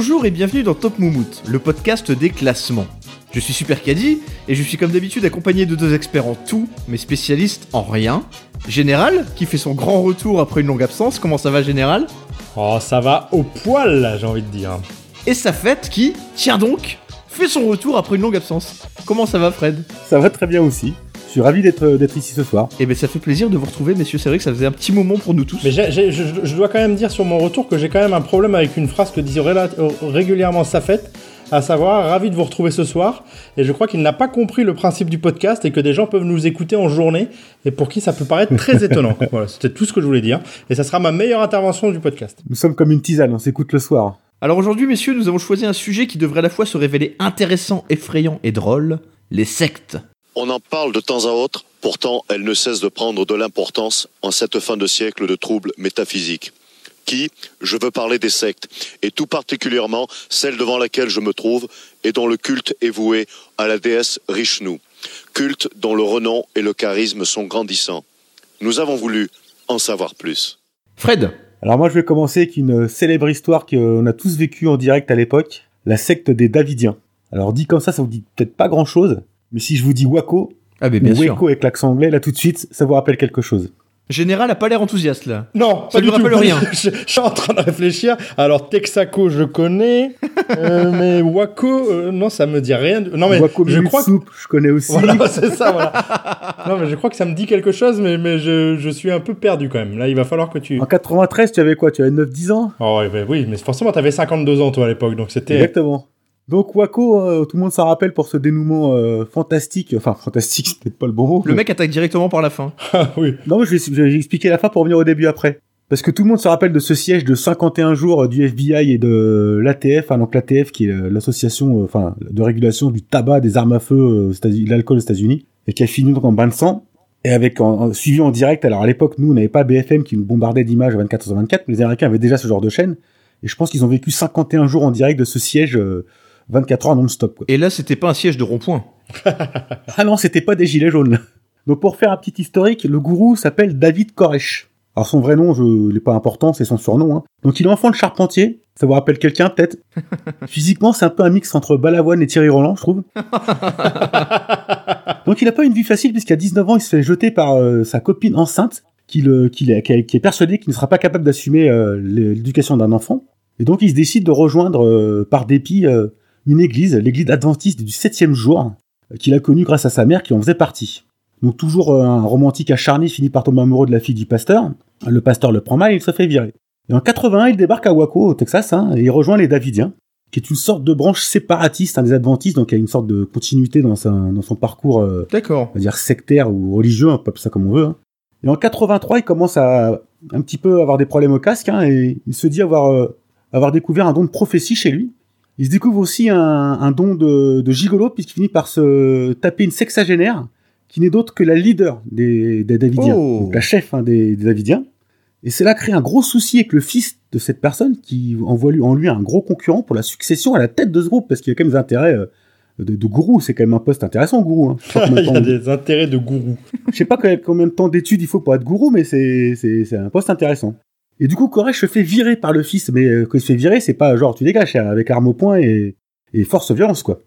Bonjour et bienvenue dans Top Moumout, le podcast des classements. Je suis Super Caddy et je suis comme d'habitude accompagné de deux experts en tout, mais spécialistes en rien. Général, qui fait son grand retour après une longue absence. Comment ça va, Général? Oh, ça va au poil, là, j'ai envie de dire. Et Safet, qui, tiens donc, fait son retour après une longue absence. Comment ça va, Fred? Ça va très bien aussi. Je suis ravi d'être d'être ici ce soir. Eh ben, ça fait plaisir de vous retrouver, messieurs. C'est vrai que ça faisait un petit moment pour nous tous. Mais je, je dois quand même dire sur mon retour que j'ai quand même un problème avec une phrase que réla- euh, régulièrement Safet, à savoir ravi de vous retrouver ce soir. Et je crois qu'il n'a pas compris le principe du podcast et que des gens peuvent nous écouter en journée et pour qui ça peut paraître très étonnant. Voilà, c'était tout ce que je voulais dire. Et ça sera ma meilleure intervention du podcast. Nous sommes comme une tisane, on s'écoute le soir. Alors aujourd'hui, messieurs, nous avons choisi un sujet qui devrait à la fois se révéler intéressant, effrayant et drôle les sectes. On en parle de temps à autre, pourtant elles ne cessent de prendre de l'importance en cette fin de siècle de troubles métaphysiques. Qui, je veux parler des sectes, et tout particulièrement celle devant laquelle je me trouve et dont le culte est voué à la déesse Rishnu, culte dont le renom et le charisme sont grandissants. Nous avons voulu en savoir plus. Fred, Alors moi je vais commencer avec une célèbre histoire qu'on a tous vécue en direct à l'époque, la secte des Davidiens. Alors dit comme ça, ça vous dit peut-être pas grand-chose, mais si je vous dis Waco, ah ben ou bien sûr. Waco avec l'accent anglais, là tout de suite, ça vous rappelle quelque chose. Général a pas l'air enthousiaste là. Non, Ça pas lui du tout. rappelle rien. je, je suis en train de réfléchir. Alors Texaco, je connais, euh, mais Waco, euh, non, ça me dit rien. de- Non mais Waco je crois que je connais aussi. Voilà, c'est ça, voilà. non, mais je crois que ça me dit quelque chose, mais, mais je, je suis un peu perdu quand même. Là, il va falloir que tu. En 93, tu avais quoi? Tu avais 9-10 ans? Oh, ouais, bah oui, mais forcément, t'avais 52 ans, toi, à l'époque, donc c'était. Exactement. Donc Waco, euh, tout le monde s'en rappelle pour ce dénouement euh, fantastique, enfin fantastique, c'est peut-être pas le bon mot. Le mec attaque directement par la fin. Ah oui. Non, mais je vais, je vais expliquer la fin pour revenir au début après. Parce que tout le monde se rappelle de ce siège de 51 jours euh, du FBI et de l'ATF, hein, donc l'ATF qui est euh, l'association euh, enfin de régulation du tabac, des armes à feu, euh, l'alcool aux États-Unis, et qui a fini donc en bain de sang. Et avec en, en- suivi en direct, alors à l'époque nous on n'avait pas BFM qui nous bombardait d'images 24 sur 24, mais les Américains avaient déjà ce genre de chaîne. Et je pense qu'ils ont vécu 51 jours en direct de ce siège euh, 24 heures non-stop. quoi. Et là, c'était pas un siège de rond-point. Ah non, c'était pas des gilets jaunes. Donc pour faire un petit historique, le gourou s'appelle David Koresh. Alors son vrai nom, je l'ai pas important, c'est son surnom. hein. Donc il est enfant de charpentier. Ça vous rappelle quelqu'un peut-être? Physiquement, c'est un peu un mix entre Balavoine et Thierry Roland, je trouve. Donc il a pas une vie facile puisqu'à 19 ans, il se fait jeter par euh, sa copine enceinte qui, le, qui, est, qui est- persuadée qu'il ne sera pas capable d'assumer euh, l'éducation d'un enfant. Et donc il se décide de rejoindre euh, par dépit euh, une église, l'église adventiste du septième jour, euh, qu'il a connue grâce à sa mère qui en faisait partie. Donc toujours euh, un romantique acharné finit par tomber amoureux de la fille du pasteur. Le pasteur le prend mal et il se fait virer. Et en 81, il débarque à Waco, au Texas, hein, et il rejoint les Davidiens, qui est une sorte de branche séparatiste hein, des adventistes, donc il y a une sorte de continuité dans, sa- dans son parcours, euh, D'accord. on va dire sectaire ou religieux, on peut appeler ça comme on veut. hein. Et en 83, il commence à un petit peu avoir des problèmes au casque, hein, et il se dit avoir, euh, avoir découvert un don de prophétie chez lui. Il se découvre aussi un, un don de, de gigolo, puisqu'il finit par se taper une sexagénaire, qui n'est d'autre que la leader des, des Davidiens, Oh. donc la chef hein, des, des Davidiens. Et cela crée un gros souci avec le fils de cette personne, qui envoie lui, en lui un gros concurrent pour la succession à la tête de ce groupe, parce qu'il y a quand même des intérêts euh, de, de gourou, c'est quand même un poste intéressant, gourou. Hein. Il y a des intérêts de gourou. je sais pas combien- de temps d'études il faut pour être gourou, mais c'est un poste intéressant. Et du coup, Koresh se fait virer par le fils, mais euh, quand il se fait virer, c'est pas genre tu dégages, avec arme au poing et, force violence quoi.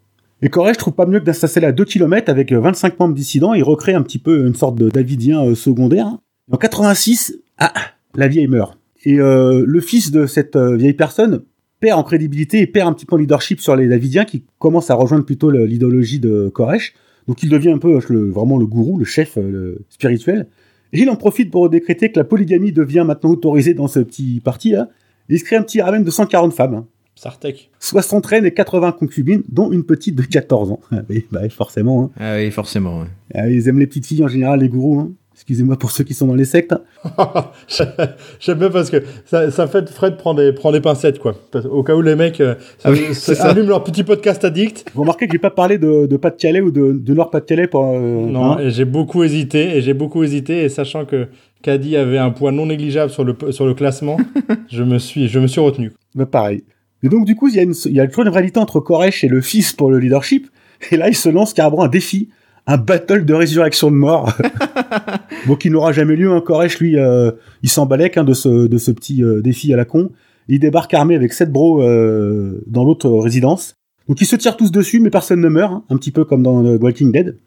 Et Koresh trouve pas mieux que d'installer à 2 km avec euh, 25 membres dissidents, il recrée un petit peu une sorte de Davidien euh, secondaire. hein. En 86, ah, la vieille meurt. Et euh, le fils de cette euh, vieille personne perd en crédibilité et perd un petit peu en leadership sur les Davidiens qui commencent à rejoindre plutôt l'idéologie de Koresh. Donc il devient un peu euh, vraiment le gourou, le chef euh, spirituel. Il en profite pour décréter que la polygamie devient maintenant autorisée dans ce petit parti là. Et il se crée un petit harem de 140 femmes, hein. Sartek. 60 reines et 80 concubines, dont une petite de 14 ans. Ah oui, bah, forcément. hein. Ah oui, forcément. ouais. Ah, ils aiment les petites filles en général, les gourous. hein. Excusez-moi pour ceux qui sont dans les sectes. J'aime bien parce que ça, ça fait Fred prend des, prend des pincettes, quoi. Au cas où les mecs euh, Ah oui, allument leur petit podcast addict. Vous remarquez que j'ai pas parlé de, de Pas-de-Calais ou de, de Nord-Pas-de-Calais pour. euh, Non, hein. et j'ai beaucoup hésité, et j'ai beaucoup hésité, et sachant que Caddy avait un poids non négligeable sur le, sur le classement, je me suis, je me suis retenu. Bah, pareil. Et donc, du coup, il y, a une- il y a toujours une rivalité entre Koresh et le fils pour le leadership. Et là, il se lance carrément un défi, un battle de résurrection de mort. bon, qui n'aura jamais lieu. Hein. Koresh, lui, euh, il s'en balèque hein, de, ce, de ce petit euh, défi à la con. Il débarque armé avec sept bros euh, dans l'autre résidence. Donc ils se tirent tous dessus, mais personne ne meurt, hein, un petit peu comme dans euh, Walking Dead.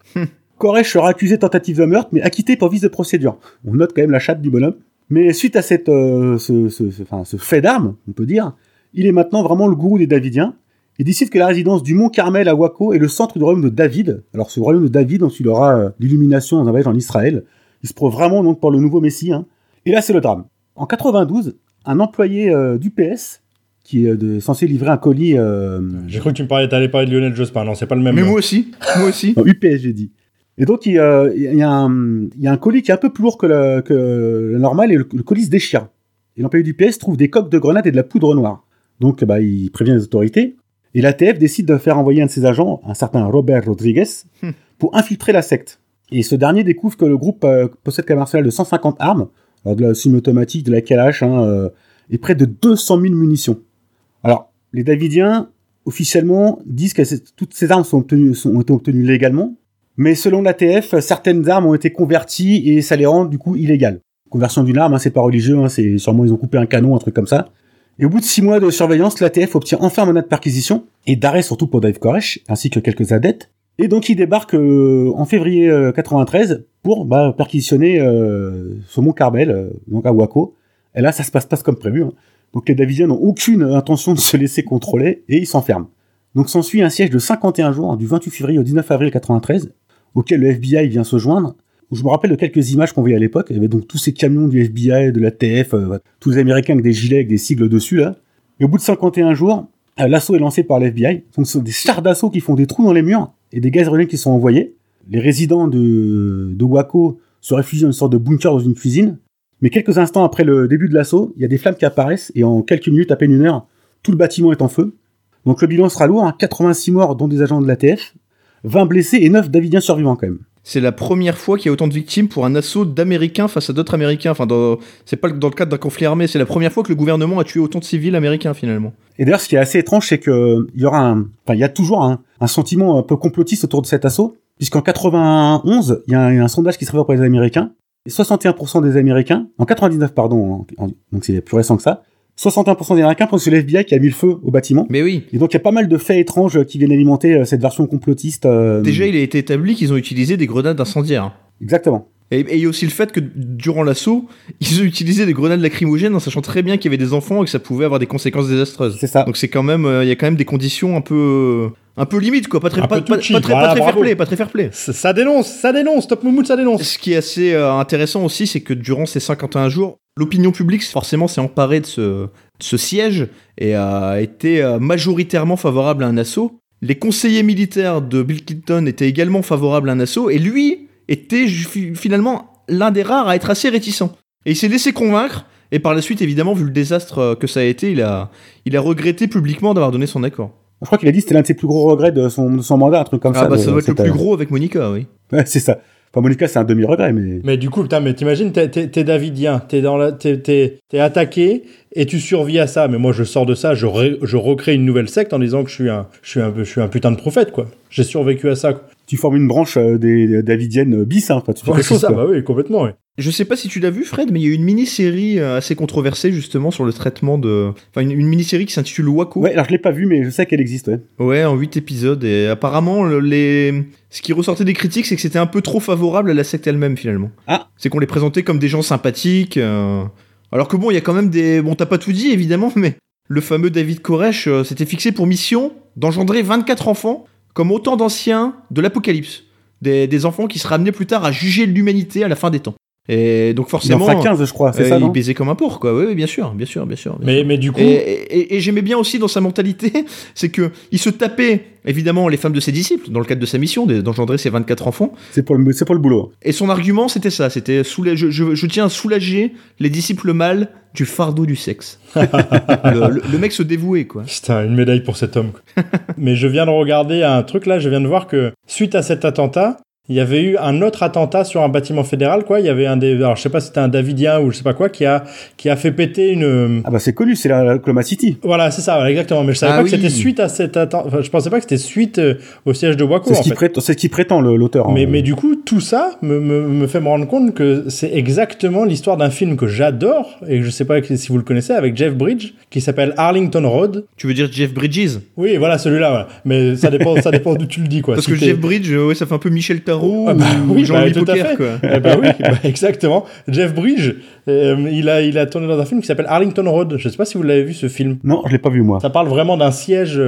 Koresh sera accusé de tentative de meurtre, mais acquitté pour vice de procédure. On note quand même la chatte du bonhomme. Mais suite à cette, euh, ce, ce, ce- enfin, ce fait d'armes, on peut dire, il est maintenant vraiment le gourou des Davidiens et décide que la résidence du Mont Carmel à Waco est le centre du royaume de David. Alors ce royaume de David, ensuite il aura euh, l'illumination dans un voyage en Israël. Il se prend vraiment donc pour le nouveau Messie. hein. Et là c'est le drame. En 92, un employé euh, du PS qui est euh, de- censé livrer un colis euh, J'ai cru que tu me parlais, t'allais parler de Lionel Jospin. Non, c'est pas le même. Mais moi aussi, moi aussi. non, UPS, j'ai dit. Et donc, il, euh, il y, a un, il y a un colis qui est un peu plus lourd que le, que le normal et le, le colis se déchire. Et l'employé du PS trouve des coques de grenades et de la poudre noire. Donc, bah, il prévient les autorités. Et l'ATF décide de faire envoyer un de ses agents, un certain Robert Rodriguez, Hmm. pour infiltrer la secte. Et ce dernier découvre que le groupe euh, possède comme arsenal de 150 armes, alors de la semi-automatique, de la Kalash, hein, euh, et près de 200 000 munitions. Alors, les Davidiens, officiellement, disent que toutes ces armes sont obtenues, sont, ont été obtenues légalement, mais selon l'ATF, certaines armes ont été converties et ça les rend du coup illégales. Conversion d'une arme, hein, c'est pas religieux, hein, c'est sûrement ils ont coupé un canon, un truc comme ça. Et au bout de six mois de surveillance, l'ATF obtient enfin un mandat de perquisition et d'arrêt surtout pour Dave Koresh, ainsi que quelques adeptes. Et donc il débarque euh, en février euh, 93 pour bah, perquisitionner euh, ce mont Carmel, euh, donc à Waco. Et là, ça se passe pas comme prévu. hein. Donc les Davidiens n'ont aucune intention de se laisser contrôler et ils s'enferment. Donc s'ensuit un siège de 51 jours, du 28 février au 19 avril 93, auquel le FBI vient se joindre. Je me rappelle de quelques images qu'on voyait à l'époque. Il y avait donc tous ces camions du FBI, de la TF, euh, tous les Américains avec des gilets, avec des sigles dessus, là. Et au bout de 51 jours, euh, l'assaut est lancé par l'FBI. Donc, ce sont des chars d'assaut qui font des trous dans les murs et des gaz qui sont envoyés. Les résidents de, de Waco se réfugient dans une sorte de bunker dans une cuisine. Mais quelques instants après le début de l'assaut, il y a des flammes qui apparaissent et en quelques minutes, à peine une heure, tout le bâtiment est en feu. Donc le bilan sera lourd, hein, 86 morts dont des agents de l'ATF, 20 blessés et 9 Davidiens survivants quand même. C'est la première fois qu'il y a autant de victimes pour un assaut d'Américains face à d'autres Américains. Enfin, c'est pas dans le cadre d'un conflit armé, c'est la première fois que le gouvernement a tué autant de civils américains finalement. Et d'ailleurs, ce qui est assez étrange, c'est que il y aura un, enfin, il y a toujours un, sentiment un peu complotiste autour de cet assaut, puisqu'en 91, il y a un, sondage qui se fait par les Américains, et 61% des Américains, en 99 pardon, donc c'est plus récent que ça, 61% des Américains pensent que c'est l'FBI qui a mis le feu au bâtiment. Mais oui. Et donc il y a pas mal de faits étranges qui viennent alimenter euh, cette version complotiste. euh, Déjà, il a été établi qu'ils ont utilisé des grenades incendiaires. Exactement. Et et il y a aussi le fait que durant l'assaut, ils ont utilisé des grenades lacrymogènes en sachant très bien qu'il y avait des enfants et que ça pouvait avoir des conséquences désastreuses. C'est ça. Donc c'est quand même, euh, il y a quand même des conditions un peu, un peu limite quoi, pas très, Un pas, très, voilà, pas très fair play, pas très fair play. Ça, ça dénonce, ça dénonce, Top Moumout, ça dénonce. Ce qui est assez euh, intéressant aussi, c'est que durant ces 51 jours, l'opinion publique forcément s'est emparée de ce, de ce siège et a été euh, majoritairement favorable à un assaut. Les conseillers militaires de Bill Clinton étaient également favorables à un assaut et lui était finalement l'un des rares à être assez réticent. Et il s'est laissé convaincre et par la suite, évidemment, vu le désastre euh, que ça a été, il a, il a regretté publiquement d'avoir donné son accord. Je crois qu'il a dit que c'était l'un de ses plus gros regrets de son, de son mandat, un truc comme Ah ça. bah de- ça doit être le plus euh, gros avec Monica, oui. Ouais, c'est ça. Enfin, Monica, c'est un demi-regret, mais. Mais du coup, putain, mais t'imagines, t'es, t'es, t'es Davidien, t'es dans la, t'es, t'es, t'es attaqué et tu survis à ça. Mais moi, je sors de ça, je, ré- je recrée une nouvelle secte en disant que je suis un, je suis un, je suis un putain de prophète, quoi. J'ai survécu à ça. quoi. Tu formes une branche euh, des, des Davidiennes bis, hein. Enfin, tu fais Ouais, c'est chose, ça, quoi. bah oui, complètement, oui. Je sais pas si tu l'as vu, Fred, mais il y a eu une mini-série euh, assez controversée justement sur le traitement de. Enfin, une, une mini-série qui s'intitule Waco. Ouais, alors je l'ai pas vu, mais je sais qu'elle existe, ouais. Ouais, en 8 épisodes. Et apparemment, le- les... ce qui ressortait des critiques, c'est que c'était un peu trop favorable à la secte elle-même finalement. Ah. C'est qu'on les présentait comme des gens sympathiques. euh, Alors que bon, il y a quand même des. Bon, t'as pas tout dit évidemment, mais le fameux David Koresh euh, s'était fixé pour mission d'engendrer 24 enfants, comme autant d'anciens de l'Apocalypse. Des, des enfants qui seraient amenés plus tard à juger l'humanité à la fin des temps. Et donc Il en forcément. fera 15, je crois, c'est euh, ça, il baisait comme un porc, quoi. Oui, oui, bien sûr, bien sûr, bien sûr. bien Mais, sûr. mais du coup, Et, et- et j'aimais bien aussi dans sa mentalité, c'est que il se tapait évidemment les femmes de ses disciples dans le cadre de sa mission de- d'engendrer ses 24 enfants. C'est pour, le- c'est pour le boulot. Et son argument c'était ça, c'était je, je- je tiens à soulager les disciples mâles du fardeau du sexe. le, le- le mec se dévouait quoi. Putain, une médaille pour cet homme. quoi. Mais je viens de regarder un truc là, je viens de voir que suite à cet attentat, il y avait eu un autre attentat sur un bâtiment fédéral, quoi. Il y avait un des, alors je sais pas si c'était un Davidien ou je sais pas quoi, qui a, qui a fait péter une. Ah bah c'est connu, c'est la, la Oklahoma City. Voilà, c'est ça, voilà, exactement. Mais je savais Ah pas oui. que c'était suite à cet attentat. Enfin, je pensais pas que c'était suite euh, au siège de Waco. C'est ce qui prétend, c'est ce qui prétend l'auteur. Mais, hein. mais du coup, tout ça me, me, me fait me rendre compte que c'est exactement l'histoire d'un film que j'adore, et je sais pas si vous le connaissez, avec Jeff Bridge, qui s'appelle Arlington Road. Tu veux dire Jeff Bridges? Oui, voilà, celui-là, voilà. Mais ça dépend, ça dépend d'où tu le dis, quoi. Parce Si que Jeff Bridges, euh, ouais, ça fait un peu Michel Ah bah ou oui, Jean-Louis bah, tout à Poker, fait. quoi. Eh bah oui, bah, exactement. Jeff Bridge, euh, il, a, il a tourné dans un film qui s'appelle Arlington Road. Je sais pas si vous l'avez vu, ce film. Non, je l'ai pas vu moi. Ça parle vraiment d'un siège,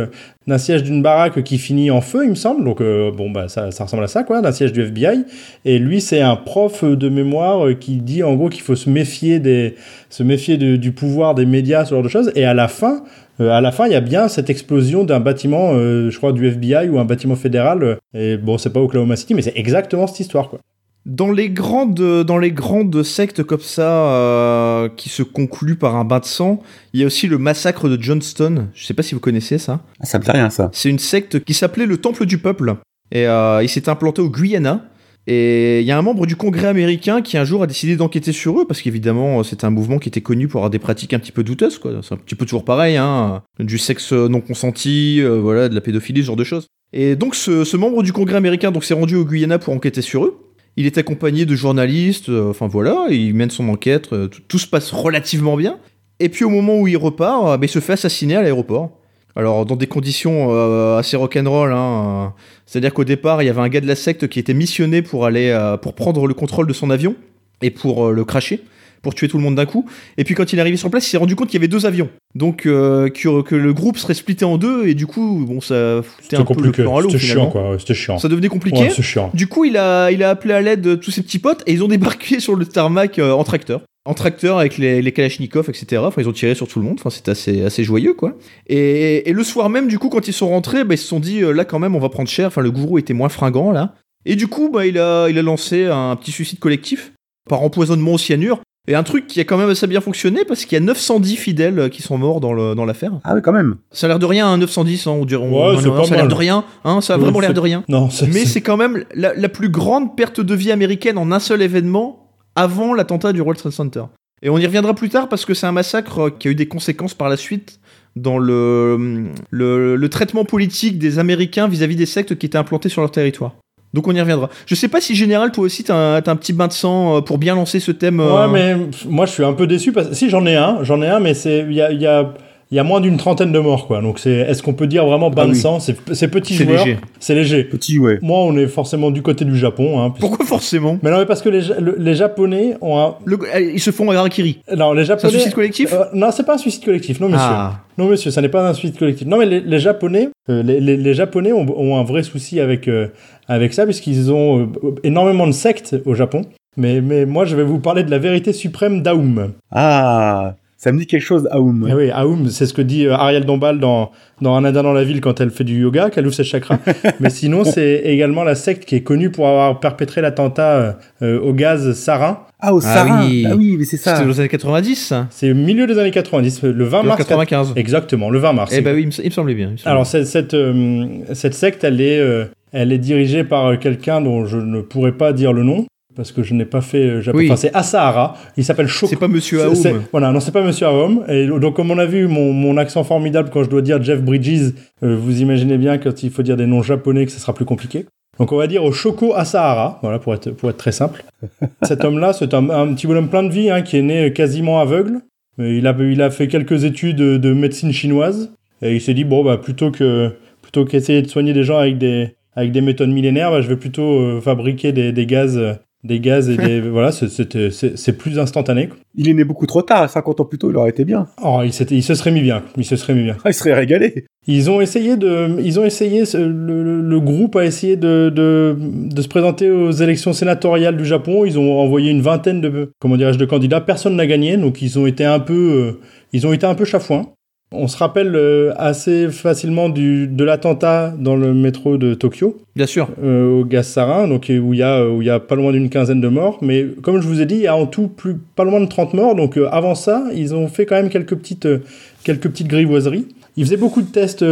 d'un siège d'une baraque qui finit en feu, il me semble. Donc euh, bon bah ça, ça ressemble à ça quoi, d'un siège du FBI. Et lui c'est un prof de mémoire euh, qui dit en gros qu'il faut se méfier des, se méfier de- du pouvoir des médias, ce genre de choses. Et à la fin, euh, à la fin il y a bien cette explosion d'un bâtiment, euh, je crois du FBI ou un bâtiment fédéral. euh, et bon c'est pas Oklahoma City, mais c'est exactement cette histoire quoi. Dans les grandes, dans les grandes sectes comme ça, euh, qui se concluent par un bain de sang, il y a aussi le massacre de Johnston. Je sais pas si vous connaissez ça. Ah, ça me dit rien ça. C'est une secte qui s'appelait le Temple du Peuple. Et euh, il s'est implanté au Guyana. Et il y a un membre du Congrès américain qui un jour a décidé d'enquêter sur eux, parce qu'évidemment c'est un mouvement qui était connu pour avoir des pratiques un petit peu douteuses. quoi. C'est un petit peu toujours pareil, hein. du sexe non consenti, euh, voilà, de la pédophilie, ce genre de choses. Et donc ce, membre du Congrès américain donc s'est rendu au Guyana pour enquêter sur eux. Il est accompagné de journalistes, euh, enfin voilà, il mène son enquête, euh, tout, se passe relativement bien. Et puis au moment où il repart, bah, il se fait assassiner à l'aéroport. Alors dans des conditions euh, assez rock'n'roll, hein, euh, c'est-à-dire qu'au départ il y avait un gars de la secte qui était missionné pour aller euh, pour prendre le contrôle de son avion et pour euh, le cracher, pour tuer tout le monde d'un coup. Et puis quand il est arrivé sur place, il s'est rendu compte qu'il y avait deux avions, donc euh, que, que le groupe serait splitté en deux et du coup bon ça foutait un peu le compliqué, plan à l'eau c'était chiant quoi, c'était chiant. Ça devenait compliqué. Ouais, c'est chiant. Du coup, il a, il a appelé à l'aide tous ses petits potes et ils ont débarqué sur le tarmac euh, en tracteur. En tracteur avec les, les Kalachnikov, etc. Enfin, ils ont tiré sur tout le monde. Enfin, c'était assez, assez joyeux, quoi. Et, et le soir même, du coup, quand ils sont rentrés, bah, ils se sont dit, euh, là, quand même, on va prendre cher. Enfin, le gourou était moins fringant, là. Et du coup, bah, il, a, il a lancé un petit suicide collectif par empoisonnement au cyanure. Et un truc qui a quand même assez bien fonctionné parce qu'il y a 910 fidèles euh, qui sont morts dans le- dans l'affaire. Ah oui, quand même. ça a l'air de rien, hein, 910, hein, on dirait. on- Ouais, c'est pas ça a l'air mal. de rien. Hein, ça a Ouais, vraiment l'air c'est- de rien. Non, c'est- Mais c'est- c'est quand même la, la plus grande perte de vie américaine en un seul événement avant l'attentat du World Trade Center. Et on y reviendra plus tard parce que c'est un massacre euh, qui a eu des conséquences par la suite dans le, le, traitement politique des Américains vis-à-vis des sectes qui étaient implantées sur leur territoire. Donc on y reviendra. Je sais pas si Général, toi aussi, t'as un, un petit bain de sang euh, pour bien lancer ce thème. euh, Ouais, mais moi je suis un peu déçu parce que si j'en ai un, j'en ai un, mais c'est il y a il y a moins d'une trentaine de morts quoi. Donc c'est est-ce qu'on peut dire vraiment bain Ah de oui. sang? C'est c'est petit C'est joueur, léger. c'est léger. Petit, ouais. Moi on est forcément du côté du Japon. Hein, Pourquoi forcément? Mais non mais parce que les, le- les Japonais ont un Le- euh, Ils se font un harakiri. non les C'est un Japonais suicide collectif? Euh, non c'est pas un suicide collectif non monsieur. Ah. Non, monsieur, ça n'est pas un suicide collectif. Non, mais les, les Japonais, euh, les, les- les Japonais ont, ont un vrai souci avec, euh, avec ça, puisqu'ils ont énormément de sectes au Japon. Mais, mais moi, je vais vous parler de la vérité suprême d'Aum. Ah, ça me dit quelque chose, Aoum. Eh oui, Aum, c'est ce que dit euh, Ariel Dombal dans, dans Un Indien dans la ville quand elle fait du yoga, qu'elle ouvre ses chakras. mais sinon, c'est également la secte qui est connue pour avoir perpétré l'attentat euh, euh, au gaz sarin. Ah, au Ah Sarin. oui. Ah oui, mais c'est ça. C'était aux années 90, ça C'est au milieu des années 90, le 20 mars. 95. Exactement, le 20 mars. Eh bah oui, il me, il me semblait bien. il me semblait Alors cette, cette, euh, cette secte, elle est, euh, elle est dirigée par quelqu'un dont je ne pourrais pas dire le nom parce que je n'ai pas fait euh, Japon. Oui. Enfin, c'est Asahara. Il s'appelle. Shoko. C'est pas Monsieur Aoum. Voilà, non, c'est pas Monsieur Aoum. Et donc, comme on a vu mon, mon accent formidable quand je dois dire Jeff Bridges, euh, vous imaginez bien quand il faut dire des noms japonais que ce sera plus compliqué. Donc, on va dire au Shoko Asahara, voilà, pour être, pour être très simple. Cet homme-là, c'est un, un petit bonhomme plein de vie, hein, qui est né quasiment aveugle. Il a, il a fait quelques études de médecine chinoise. Et il s'est dit, bon, bah, plutôt que, plutôt qu'essayer de soigner des gens avec des, avec des méthodes millénaires, bah, je vais plutôt euh, fabriquer des, des gaz, euh, des gaz et des, voilà, c'est- plus instantané. Il est né beaucoup trop tard, 50 ans plus tôt, il aurait été bien. Oh, il, se serait mis bien. Il se serait mis bien. Ah, il serait régalé. Ils ont essayé de, ils ont essayé, le- le groupe a essayé de, de, de se présenter aux élections sénatoriales du Japon. Ils ont envoyé une vingtaine de, comment dirais-je, de candidats. Personne n'a gagné, donc ils ont été un peu, euh, ils ont été un peu chafouins. On se rappelle euh, assez facilement du, de l'attentat dans le métro de Tokyo Bien sûr. euh, au gaz sarin, donc où il y a où il y a pas loin d'une quinzaine de morts. Mais comme je vous ai dit, il y a en tout plus pas loin de 30 morts. Donc euh, avant ça, ils ont fait quand même quelques petites euh, quelques petites grivoiseries. Ils faisaient beaucoup de tests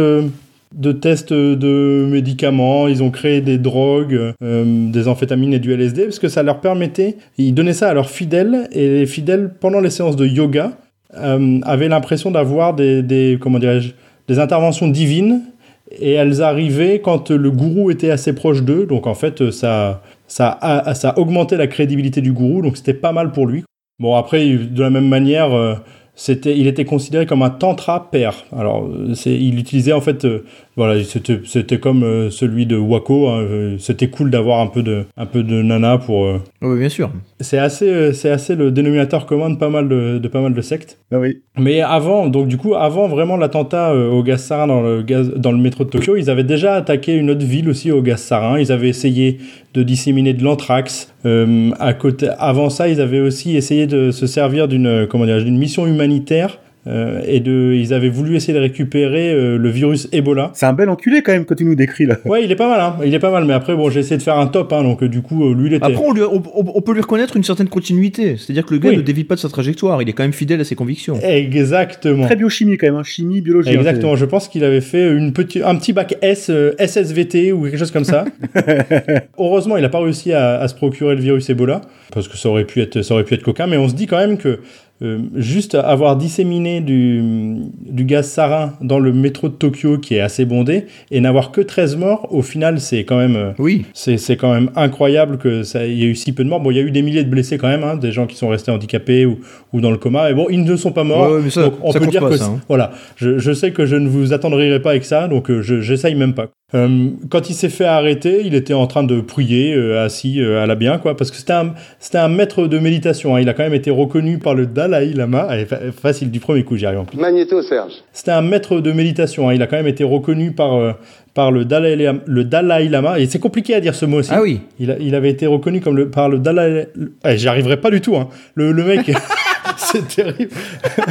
de tests de médicaments, ils ont créé des drogues, euh, des amphétamines et du LSD, parce que ça leur permettait, ils donnaient ça à leurs fidèles, et les fidèles, pendant les séances de yoga, euh, avaient l'impression d'avoir des, des, comment dirais-je, des interventions divines, et elles arrivaient quand le gourou était assez proche d'eux, donc en fait, ça, ça, a, ça augmentait la crédibilité du gourou, donc c'était pas mal pour lui. Bon, après, de la même manière, euh, c'était, il était considéré comme un tantra père. Alors, il utilisait en fait, euh, voilà, c'était, comme euh, celui de Wako. Hein, c'était cool d'avoir un peu de, un peu de nana pour. Oui, bien sûr. C'est assez, euh, c'est assez le dénominateur commun de pas mal de, de pas mal de sectes. Ah oui. Mais avant, donc du coup, avant vraiment l'attentat euh, au gaz sarin dans le, gaz, dans le métro de Tokyo, ils avaient déjà attaqué une autre ville aussi au gaz sarin. Ils avaient essayé de disséminer de l'anthrax. Euh, à côté, avant ça, ils avaient aussi essayé de se servir d'une, euh, comment dire, d'une mission humanitaire. Euh, et de, ils avaient voulu essayer de récupérer euh, le virus Ebola. C'est un bel enculé quand même quand tu nous décris là. Ouais, il est pas mal, hein. Il est pas mal. Mais après, bon, j'ai essayé de faire un top, hein. Donc, euh, du coup, euh, lui, il était. Après, on, lui- on- peut lui reconnaître une certaine continuité. C'est-à-dire que le gars Oui. ne dévie pas de sa trajectoire. Il est quand même fidèle à ses convictions. Exactement. Très biochimie quand même, hein. chimie, biologie. hein, Exactement, je pense qu'il avait fait une petit, un petit bac S, euh, SSVT ou quelque chose comme ça. Heureusement, il n'a pas réussi à, à se procurer le virus Ebola, parce que ça aurait pu être, ça aurait pu être coquin, mais on se dit quand même que euh, juste avoir disséminé du, du gaz sarin dans le métro de Tokyo, qui est assez bondé, et n'avoir que 13 morts, au final, c'est quand même... euh, Oui. c'est quand même incroyable que ça il y ait eu si peu de morts. Bon, il y a eu des milliers de blessés quand même, hein, des gens qui sont restés handicapés ou, ou dans le coma. Et bon, ils ne sont pas morts. Ouais, ouais, mais ça- donc on peut dire pas, que ça, hein. voilà. Je, je sais que je ne vous attendrirai pas avec ça, donc euh, je j'essaye même pas. Euh, quand il s'est fait arrêter, il était en train de prier euh, assis euh, à la bien, quoi, parce que c'était un c'était un maître de méditation. hein. Il a quand même été reconnu par le Dalai Lama. Allez, fa- facile du premier coup, j'y arrive en plus. Magnéto, Serge. C'était un maître de méditation. hein. Il a quand même été reconnu par euh, par le Dalai Lama, le Dalai Lama. Et c'est compliqué à dire ce mot aussi. Ah oui. Il, a- il avait été reconnu comme le, par le Dalai... Eh, J'y arriverai pas du tout. Hein. Le, le mec... c'est terrible.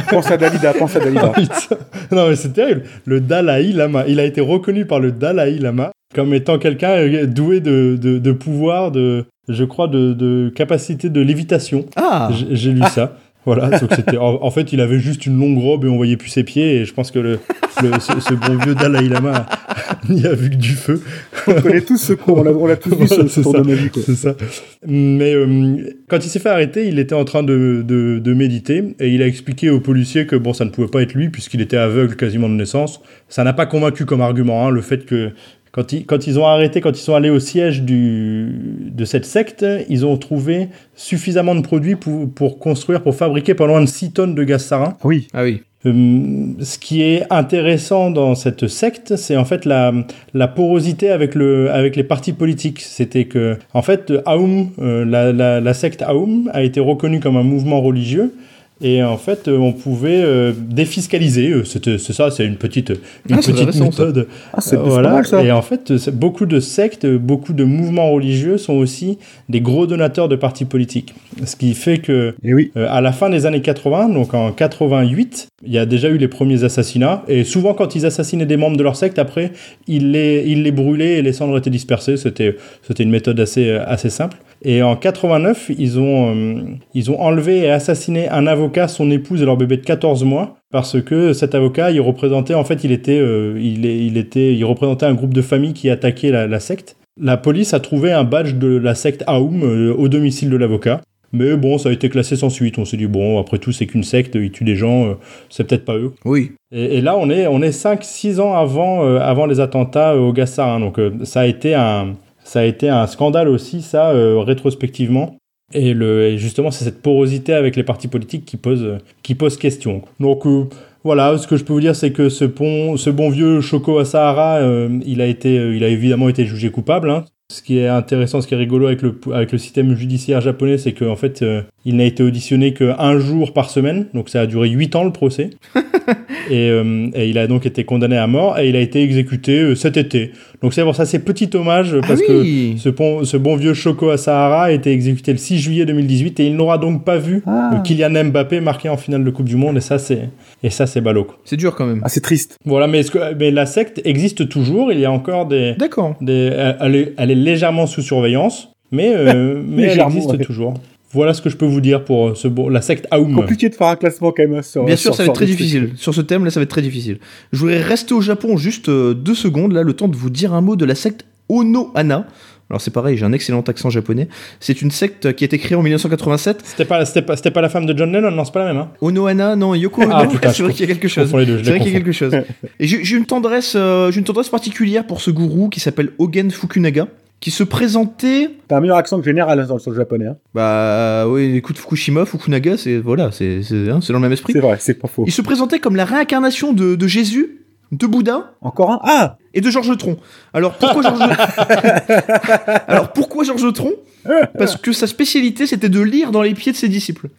pense à Dalida, pense à Dalida. Non mais c'est terrible. Le Dalai Lama. Il a été reconnu par le Dalai Lama comme étant quelqu'un euh, doué de, de, de pouvoir, de, je crois, de, de capacité de lévitation. Ah J'ai- J'ai lu ça. Voilà, donc c'était en, en fait il avait juste une longue robe et on voyait plus ses pieds et je pense que le, le- ce, ce bon vieux Dalai Lama n'y a vu que du feu. On connaît tous ce cours, on l'a tous vu Voilà, ce, tour. C'est ça. Mais euh, quand il s'est fait arrêter, il était en train de, de, de méditer et il a expliqué aux policiers que bon, ça ne pouvait pas être lui puisqu'il était aveugle quasiment de naissance. Ça n'a pas convaincu comme argument hein, le fait que quand ils, quand ils ont arrêté, quand ils sont allés au siège du, de cette secte, ils ont trouvé suffisamment de produits pour, pour construire, pour fabriquer pas loin de 6 tonnes de gaz sarin. Ah oui, Ah oui. Euh, ce qui est intéressant dans cette secte, c'est en fait la, la porosité avec, le, avec les partis politiques. C'était que, en fait, Aoum, euh, la, la, la secte Aoum a été reconnue comme un mouvement religieux. Et en fait, euh, on pouvait euh, défiscaliser. euh, c'est ça, c'est une petite, une Ah, petite méthode. ah, c'est Euh, pas mal ça. Et en fait, euh, beaucoup de sectes, beaucoup de mouvements religieux sont aussi des gros donateurs de partis politiques. Ce qui fait que Et oui, euh, à la fin des années 80, donc en 88, il y a déjà eu les premiers assassinats. Et souvent, quand ils assassinaient des membres de leur secte, après, ils les, ils les brûlaient et les cendres étaient dispersées. C'était, c'était une méthode assez, assez simple. Et en 89, ils ont, euh, ils ont enlevé et assassiné un avocat, son épouse et leur bébé de 14 mois. Parce que cet avocat, il représentait, en fait, il était, euh, il, il était, il représentait un groupe de familles qui attaquait la, la secte. La police a trouvé un badge de la secte Aoum euh, au domicile de l'avocat. Mais bon, ça a été classé sans suite. On s'est dit, bon, après tout, c'est qu'une secte, ils tuent des gens, euh, c'est peut-être pas eux. Oui. Et, et là, on est, on est 5-6 ans avant, euh, avant les attentats au gaz sarin. Donc, euh, ça, a été un, ça a été un scandale aussi, ça, euh, rétrospectivement. Et, justement, c'est cette porosité avec les partis politiques qui pose, euh, qui pose question. Donc, euh, voilà, ce que je peux vous dire, c'est que ce, pont, ce bon vieux Shoko Asahara, euh, il, a été, il a évidemment été jugé coupable. hein. Ce qui est intéressant, ce qui est rigolo avec le, avec le système judiciaire japonais, c'est qu'en fait, euh, il n'a été auditionné qu'un jour par semaine, donc ça a duré 8 ans le procès. et, euh, et il a donc été condamné à mort et il a été exécuté euh, cet été. Donc c'est pour ça, c'est petit hommage parce ah oui. que ce bon, ce bon vieux Shoko Asahara a été exécuté le 6 juillet 2018 et il n'aura donc pas vu Ah. Kylian Mbappé marqué en finale de Coupe du Monde et ça c'est et ça c'est ballot. C'est dur quand même. ah, c'est triste. Voilà, mais, est-ce que, mais la secte existe toujours. Il y a encore des, D'accord. des elle, elle est, elle est légèrement sous surveillance, mais, euh, mais elle existe toujours. Voilà ce que je peux vous dire pour euh, ce bon, la secte Aoum. Compliqué de faire un classement quand même. Sur, Bien sûr, sur- ça va être très difficile. Sur ce thème, là, ça va être très difficile. Je voudrais rester au Japon juste euh, deux secondes, là, le temps de vous dire un mot de la secte Ono-Hana. Alors c'est pareil, j'ai un excellent accent japonais. C'est une secte qui a été créée en 1987. C'était pas, c'était pas, c'était pas la femme de John Lennon, non, c'est pas la même, hein. Ono-Hana, non, Yoko Ono, Ah, c'est vrai qu'il y a quelque chose. C'est vrai qu'il y a quelque chose. Et j'ai j'ai une tendresse, euh, j'ai une tendresse particulière pour ce gourou qui s'appelle Ogen Fukunaga, qui se présentait. T'as un meilleur accent que général sur le japonais. hein. Bah oui, écoute Fukushima, Fukunaga, c'est voilà, c'est c'est hein, c'est dans le même esprit. C'est vrai, c'est pas faux. Il se présentait comme la réincarnation de, de Jésus, de Bouddha Encore un Ah et de Georges Tron. Alors pourquoi Georges Alors pourquoi Georges Tron Parce que sa spécialité c'était de lire dans les pieds de ses disciples.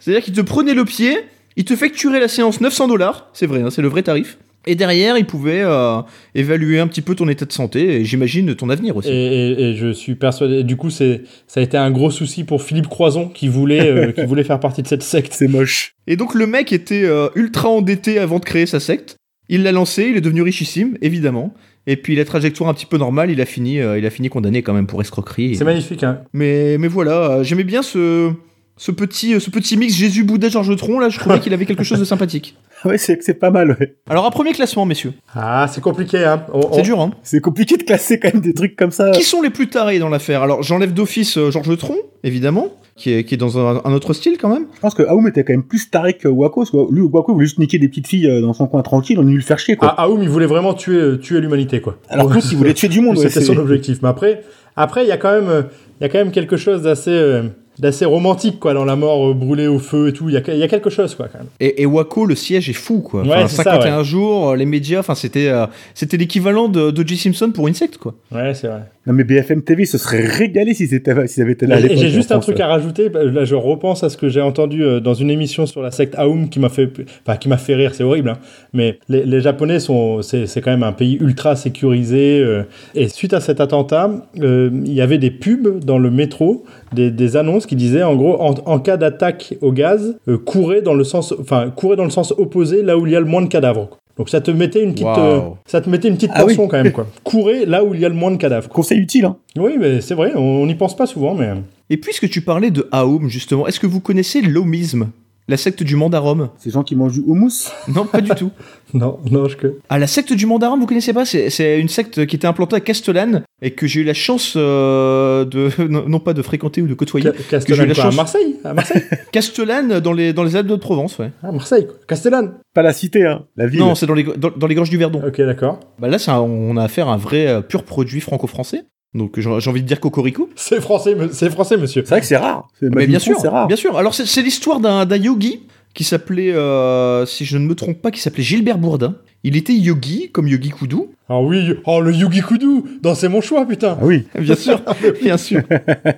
C'est-à-dire qu'il te prenait le pied, il te facturait la séance 900 dollars, c'est vrai, hein, c'est le vrai tarif. Et derrière, il pouvait euh, évaluer un petit peu ton état de santé et j'imagine ton avenir aussi. Et, et- et je suis persuadé. Du coup, c'est, ça a été un gros souci pour Philippe Croison qui voulait, euh, qui voulait faire partie de cette secte. C'est moche. Et donc le mec était euh, ultra endetté avant de créer sa secte. Il l'a lancé, il est devenu richissime, évidemment. Et puis la trajectoire un petit peu normale, il a fini, euh, il a fini condamné quand même pour escroquerie. C'est magnifique, hein. Mais, mais voilà, j'aimais bien ce, ce, petit, ce petit mix Jésus, Bouddha, Georges Tron, là, je trouvais qu'il avait quelque chose de sympathique. Ouais, c'est c'est pas mal, ouais. Alors, un premier classement, messieurs. Ah, c'est compliqué, hein. On- on- C'est dur, hein. C'est compliqué de classer quand même des trucs comme ça. Qui sont les plus tarés dans l'affaire? Alors, j'enlève d'office euh, Georges Tron, évidemment, qui est, qui est dans un, un autre style quand même. Je pense que Aoum était quand même plus taré que Wako. Parce que lui, Wako voulait juste niquer des petites filles euh, dans son coin tranquille, on est venu le faire chier, quoi. Ah, Aoum, il voulait vraiment tuer, euh, tuer l'humanité, quoi. Alors l'autre, il voulait tuer du monde, ouais. C'était c'est- son objectif. Mais après, après, il y a quand même, euh, il y a quand même quelque chose d'assez, euh, d'assez romantique, quoi, dans la mort euh, brûlée au feu et tout. Il y a, y a quelque chose, quoi, quand même. Et, et Waco, le siège est fou, quoi. Ouais, Enfin, ça, 51 jours, euh, les médias, enfin, c'était euh, c'était l'équivalent de, de J. Simpson pour Insect, quoi. Ouais, c'est vrai. Non, mais BFM TV se serait régalé si c'était, s'ils avaient été là j'ai juste un truc à rajouter. Bah, Là, je repense à ce que j'ai entendu euh, dans une émission sur la secte Aoum qui m'a fait, enfin, qui m'a fait rire. C'est horrible, hein. Mais les, les Japonais sont, c'est, c'est quand même un pays ultra sécurisé. euh, et suite à cet attentat, euh, il y avait des pubs dans le métro, des, des annonces qui disaient, en gros, en, en cas d'attaque au gaz, euh, courez dans le sens, enfin, courez dans le sens opposé, là où il y a le moins de cadavres. Donc ça te mettait une petite, euh, ça te mettait une petite Ah oui. quand même, quoi. Courez là où il y a le moins de cadavres. Conseil utile, hein. Oui, mais c'est vrai, on n'y pense pas souvent, mais. Et puisque tu parlais de Aum, justement, est-ce que vous connaissez l'Omisme La secte du mandarum Ces gens qui mangent du houmous. Non, pas du tout. Non, non, je que. Ah, la secte du mandarum, vous connaissez pas? C'est c'est une secte qui était implantée à Castellane et que j'ai eu la chance euh, de, non, non pas de fréquenter ou de côtoyer. Ca- Castellane, eu la quoi, chance- à Marseille À Marseille Castellane dans les, dans les Alpes de Provence, ouais. À Marseille, quoi. Castellane Pas la cité, hein. La ville. Non, c'est dans les, dans, dans les gorges du Verdon. Ok, d'accord. Bah là, un- on a affaire à un vrai euh, pur produit franco-français. Donc j'ai envie de dire cocorico. C'est français, c'est français, monsieur. C'est vrai que c'est rare. Mais bien sûr, c'est rare. bien sûr. Alors c'est l'histoire d'un d'un yogi qui s'appelait, euh, si je ne me trompe pas, qui s'appelait Gilbert Bourdin. Il était yogi, comme Yogi Koudou. Ah oui, oh le Yugi Kudu Dans C'est mon choix, putain Ah oui. Bien sûr, bien sûr.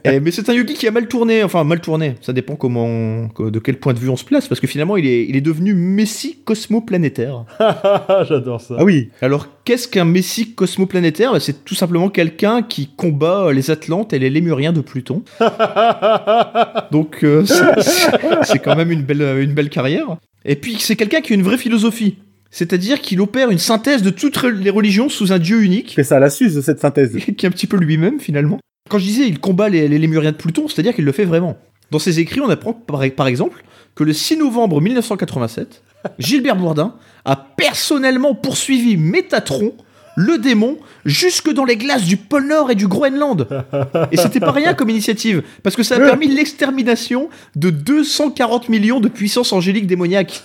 Eh, mais c'est un yogi qui a mal tourné, enfin mal tourné. Ça dépend comment, de quel point de vue on se place, parce que finalement il est, il est devenu messie cosmoplanétaire. J'adore ça. Ah oui. Alors qu'est-ce qu'un messie cosmoplanétaire? Bah, C'est tout simplement quelqu'un qui combat les Atlantes et les Lémuriens de Pluton. Donc euh, c'est quand même une belle, une belle carrière. Et puis c'est quelqu'un qui a une vraie philosophie. C'est-à-dire qu'il opère une synthèse de toutes les religions sous un dieu unique. Fait ça à la suze, cette synthèse. qui est un petit peu lui-même finalement. Quand je disais il combat les, les Lémuriens de Pluton, c'est-à-dire qu'il le fait vraiment. Dans ses écrits, on apprend par, par exemple que le 6 novembre 1987, Gilbert Bourdin a personnellement poursuivi Métatron, le démon, jusque dans les glaces du pôle Nord et du Groenland. Et c'était pas rien comme initiative, parce que ça a permis l'extermination de 240 millions de puissances angéliques démoniaques.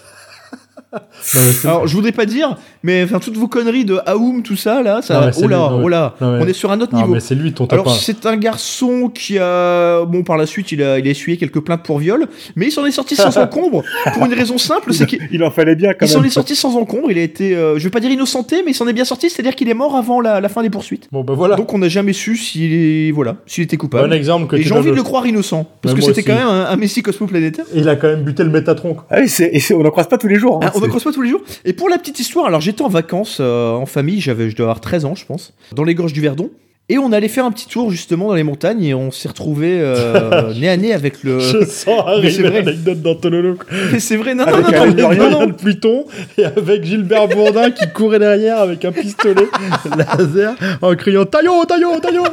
Alors, je voudrais pas dire, mais enfin, toutes vos conneries de Aoum, tout ça, là, ça, oh là, lui, non, oh là, non, mais- on est sur un autre Non, niveau. mais c'est lui ton Alors c'est un garçon qui a bon par la suite il a il a essuyé quelques plaintes pour viol, mais il s'en est sorti sans encombre pour une raison simple, c'est qu'il Il en fallait bien quand il s'en même. est sorti sans encombre, il a été euh, je vais pas dire innocenté mais il s'en est bien sorti, c'est-à-dire qu'il est mort avant la, la fin des poursuites. Bon, bah voilà. Donc on n'a jamais su s'il est voilà, s'il était Bon coupable. exemple que Et j'ai envie de le croire innocent parce que c'était quand même un, un messie cosmoplanétaire. Il a quand même buté le Métatron. Ah oui, on n'en croise pas tous les jours. On ne croise pas tous les jours. Et pour la petite histoire, alors j'étais en vacances euh, en famille, j'avais, je devais avoir 13 ans, je pense, dans les gorges du Verdon. Et on allait faire un petit tour justement dans les montagnes et on s'est retrouvé euh, nez à nez avec le. Je sens arriver vrai. l'anecdote d'Antololo. quoi. Mais c'est vrai, non, non, Avec non, non, non, non, Lémurien de Pluton et avec Gilbert Bourdin qui courait derrière avec un pistolet laser en criant Taillot, Taillot, Taillot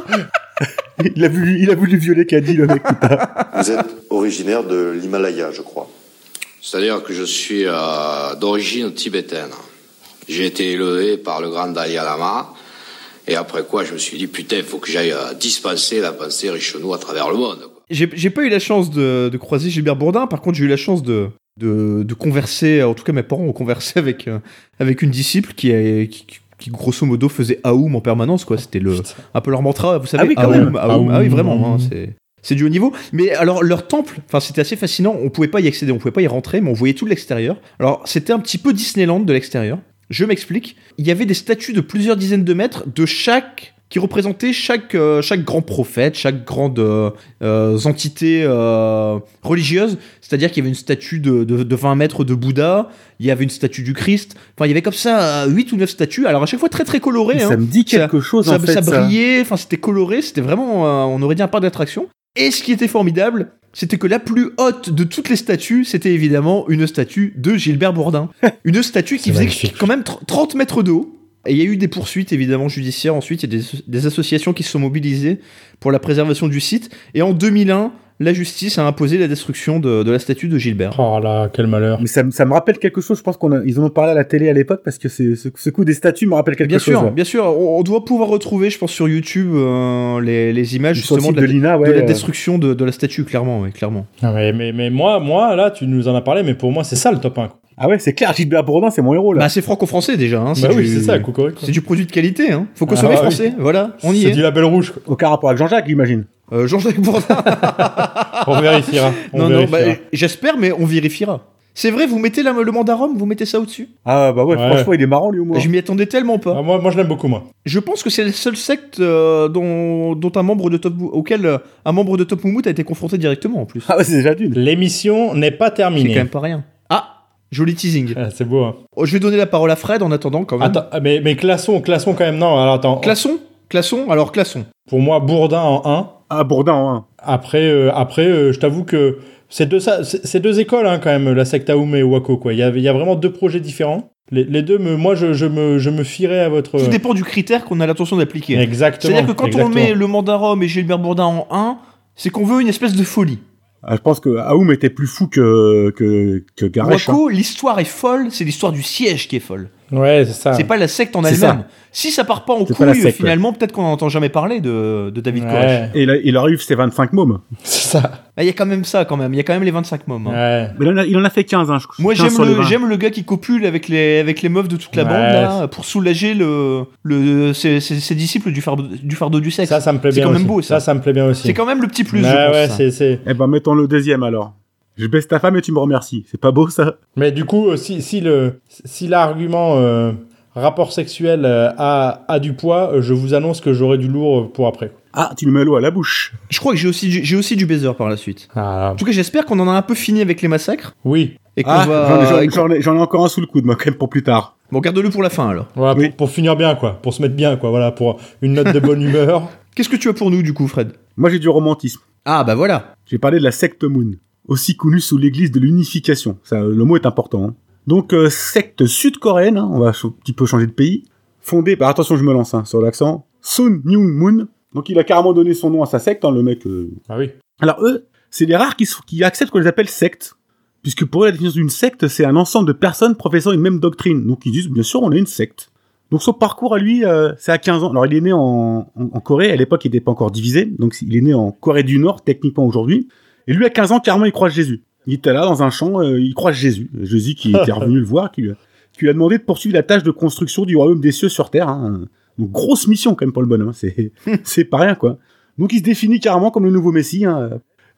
il, a voulu, il a voulu violer Caddy, le mec. Vous êtes originaire de l'Himalaya, je crois. C'est-à-dire que je suis euh, d'origine tibétaine. J'ai été élevé par le grand Dalai Lama. Et après quoi, je me suis dit, putain, il faut que j'aille euh, dispenser la pensée Richelieu à travers le monde. J'ai pas eu la chance de, de croiser Gilbert Bourdin, par contre j'ai eu la chance de, de, de converser, en tout cas mes parents ont conversé avec, euh, avec une disciple qui, est, qui, qui, grosso modo faisait Aoum en permanence, quoi. C'était le, un peu leur mantra, vous savez, Ah oui, quand Aoum, même. Aoum. Ah oui, vraiment, hein, c'est... C'est du haut niveau. Mais alors, leur temple, enfin, c'était assez fascinant. On pouvait pas y accéder, on pouvait pas y rentrer, mais on voyait tout de l'extérieur. Alors, c'était un petit peu Disneyland de l'extérieur. Je m'explique. Il y avait des statues de plusieurs dizaines de mètres de chaque qui représentaient chaque, euh, chaque grand prophète, chaque grande euh, euh, entité religieuse. C'est-à-dire qu'il y avait une statue de, de, de 20 mètres de Bouddha, il y avait une statue du Christ. Enfin, il y avait comme ça 8 ou 9 statues. Alors, à chaque fois très très colorées. hein. Ça me dit quelque chose, Ça, en fait. ça brillait, enfin c'était coloré, c'était vraiment, on aurait dit un parc d'attractions. Et ce qui était formidable, c'était que la plus haute de toutes les statues, c'était évidemment une statue de Gilbert Bourdin. une statue qui faisait quand même tr- 30 mètres de haut. Et il y a eu des poursuites évidemment judiciaires ensuite, il y a des, des associations qui se sont mobilisées pour la préservation du site. Et en 2001, la justice a imposé la destruction de, de la statue de Gilbert. Oh là, quel malheur. Mais ça, me- ça me rappelle quelque chose, je pense qu'on a- ils en ont parlé à la télé à l'époque parce que c'est- ce, ce coup des statues me rappelle quelque Bien chose. sûr, ouais. bien sûr, on, on doit pouvoir retrouver, je pense, sur YouTube euh, les, les images justement de la, de l'INA, ouais. de la euh, destruction de, de la statue, clairement, ouais, clairement. Ah, mais, mais, mais moi, moi, là, tu nous en as parlé, mais pour moi, c'est ça le top 1. Ah ouais, c'est clair, Gilbert Bourdin, c'est mon héros là. Bah, c'est franco-français déjà. Hein, Bah oui, c'est ça, Cocorico. C'est du produit de qualité. Hein. Faut Ah, consommer oui. français. Voilà, on y C'est est. du label rouge. quoi. Aucun rapport avec Jean-Jacques, j'imagine. Euh, Jean-Jacques Bourdin. On vérifiera. On non, non, bah, j'espère, mais on vérifiera. C'est vrai, vous mettez la- le mandat Rome, vous mettez ça au-dessus? Ah bah ouais, Ouais. franchement, il est marrant lui au moins. Je m'y attendais tellement pas. Ah, moi, moi, je l'aime beaucoup, moi. Je pense que c'est la seule secte euh, dont, dont un membre de Top, auquel euh, un membre de Top Moumout a été confronté directement en plus. Ah ouais, c'est déjà d'une. L'émission n'est pas C'est quand terminée. même pas rien. Joli teasing. Ah, c'est beau. hein. Oh, je vais donner la parole à Fred en attendant quand même. Attends, ah, mais, mais classons, classons quand même. Non, alors attends. Classons Classons Alors classons. Pour moi, Bourdin en 1. Ah, Bourdin en un. Après, euh, après euh, je t'avoue que c'est deux, ça- c'est c'est deux écoles hein, quand même, la secte Aoum et Wako. Quoi. Il, y a, il y a vraiment deux projets différents. Les, les deux, me, moi, je, je, me, je me fierais à votre. Tout dépend du critère qu'on a l'intention d'appliquer. Exactement. C'est-à-dire que quand exactement. on met le mandat Rome et Gilbert Bourdin en 1, c'est qu'on veut une espèce de folie. Ah, je pense que Aoum était plus fou que, que, que hein. L'histoire est folle, c'est l'histoire du siège qui est folle. Ouais, c'est ça. C'est pas la secte en C'est elle-même. Si ça part pas en C'est pas couille, secte, finalement, peut-être qu'on n'entend jamais parler de, de David Koresh. Ouais, Et là, il arrive ses 25 mômes. c'est ça. Ah, Il y a quand même ça, quand même. Il y a quand même les 25 mômes. hein. Ouais. Mais il en a, il en a fait 15, hein, je Moi, 15 j'aime le, 20. j'aime le gars qui copule avec les, avec les meufs de toute la Ouais, bande, là, pour soulager le, le, ses, ses- ses disciples du fardeau, du fardeau du sexe. Ça, ça me plaît C'est bien quand même beau, ça. ça. me plaît bien aussi. C'est quand même le petit plus, Ouais, je pense. ouais, ça. c'est, c'est... Eh ben, mettons le deuxième alors. Je baisse ta femme et tu me remercies. C'est pas beau ça? Mais du coup, euh, si, si, le, si l'argument euh, rapport sexuel euh, a, a du poids, euh, je vous annonce que j'aurai du lourd pour après. Ah, tu nous mets l'eau à la bouche. Je crois que j'ai aussi, du- j'ai aussi du baiser par la suite. Ah, En tout cas, j'espère qu'on en a un peu fini avec les massacres. oui. Et qu'on Ah, va. j'en- ai, j'en ai encore un sous le coude, moi, quand même, pour plus tard. Bon, garde-le pour la fin alors. Voilà, Oui. pour, pour finir bien, quoi. Pour se mettre bien, quoi. Voilà, pour une note de bonne humeur. Qu'est-ce que tu as pour nous, du coup, Fred? Moi, j'ai du romantisme. Ah, bah voilà. J'ai parlé de la secte Moon, aussi connue sous l'église de l'unification. Ça, le mot est important. hein. Donc, euh, secte sud-coréenne, hein, on va un petit peu changer de pays, fondée par, attention, je me lance hein, sur l'accent, Sun Myung Moon. Donc, il a carrément donné son nom à sa secte, le mec. euh. Ah oui. Alors, eux, c'est les rares qui, acceptent qu'on les appelle sectes. Puisque pour eux, la définition d'une secte, c'est un ensemble de personnes professant une même doctrine. Donc, ils disent, bien sûr, on est une secte. Donc, son parcours à lui, euh, c'est à 15 ans. Alors, il est né en, en, en Corée. À l'époque, il n'était pas encore divisé. Donc, il est né en Corée du Nord, techniquement aujourd'hui. Et lui, à 15 ans, carrément, il croise Jésus. Il était là, dans un champ, euh, il croise Jésus. Jésus qui était revenu le voir, qui lui, a, qui lui a demandé de poursuivre la tâche de construction du royaume des cieux sur terre. hein. Donc, grosse mission, quand même, pour le bonhomme. hein. C'est, c'est pas rien, quoi. Donc, il se définit carrément comme le nouveau Messie. hein.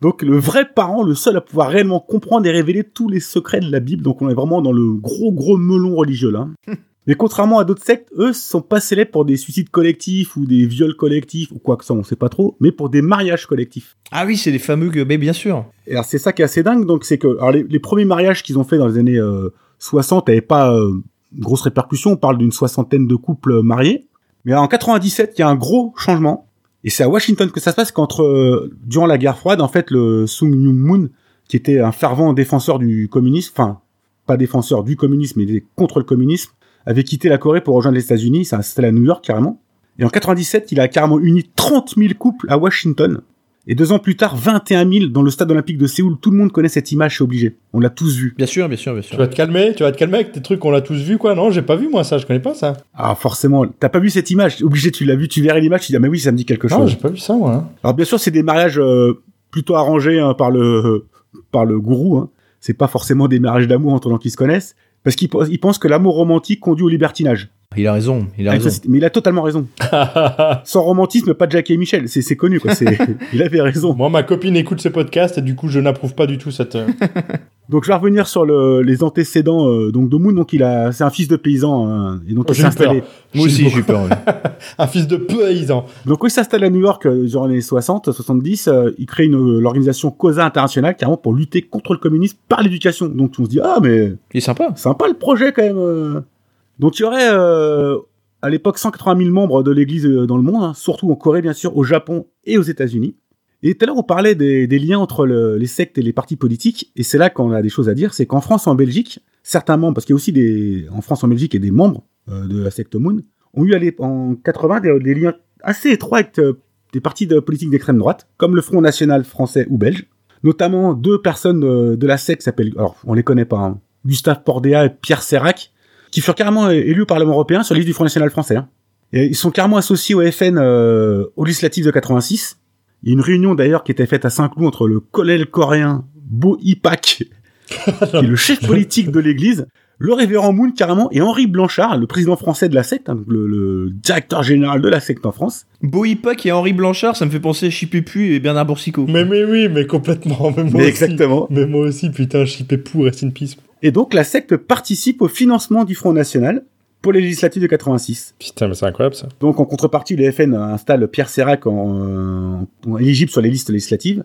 Donc, le vrai parent, le seul à pouvoir réellement comprendre et révéler tous les secrets de la Bible. Donc, on est vraiment dans le gros, gros melon religieux, là. Mais contrairement à d'autres sectes, eux sont pas célèbres pour des suicides collectifs ou des viols collectifs ou quoi que ça, on sait pas trop, mais pour des mariages collectifs. Ah oui, c'est les fameux. Mais bien sûr. Et alors c'est ça qui est assez dingue, donc c'est que alors les, les premiers mariages qu'ils ont fait dans les années euh, 60 n'avaient pas euh, grosse répercussion, on parle d'une soixantaine de couples euh, mariés. Mais en 97, il y a un gros changement, et c'est à Washington que ça se passe qu'entre euh, durant la guerre froide, en fait, le Sung Myung Moon, qui était un fervent défenseur du communisme, enfin pas défenseur du communisme, mais contre le communisme, avait quitté la Corée pour rejoindre les États-Unis, ça s'installé à New York carrément. Et en 97, il a carrément uni 30 000 couples à Washington. Et deux ans plus tard, 21 000 dans le stade olympique de Séoul. Tout le monde connaît cette image, c'est obligé. On l'a tous vu. Bien sûr, bien sûr, bien Tu sûr. vas te calmer, tu vas te calmer avec tes trucs qu'on l'a tous vu quoi. Non, j'ai pas vu moi ça, je connais pas ça. Ah, forcément. T'as pas vu cette image? Obligé, tu l'as vu, tu verrais l'image, tu dis, ah, mais oui, ça me dit quelque Non, chose. j'ai pas vu ça moi. hein. Alors, bien sûr, c'est des mariages euh, plutôt arrangés hein, par le par le gourou. Hein. C'est pas forcément des mariages d'amour entre gens qui se connaissent. Parce qu'il pense- que l'amour romantique conduit au libertinage. Il a raison, il a Avec raison. ça, mais il a totalement raison. Sans romantisme, pas Jackie et Michel. C'est connu, quoi. Il avait raison. moi, ma copine écoute ce podcast et du coup, je n'approuve pas du tout cette. euh, Donc, je vais revenir sur le, les antécédents euh, donc de Moon. Donc, il a, c'est un fils de paysan hein, et donc Oh, il s'est installé. Moi aussi, j'ai eu peur. ouais. Un fils de paysan. Donc, quand il s'installe à New York euh, durant les années 60, 70, euh, il crée une euh, l'organisation Cosa Internationale carrément pour lutter contre le communisme par l'éducation. Donc, on se dit ah mais Il est sympa. sympa le projet quand même. Donc, il y aurait euh, à l'époque 180 000 membres de l'Église euh, dans le monde, hein, surtout en Corée bien sûr, au Japon et aux États-Unis. Et tout à l'heure, on parlait des, liens entre le- les sectes et les partis politiques, et c'est là qu'on a des choses à dire, c'est qu'en France et en Belgique, certains membres, parce qu'il y a aussi des, en France et en Belgique, a des membres euh, de la secte Moon, ont eu en 80 des, liens assez étroits avec des partis de politique d'extrême droite, comme le Front National français ou belge, notamment deux personnes de la secte s'appellent, alors on les connaît pas, hein, Gustave Pordéa et Pierre Sérac, qui furent carrément élus au Parlement européen sur la liste du Front National français. hein. Et ils sont carrément associés au FN euh, aux législatives de 86. Il y a une réunion d'ailleurs qui était faite à Saint-Cloud entre le colonel coréen Bo Ipak, qui est le chef politique de l'église, le révérend Moon carrément, et Henri Blanchard, le président français de la secte, hein, donc le, le directeur général de la secte en France. Boipac et Henri Blanchard, ça me fait penser à Chipépu et Bernard Boursicot. Mais, mais oui, mais complètement. Mais moi Mais aussi. exactement. Mais moi aussi, putain, chipé pour rest in peace. Et donc la secte participe au financement du Front National pour les législatives de 86. Putain, mais c'est incroyable ça. Donc en contrepartie, le FN installe Pierre Sérac en, euh, en éligible sur les listes législatives.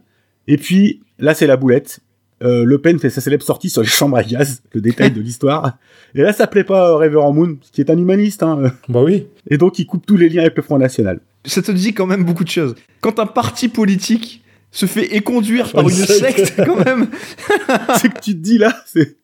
Et puis là, c'est la boulette. Euh, le Pen fait sa célèbre sortie sur les chambres à gaz, le détail de l'histoire. Et là, ça plaît pas au Révérend Moon, qui est un humaniste. Hein. Bah oui. Et donc, il coupe tous les liens avec le Front National. Ça te dit quand même beaucoup de choses. Quand un parti politique se fait éconduire par Une secte, quand même. c'est que tu te dis là, c'est...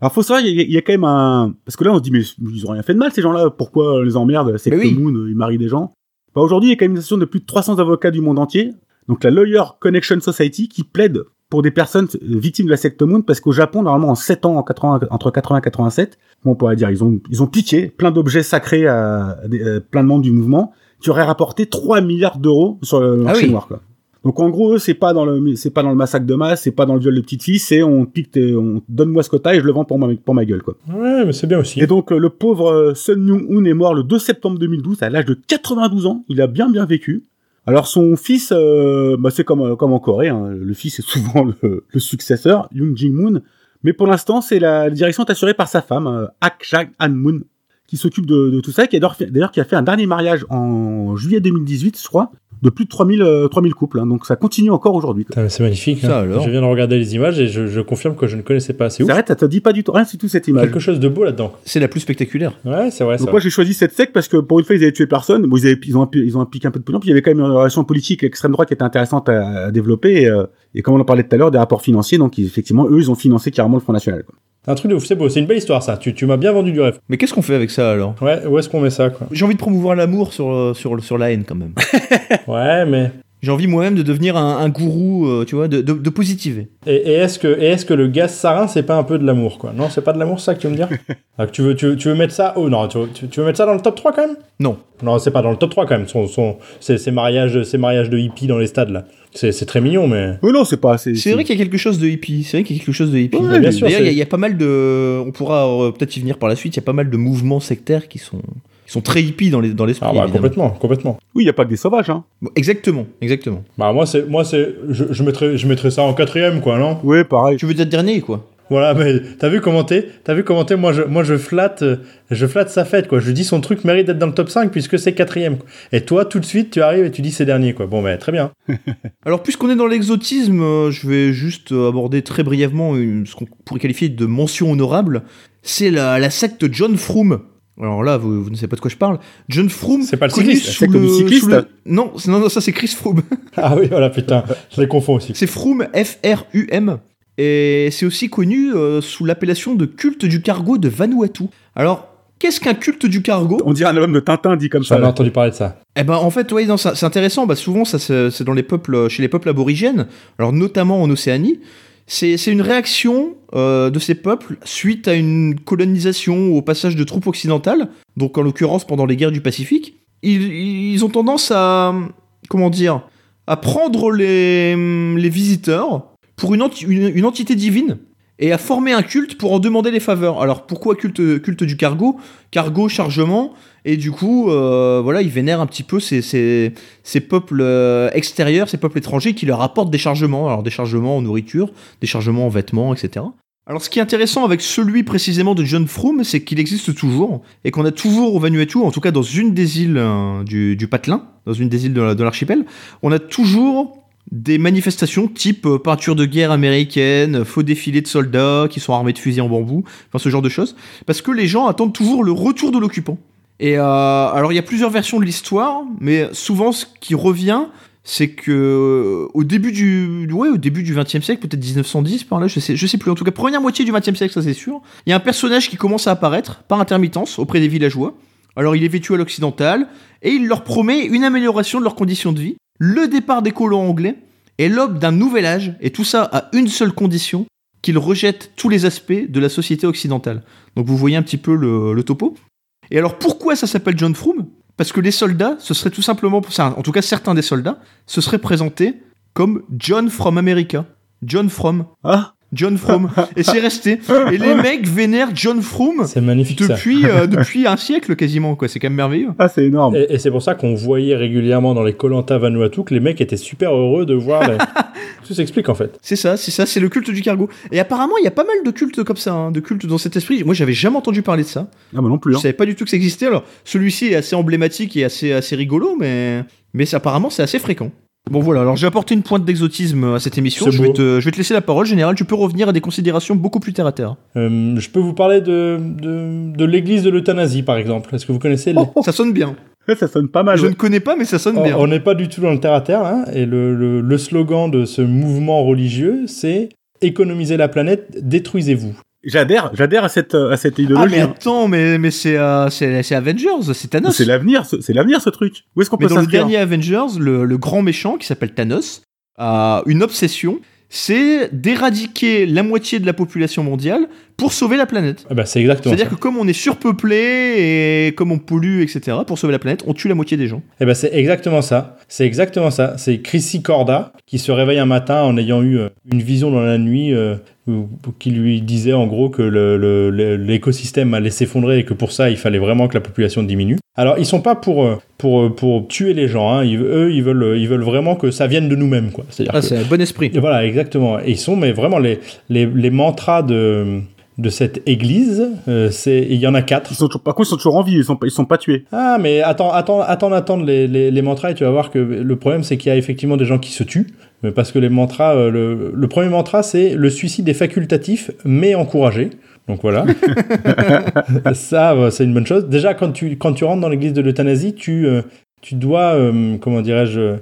Alors faut savoir, il y, y a quand même un... Parce que là, on se dit, mais ils ont rien fait de mal, ces gens-là. Pourquoi les emmerde? C'est oui. Moon, ils marient des gens. Bah, Aujourd'hui, il y a quand même une association de plus de 300 avocats du monde entier. Donc la Lawyer Connection Society qui plaide pour des personnes euh, victimes de la secte Moon parce qu'au Japon, normalement, en 7 ans, en 80, entre 80 et 87, comment on pourrait dire, ils ont, ils ont piqué plein d'objets sacrés à, euh, plein de membres du mouvement qui auraient rapporté 3 milliards d'euros sur le marché oui. noir, quoi. Donc en gros, c'est pas dans le c'est pas dans le massacre de masse, c'est pas dans le viol de petites filles, c'est on pique on donne-moi ce quota et je le vends pour ma pour ma gueule quoi. Ouais, mais c'est bien aussi. Et donc euh, le pauvre euh, Sun Myung-un est mort le 2 septembre 2012 à l'âge de 92 ans, il a bien bien vécu. Alors son fils euh, bah, c'est comme comme en Corée, hein, le fils est souvent le, le successeur, Yoon Jin-moon, mais pour l'instant, c'est la, la direction est assurée par sa femme euh, Ak Jang-han Moon qui s'occupe de, de tout ça, qui a d'ailleurs qui a fait un dernier mariage en juillet 2018, je crois, de plus de 3000 euh, 3000 couples, hein, donc ça continue encore aujourd'hui. c'est magnifique. Ça hein. alors. Je viens de regarder les images et je, je confirme que je ne connaissais pas. C'est ouf. C'est vrai, ça te dit pas du tout rien du tout cette image. Quelque chose de beau là-dedans. C'est la plus spectaculaire. Ouais, c'est vrai. c'est Donc moi j'ai choisi cette secte parce que pour une fois ils avaient tué personne. Bon, ils, avaient, ils ont un, ils ont impliqué un peu de pognon, puis il y avait quand même une relation politique extrême droite qui était intéressante à, à développer. Et, euh, et comme on en parlait tout à l'heure, des rapports financiers, donc ils- effectivement eux ils ont financé carrément le Front National. Quoi. Un truc de ouf, c'est beau. C'est une belle histoire ça. Tu, tu m'as bien vendu du rêve. Mais qu'est-ce qu'on fait avec ça alors? Ouais, où est-ce qu'on met ça quoi? J'ai envie de promouvoir l'amour sur, euh, sur, sur la haine quand même. Ouais, mais. J'ai envie moi-même de devenir un, un gourou, euh, tu vois, de, de, de positiver. Et, et est-ce que, est-ce que le gaz sarin, c'est pas un peu de l'amour, quoi? Non, c'est pas de l'amour, ça que tu veux me dire? Ah, tu, veux, tu, veux, tu veux mettre ça. Oh non, tu veux, tu, veux mettre ça dans le top 3 quand même? Non. Non, c'est pas dans le top 3 quand même. Son, son, ces mariages, ces mariages de hippies dans les stades là. C'est, c'est très mignon, mais. Oui non c'est pas. C'est C'est vrai qu'il y a quelque chose de hippie. C'est vrai qu'il y a quelque chose de hippie. Ouais, bien sûr, D'ailleurs, il y, a- y pas mal de. On pourra euh, peut-être y venir par la suite. Il y a pas mal de mouvements sectaires qui sont, qui sont très hippies dans les- dans l'esprit. Ah bah complètement, complètement. Oui il y a pas que des sauvages. Hein. Bon, exactement, exactement. Bah moi c'est, moi c'est, je, je mettrais, je mettrais ça en quatrième, quoi, non? Oui pareil. Tu veux dire dernier, quoi? Voilà, mais t'as vu comment t'es T'as vu comment t'es Moi, je, moi, je flatte, euh, je flatte sa fête, quoi. Je dis son truc mérite d'être dans le top 5 puisque c'est quatrième. Et toi, tout de suite, tu arrives et tu dis c'est dernier, quoi. Bon, ben très bien. Alors, puisqu'on est dans l'exotisme, euh, je vais juste euh, aborder très brièvement une- ce qu'on pourrait qualifier de mention honorable. C'est la, la secte John Froome. Alors là, vous, vous ne savez pas de quoi je parle. John Froome. C'est pas le cycliste, sous secte le- cycliste. le- Non, c'est- non, non, ça c'est Chris Froome. Ah oui, voilà, putain, je les confonds aussi. C'est Froome, F-R-U-M. Et c'est aussi connu euh, sous l'appellation de culte du cargo de Vanuatu. Alors, Qu'est-ce qu'un culte du cargo? On dirait un album de Tintin dit comme ça. J'en ai là. entendu parler de ça. Eh ben en fait, ouais, c'est intéressant. Bah, souvent, ça c'est c'est dans les peuples, chez les peuples aborigènes, alors notamment en Océanie. C'est c'est une réaction euh, de ces peuples suite à une colonisation ou au passage de troupes occidentales, donc en l'occurrence pendant les guerres du Pacifique. Ils, ils ont tendance à comment dire à prendre les, les visiteurs pour une, enti- une, une entité divine et à former un culte pour en demander les faveurs. Alors pourquoi culte, du cargo? Cargo, chargement, et du coup, euh, voilà, ils vénèrent un petit peu ces, peuples euh, extérieurs, ces peuples étrangers qui leur apportent des chargements. Alors des chargements en nourriture, des chargements en vêtements, etc. Alors ce qui est intéressant avec celui précisément de John Froome, c'est qu'il existe toujours, et qu'on a toujours au Vanuatu, en tout cas dans une des îles euh, du, du Patelin, dans une des îles de l'archipel, on a toujours des manifestations type euh, peinture de guerre américaine, faux défilés de soldats qui sont armés de fusils en bambou, enfin ce genre de choses, parce que les gens attendent toujours le retour de l'occupant. Et euh, alors il y a plusieurs versions de l'histoire, mais souvent ce qui revient, c'est que euh, au début du ouais, au début du 20e siècle, peut-être 1910 par là, je sais sais plus en tout cas première moitié du 20e siècle, ça c'est sûr. Il y a un personnage qui commence à apparaître par intermittence auprès des villageois. Alors il est vêtu à l'occidental et il leur promet une amélioration de leurs conditions de vie, le départ des colons anglais et l'aube d'un nouvel âge et tout ça à une seule condition qu'ils rejettent tous les aspects de la société occidentale. Donc vous voyez un petit peu le, topo. Et alors pourquoi ça s'appelle John Froome? Parce que les soldats, ce serait tout simplement, en tout cas certains des soldats, se seraient présentés comme John from America. John from. Ah, John Froome. Et c'est resté. Et les mecs vénèrent John Froome C'est magnifique ça. depuis, euh, depuis un siècle quasiment, quoi. C'est quand même merveilleux. ah c'est énorme. Et, et c'est pour ça qu'on voyait régulièrement dans les Colanta Vanuatu que les mecs étaient super heureux de voir. les- Tout s'explique en fait. C'est ça, c'est ça, c'est le culte du cargo. Et apparemment, il y a pas mal de cultes comme ça, hein, de cultes dans cet esprit. Moi, j'avais jamais entendu parler de ça. Ah, moi non plus. Je hein. savais pas du tout que ça existait. Alors, celui-ci est assez emblématique et assez, assez rigolo, mais, mais apparemment, c'est assez fréquent. Bon, voilà, alors j'ai apporté une pointe d'exotisme à cette émission. Je vais, te, je vais te laisser la parole, Général. Tu peux revenir à des considérations beaucoup plus terre à terre. Euh, je peux vous parler de, de, de l'église de l'euthanasie par exemple. Est-ce que vous connaissez le- Ça sonne bien. Ouais, ça sonne pas mal. Je ouais. ne connais pas, mais ça sonne On- bien. On n'est pas du tout dans le terre à terre hein, et le, le, le slogan de ce mouvement religieux c'est économiser la planète, détruisez-vous. J'adhère, j'adhère à cette, à cette Ah, idéologie. mais hein. attends, mais, mais c'est euh, c'est c'est Avengers, c'est Thanos. C'est l'avenir, ce- c'est l'avenir ce truc. Où est-ce qu'on Mais peut dans le dernier Avengers, le, le grand méchant qui s'appelle Thanos a une obsession, c'est d'éradiquer la moitié de la population mondiale pour sauver la planète. Ah bah, c'est exactement ça. C'est-à-dire que comme on est surpeuplé et comme on pollue, etc., pour sauver la planète, on tue la moitié des gens. Eh ben c'est exactement ça. C'est exactement ça. C'est Chrissy Corda qui se réveille un matin en ayant eu euh, une vision dans la nuit euh, qui lui disait en gros que le- le- le- l'écosystème allait s'effondrer et que pour ça il fallait vraiment que la population diminue. Alors ils sont pas pour euh, pour pour tuer les gens. Hein. Ils- eux ils veulent ils veulent vraiment que ça vienne de nous-mêmes quoi. C'est-à-dire Ah, c'est un bon esprit. voilà, exactement. Et ils sont, mais vraiment, les, les, les mantras de, de cette église, euh, c'est, il y en a quatre. Ils sont toujours- par contre, ils sont toujours en vie, ils sont, ils sont pas tués. Ah, mais attends, attends, attends, attends les, les, les mantras et tu vas voir que le problème, c'est qu'il y a effectivement des gens qui se tuent. Mais parce que les mantras, euh, le, le premier mantra, c'est le suicide est facultatif, mais encouragé. Donc voilà. Ça, euh, c'est une bonne chose. Déjà, quand tu, quand tu rentres dans l'église de l'euthanasie, tu, euh, tu dois, comment dirais-je,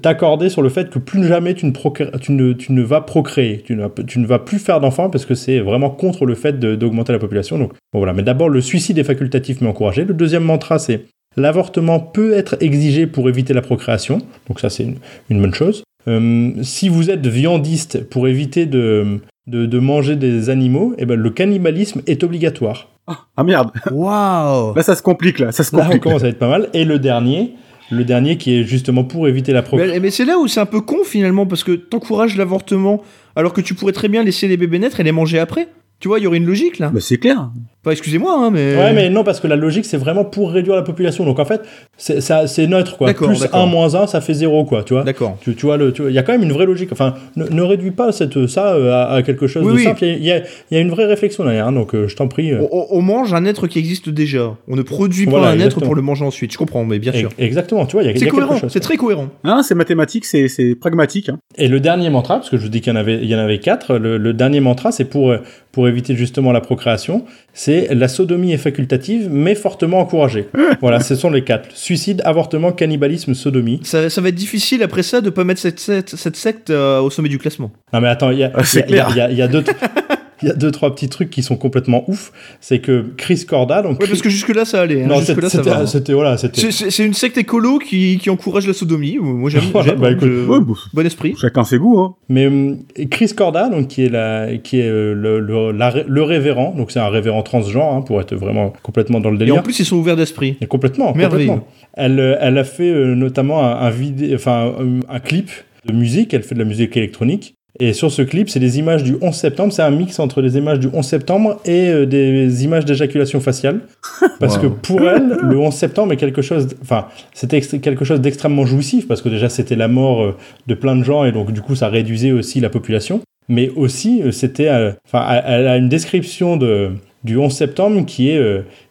t'accorder sur le fait que plus jamais tu ne, procré- tu ne, tu ne vas procréer. Tu ne, tu ne vas plus faire d'enfants parce que c'est vraiment contre le fait d'augmenter la population. Donc bon, voilà. Mais d'abord, le suicide est facultatif, mais encouragé. Le deuxième mantra, c'est l'avortement peut être exigé pour éviter la procréation. Donc ça, c'est une, une bonne chose. Euh, si vous êtes viandiste pour éviter de, de, de manger des animaux, eh ben, le cannibalisme est obligatoire. Ah merde, Waouh là ça se complique là, ça se Là, on complique. commence à être pas mal. Et le dernier, le dernier qui est justement pour éviter la procréation. Mais, mais c'est là où c'est un peu con finalement, parce que t'encourages l'avortement alors que tu pourrais très bien laisser les bébés naître et les manger après. Tu vois, il y aurait une logique là. Bah, c'est clair. Enfin, excusez-moi, hein, mais. Ouais, mais non, parce que la logique, c'est vraiment pour réduire la population. Donc en fait, c'est ça- c'est neutre, quoi. Plus d'accord. 1 moins 1, ça fait 0, quoi, tu vois. D'accord. Tu, tu vois, il y a quand même une vraie logique. Enfin, ne, ne réduis pas cette, ça euh, à, à quelque chose Oui, de oui. simple. Il y, a, il y a une vraie réflexion derrière, hein, donc euh, je t'en prie. euh, On, mange un être qui existe déjà. On ne produit pas un être pour le manger ensuite. Je comprends, mais bien sûr. Exactement, tu vois, il y a, il y C'est a quelque cohérent, chose. c'est très cohérent. Hein, c'est mathématique, c'est, pragmatique. Hein. Et le dernier mantra, parce que je vous dis qu'il y en avait, il y en avait quatre, le, le dernier mantra, c'est pour, euh, pour éviter justement la procréation, c'est la sodomie est facultative, mais fortement encouragée. voilà, ce sont les quatre. Suicide, avortement, cannibalisme, sodomie. Ça, ça va être difficile après ça de pas mettre cette, cette, cette secte euh, au sommet du classement. Non mais attends, il y a, y a- a- y a deux... il y a deux trois petits trucs qui sont complètement ouf. C'est que Chris Corda, donc Ouais, parce que jusque-là ça allait. hein. non, ça c'était va. c'était voilà, c'était C'est- C'est c'est une secte écolo qui, qui encourage la sodomie. Moi j'aime. Voilà, j'aime, bah, hein, écoute, je- Ouais, bon, Bon esprit. chacun ses goûts, hein. Mais hum, Chris Corda, donc qui est la, qui est euh, le, le, la le révérend, donc c'est un révérend transgenre hein, pour être vraiment complètement dans le Et délire. en plus ils sont ouverts d'esprit. Et complètement, Merveilleux. complètement. Elle, euh, elle a fait euh, notamment un, un, vidé- enfin, un, un clip de musique. Elle fait de la musique électronique. Et sur ce clip, c'est des images du 11 septembre. C'est un mix entre les images du 11 septembre et euh, des images d'éjaculation faciale. Parce que pour elle, le 11 septembre est quelque chose, enfin, c'était quelque chose d'extrêmement jouissif parce que déjà c'était la mort euh, de plein de gens et donc du coup ça réduisait aussi la population. Mais aussi, euh, c'était, enfin, elle- a une description de du 11 septembre qui est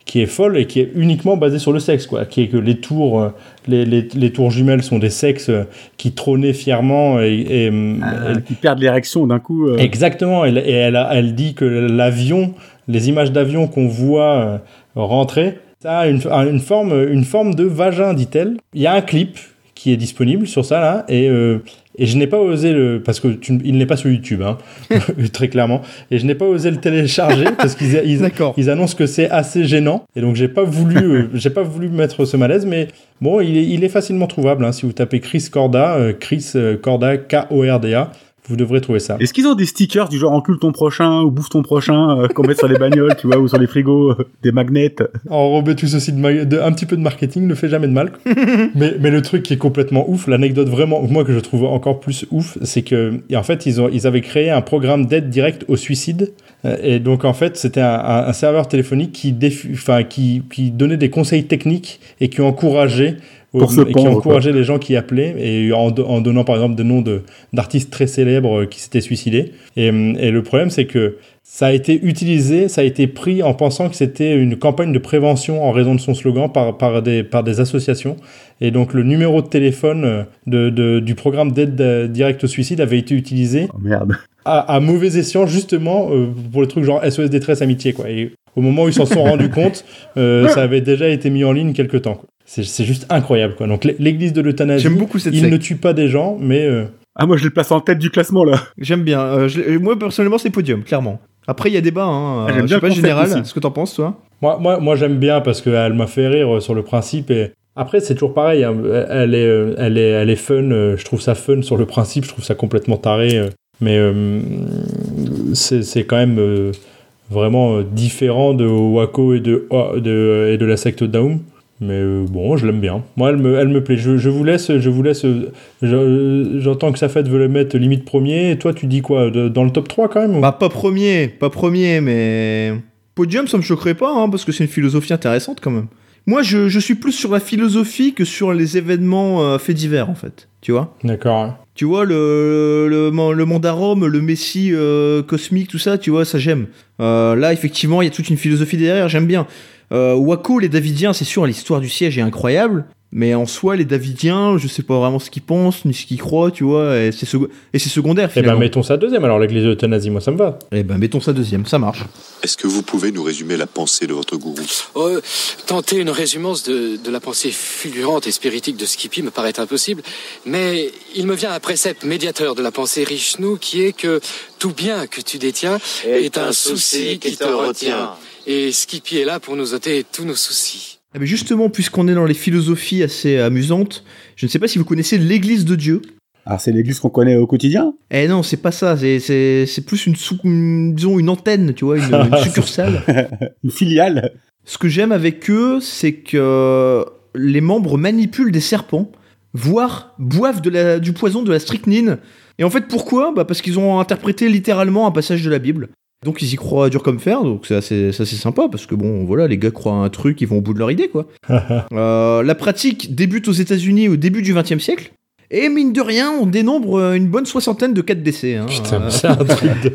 qui est folle et qui est uniquement basée sur le sexe, quoi. Qui est que les tours, euh, les, les, les tours jumelles sont des sexes euh, qui trônaient fièrement et, et, euh, Euh, qui perdent l'érection d'un coup. euh. Exactement, et, et elle, elle dit que l'avion, les images d'avion qu'on voit rentrer, ça a une, une, forme, une forme de vagin, dit-elle. Il y a un clip qui est disponible sur ça, là, et, euh, et je n'ai pas osé le... Parce que tu- il n'est pas sur YouTube, hein, très clairement, et je n'ai pas osé le télécharger parce qu'ils ils, ils annoncent que c'est assez gênant, et donc j'ai pas voulu, euh, j'ai pas voulu mettre ce malaise, mais bon, il est, il est facilement trouvable, hein, si vous tapez Chris Corda, euh, Chris euh, Corda, K-O-R-D-A, vous devrez trouver ça. Est-ce qu'ils ont des stickers du genre encule ton prochain ou bouffe ton prochain euh, qu'on met sur les bagnoles, tu vois, ou sur les frigos, euh, des magnets enrober tout ceci de, ma- de- un petit peu de marketing ne fait jamais de mal. mais, mais le truc qui est complètement ouf, l'anecdote vraiment, moi que je trouve encore plus ouf, c'est que, et en fait, ils, ont, ils avaient créé un programme d'aide directe au suicide. Euh, Et donc, en fait, c'était un, un- un serveur téléphonique qui, défu- enfin, qui, qui donnait des conseils techniques et qui encourageait Pour se et qui encourageait les gens qui appelaient et en, do- en donnant par exemple des noms de d'artistes très célèbres euh, qui s'étaient suicidés. Et, hum, et le problème c'est que ça a été utilisé, ça a été pris en pensant que c'était une campagne de prévention en raison de son slogan par, par, des, par des associations. Et donc le numéro de téléphone euh, de, de- du programme d'aide euh, directe au suicide avait été utilisé Oh merde. à, à mauvais escient justement euh, pour le truc genre SOS détresse amitié quoi. Et au moment où ils s'en sont rendus compte, euh, ça avait déjà été mis en ligne quelque temps. quoi. C'est c'est juste incroyable quoi. Donc l'é- l'église de l'euthanasie, J'aime beaucoup cette il secte. ne tue pas des gens, mais euh, Ah, moi je le place en tête du classement là. J'aime bien. Euh, je moi personnellement c'est podium, clairement. Après il y a débat. Hein. Ah, Euh, je sais pas général. aussi. Ce que t'en penses toi? moi, moi, moi j'aime bien parce qu'elle m'a fait rire sur le principe et après c'est toujours pareil. hein. Elle est, elle est, elle est fun. Je trouve ça fun sur le principe. Je trouve ça complètement taré, mais euh, c'est c'est quand même euh, vraiment différent de Waco et de, de et de la secte Daum. Mais euh, bon, je l'aime bien. Moi, elle me, elle me plaît. Je, je vous laisse, je vous laisse. euh, je- J'entends que Safed veut le mettre limite premier. Et toi, tu dis quoi? De- Dans le top 3 quand même ou- Bah pas premier, pas premier, mais podium ça me choquerait pas hein, parce que c'est une philosophie intéressante quand même. Moi je, je suis plus sur la philosophie que sur les événements euh, faits divers en fait. Tu vois? D'accord. Tu vois, le, le, le monde à Rome, le Messie euh, cosmique, tout ça, tu vois, ça j'aime. Euh, là, effectivement, il y a toute une philosophie derrière, j'aime bien. Euh, Waco, les Davidiens, c'est sûr, l'histoire du siège est incroyable. Mais en soi, les Davidiens, je sais pas vraiment ce qu'ils pensent, ni ce qu'ils croient, tu vois, et c'est sec- et c'est secondaire Eh ben, mettons ça deuxième alors, l'église de l'euthanasie. Moi, ça me va. Eh ben, mettons ça deuxième, ça marche. Est-ce que vous pouvez nous résumer la pensée de votre gourou? Euh, tenter une résumance de, de la pensée fulgurante et spiritique de Skippy me paraît impossible, mais il me vient un précepte médiateur de la pensée Richnou qui est que tout bien que tu détiens est, un souci qui te retient. Et Skippy est là pour nous ôter tous nos soucis. Eh ben, justement, puisqu'on est dans les philosophies assez amusantes, je ne sais pas si vous connaissez l'Église de Dieu. Alors c'est l'église qu'on connaît au quotidien? Eh non, c'est pas ça, c'est- c'est c'est plus une, une- disons une antenne, tu vois, une, une succursale. Une filiale. Ce que j'aime avec eux, c'est que les membres manipulent des serpents, voire boivent de la, du poison de la strychnine. Et en fait, pourquoi? Bah Parce qu'ils ont interprété littéralement un passage de la Bible. Donc ils y croient dur comme fer, donc c'est assez, sympa, parce que bon, voilà, les gars croient à un truc, ils vont au bout de leur idée, quoi. Euh, la pratique débute aux États-Unis au début du XXe siècle. Et mine de rien, on dénombre euh, une bonne soixantaine de cas de décès. hein. Putain, c'est un truc de.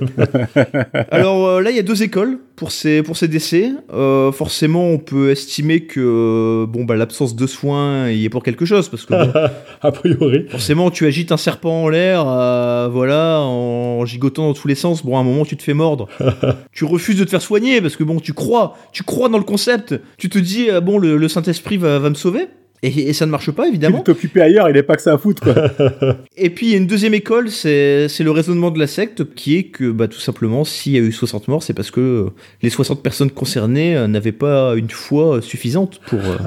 alors euh, là, il y a deux écoles pour ces, pour ces décès. Euh, forcément, on peut estimer que euh, bon, bah, l'absence de soins y est pour quelque chose, parce que bon, a priori. forcément, tu agites un serpent en l'air, euh, voilà, en gigotant dans tous les sens. Bon, à un moment, tu te fais mordre. tu refuses de te faire soigner parce que bon, tu crois, tu crois dans le concept. Tu te dis, bon, le, le Saint-Esprit va, va me sauver. Et, et ça ne marche pas, Il évidemment. est occupé ailleurs, il n'est pas que ça à foutre, quoi. Et puis, il y a une deuxième école, c'est le raisonnement de la secte, qui est que, bah, tout simplement, s'il y a eu 60 morts, c'est parce que euh, les 60 personnes concernées euh, n'avaient pas une foi suffisante pour, euh,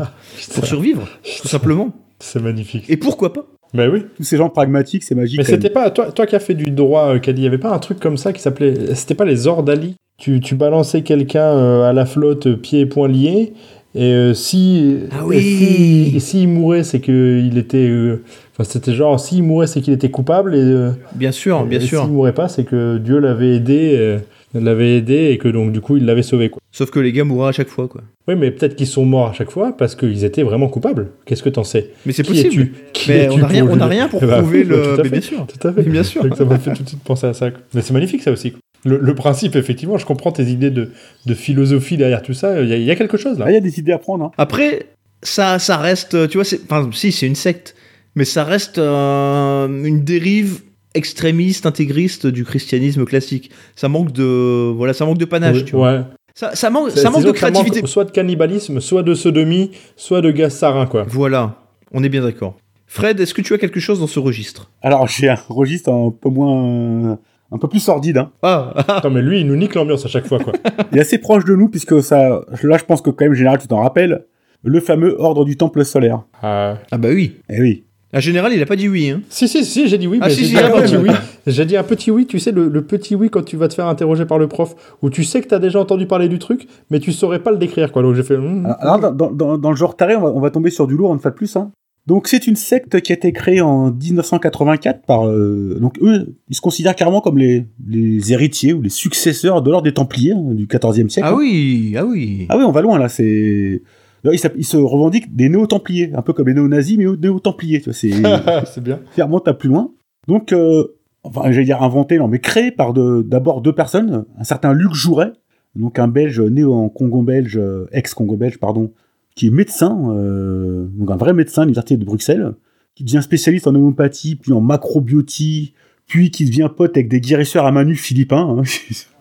pour survivre, tout simplement. C'est magnifique. Et pourquoi pas? Bah oui. Tous ces gens pragmatiques, c'est magique. Mais c'était pas toi, toi qui as fait du droit, euh, Caddy, il y avait pas un truc comme ça qui s'appelait, c'était pas les ordali? Tu, tu balançais quelqu'un euh, à la flotte, euh, pieds et poings liés, et euh, si, Ah et si, et s'il mourait, c'est que il était, euh, enfin c'était genre s'il mourait, c'est qu'il était coupable, et, euh, Bien sûr, bien et sûr. s'il mourait pas, c'est que Dieu l'avait aidé, euh, l'avait aidé, et que donc du coup il l'avait sauvé quoi. Sauf que les gars mourraient à chaque fois, quoi. Oui, mais peut-être qu'ils sont morts à chaque fois parce qu'ils étaient vraiment coupables. Qu'est-ce que t'en sais? Mais c'est possible. Qui Mais on n'a rien, on rien pour Eh ben, prouver bah, le. tout à Mais fait. bien sûr. Tout à fait. Mais bien sûr. Donc ça m'a fait tout de suite penser à ça. quoi. Mais c'est magnifique ça aussi. quoi. Le, le principe, effectivement, je comprends tes idées de, de philosophie derrière tout ça. Il y, a- il y a quelque chose là. Ah, il y a des idées à prendre. Hein. Après, ça, ça reste, tu vois, enfin, si, c'est une secte, mais ça reste euh, une dérive extrémiste, intégriste du christianisme classique. Ça manque de, voilà, ça manque de panache, Oui, tu vois. ouais. Ça, ça manque, ça manque de ça créativité. manque soit de cannibalisme, soit de sodomie, soit de gaz sarin, quoi. Voilà, on est bien d'accord. Fred, est-ce que tu as quelque chose dans ce registre? Alors, j'ai un registre un peu moins. Un peu plus sordide. Hein. Ah, Non, mais lui, il nous nique l'ambiance à chaque fois, quoi. Il est assez proche de nous, puisque ça. Là, je pense que quand même, général, tu t'en rappelles. Le fameux ordre du temple solaire. Ah. ah bah oui. Eh oui. En général, il a pas dit oui. Hein. Si, si, si, j'ai dit oui, Ah, mais si, j'ai si, dit un bon, petit bon. oui. J'ai dit un petit oui, tu sais, le, le petit oui quand tu vas te faire interroger par le prof, où tu sais que t'as déjà entendu parler du truc, mais tu saurais pas le décrire, quoi. Donc j'ai fait. hmm. Alors, dans, dans- dans- dans le genre taré, on va, on va tomber sur du lourd une fois de plus. Hein. Donc, c'est une secte qui a été créée en 1984 par. euh, donc, eux, ils se considèrent carrément comme les, les héritiers ou les successeurs de l'ordre des Templiers hein, du XIVe siècle. Ah oui, ah oui. Ah oui, on va loin là. C'est. Ils, se revendiquent des néo-templiers, un peu comme les néo-nazis, mais néo-templiers. tu vois, C'est c'est bien. qui remonte à plus loin. Donc, euh, enfin, j'allais dire inventé, non, mais créé par de- d'abord deux personnes, un certain Luc Jouret, donc un Belge né en Congo belge, euh, ex-Congo belge, pardon, qui est médecin, euh, donc un vrai médecin à l'université de Bruxelles, qui devient spécialiste en homéopathie, puis en macrobiotie, puis qui devient pote avec des guérisseurs à Manu philippins,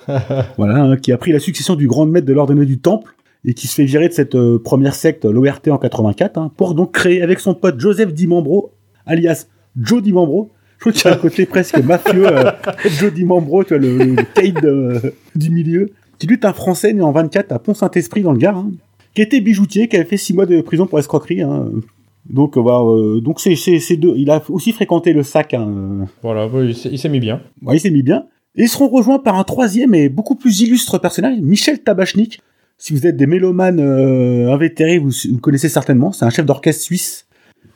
hein. voilà, hein, qui a pris la succession du grand maître de l'ordre du Temple, et qui se fait virer de cette euh, première secte, l'ORT en 84, hein, pour donc créer avec son pote Joseph Dimambro, alias Joe Dimambro, je trouve qu'il y a un côté presque mafieux, euh, Joe Dimambro, tu vois, le, le Cade du milieu, qui est un Français né en 24 à Pont-Saint-Esprit dans le Gard, qui était bijoutier, qui avait fait six mois de prison pour escroquerie. Hein. Donc, bah, euh, donc c'est, c'est, c'est deux. Il a aussi fréquenté le sac. Hein. Voilà, il s'est- mis bien. Ouais, il s'est mis bien. Et ils seront rejoints par un troisième et beaucoup plus illustre personnage, Michel Tabachnik. Si vous êtes des mélomanes euh, invétérés, vous, vous le connaissez certainement. C'est un chef d'orchestre suisse.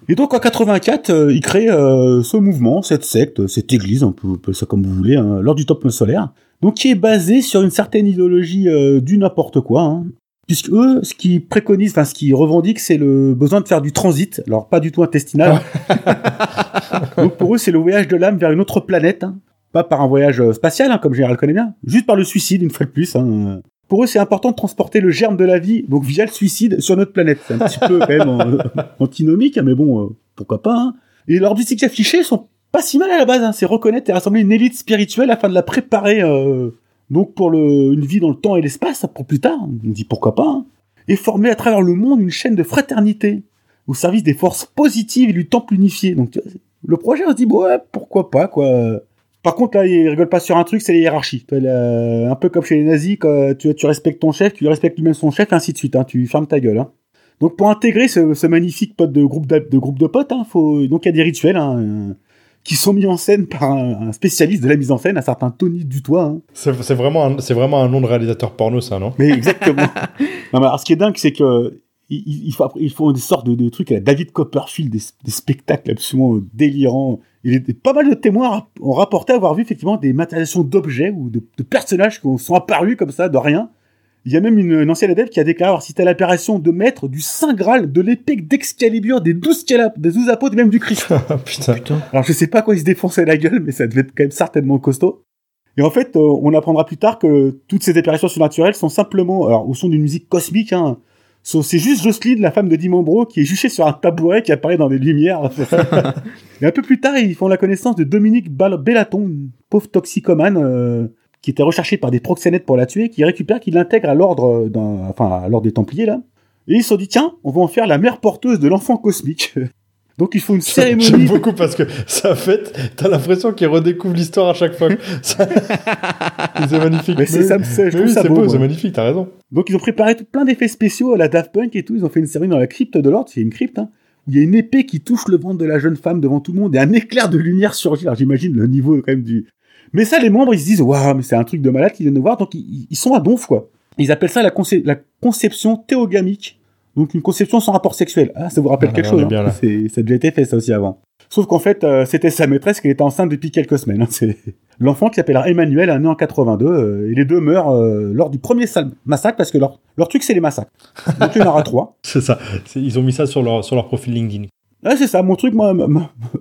Et donc en 84, euh, il crée euh, ce mouvement, cette secte, cette église, on peut appeler ça comme vous voulez, hein, lors du temple solaire. Donc qui est basé sur une certaine idéologie euh, du n'importe quoi. Puisque eux, ce qu'ils préconisent, enfin ce qu'ils revendiquent, c'est le besoin de faire du transit. Alors pas du tout intestinal. donc pour eux, c'est le voyage de l'âme vers une autre planète. hein. Pas par un voyage euh, spatial, hein, comme Gérald le connaît bien, juste par le suicide, une fois de plus. hein. Pour eux, c'est important de transporter le germe de la vie, donc via le suicide, sur notre planète. C'est un petit peu quand même euh, antinomique, mais bon, euh, pourquoi pas. Et leurs objectifs affichés sont pas si mal à la base. C'est reconnaître et rassembler une élite spirituelle afin de la préparer euh, donc pour une vie dans le temps et l'espace pour plus tard. On dit pourquoi pas. hein. Et former à travers le monde une chaîne de fraternité au service des forces positives et du temple unifié. Donc le projet, on se dit, bon, ouais, pourquoi pas, quoi. Par contre, là, ils rigolent pas sur un truc, c'est les hiérarchies. Tu vois, là, un peu comme chez les nazis, quand tu, respectes ton chef, tu respectes lui-même son chef, et ainsi de suite. Hein, tu fermes ta gueule. Hein. Donc, pour intégrer ce, magnifique pote de groupe de, de, groupe de potes, hein, faut, donc il y a des rituels hein, euh, qui sont mis en scène par un, un spécialiste de la mise en scène, un certain Tony Dutoit. Hein. C'est vraiment, un- c'est vraiment un nom de réalisateur porno, ça, non? Mais exactement. non, mais alors, ce qui est dingue, c'est que ils, font, ils font des sortes de, de trucs à la David Copperfield, des, des spectacles absolument délirants. Il y a pas mal de témoins ont rapporté avoir vu effectivement des matérialisations d'objets ou de, de personnages qui sont apparus comme ça, de rien. Il y a même une, une ancienne adepte qui a déclaré avoir assisté à l'opération de maître du Saint Graal, de l'épée d'Excalibur, des douze cala- des douze apôtres et même du Christ. Ah, Putain. Putain. Alors je sais pas quoi il se défonçait la gueule, mais ça devait être quand même certainement costaud. Et en fait, euh, on apprendra plus tard que toutes ces apparitions surnaturelles sont simplement, alors au son d'une musique cosmique, hein, so- c'est juste Jocelyne, la femme de Dimambro, qui est juchée sur un tabouret qui apparaît dans les lumières. Et un peu plus tard, ils font la connaissance de Dominique Bal- Bellaton, une pauvre toxicomane, euh, qui était recherché par des proxénètes pour la tuer, qui récupère, qui l'intègre à l'ordre, d'un- enfin à l'ordre des Templiers là. Et ils se sont dit, tiens, on va en faire la mère porteuse de l'enfant cosmique. Donc il faut une J'aime cérémonie. beaucoup parce que ça fait, t'as l'impression qu'ils redécouvrent l'histoire à chaque fois. Ça- c'est magnifique. Mais c'est ça, je trouve oui, ça beau, c'est magnifique, t'as raison. Donc ils ont préparé tout- plein d'effets spéciaux à la Daft Punk et tout. Ils ont fait une série dans la crypte de l'ordre, c'est une crypte, hein, où il y a une épée qui touche le ventre de la jeune femme devant tout le monde et un éclair de lumière surgit. Alors j'imagine le niveau quand même du. Mais ça, les membres, ils se disent, waouh, mais c'est un truc de malade qu'ils viennent de voir. Donc ils, ils sont à donf, quoi. Ils appellent ça la, concep- la conception théogamique. Donc une conception sans rapport sexuel. Ah, ça vous rappelle Ah, quelque chose hein. bien. C'est- Ça a déjà été fait ça aussi avant. Sauf qu'en fait, euh, c'était sa maîtresse qui était enceinte depuis quelques semaines. hein. C'est l'enfant qui s'appellera Emmanuel, né en 82. euh, et les deux meurent euh, lors du premier massacre parce que leur, leur truc c'est les massacres. Donc il y en aura trois. C'est ça. Ils ont mis ça sur leur, sur leur profil LinkedIn. Ouais, c'est ça, mon truc, moi,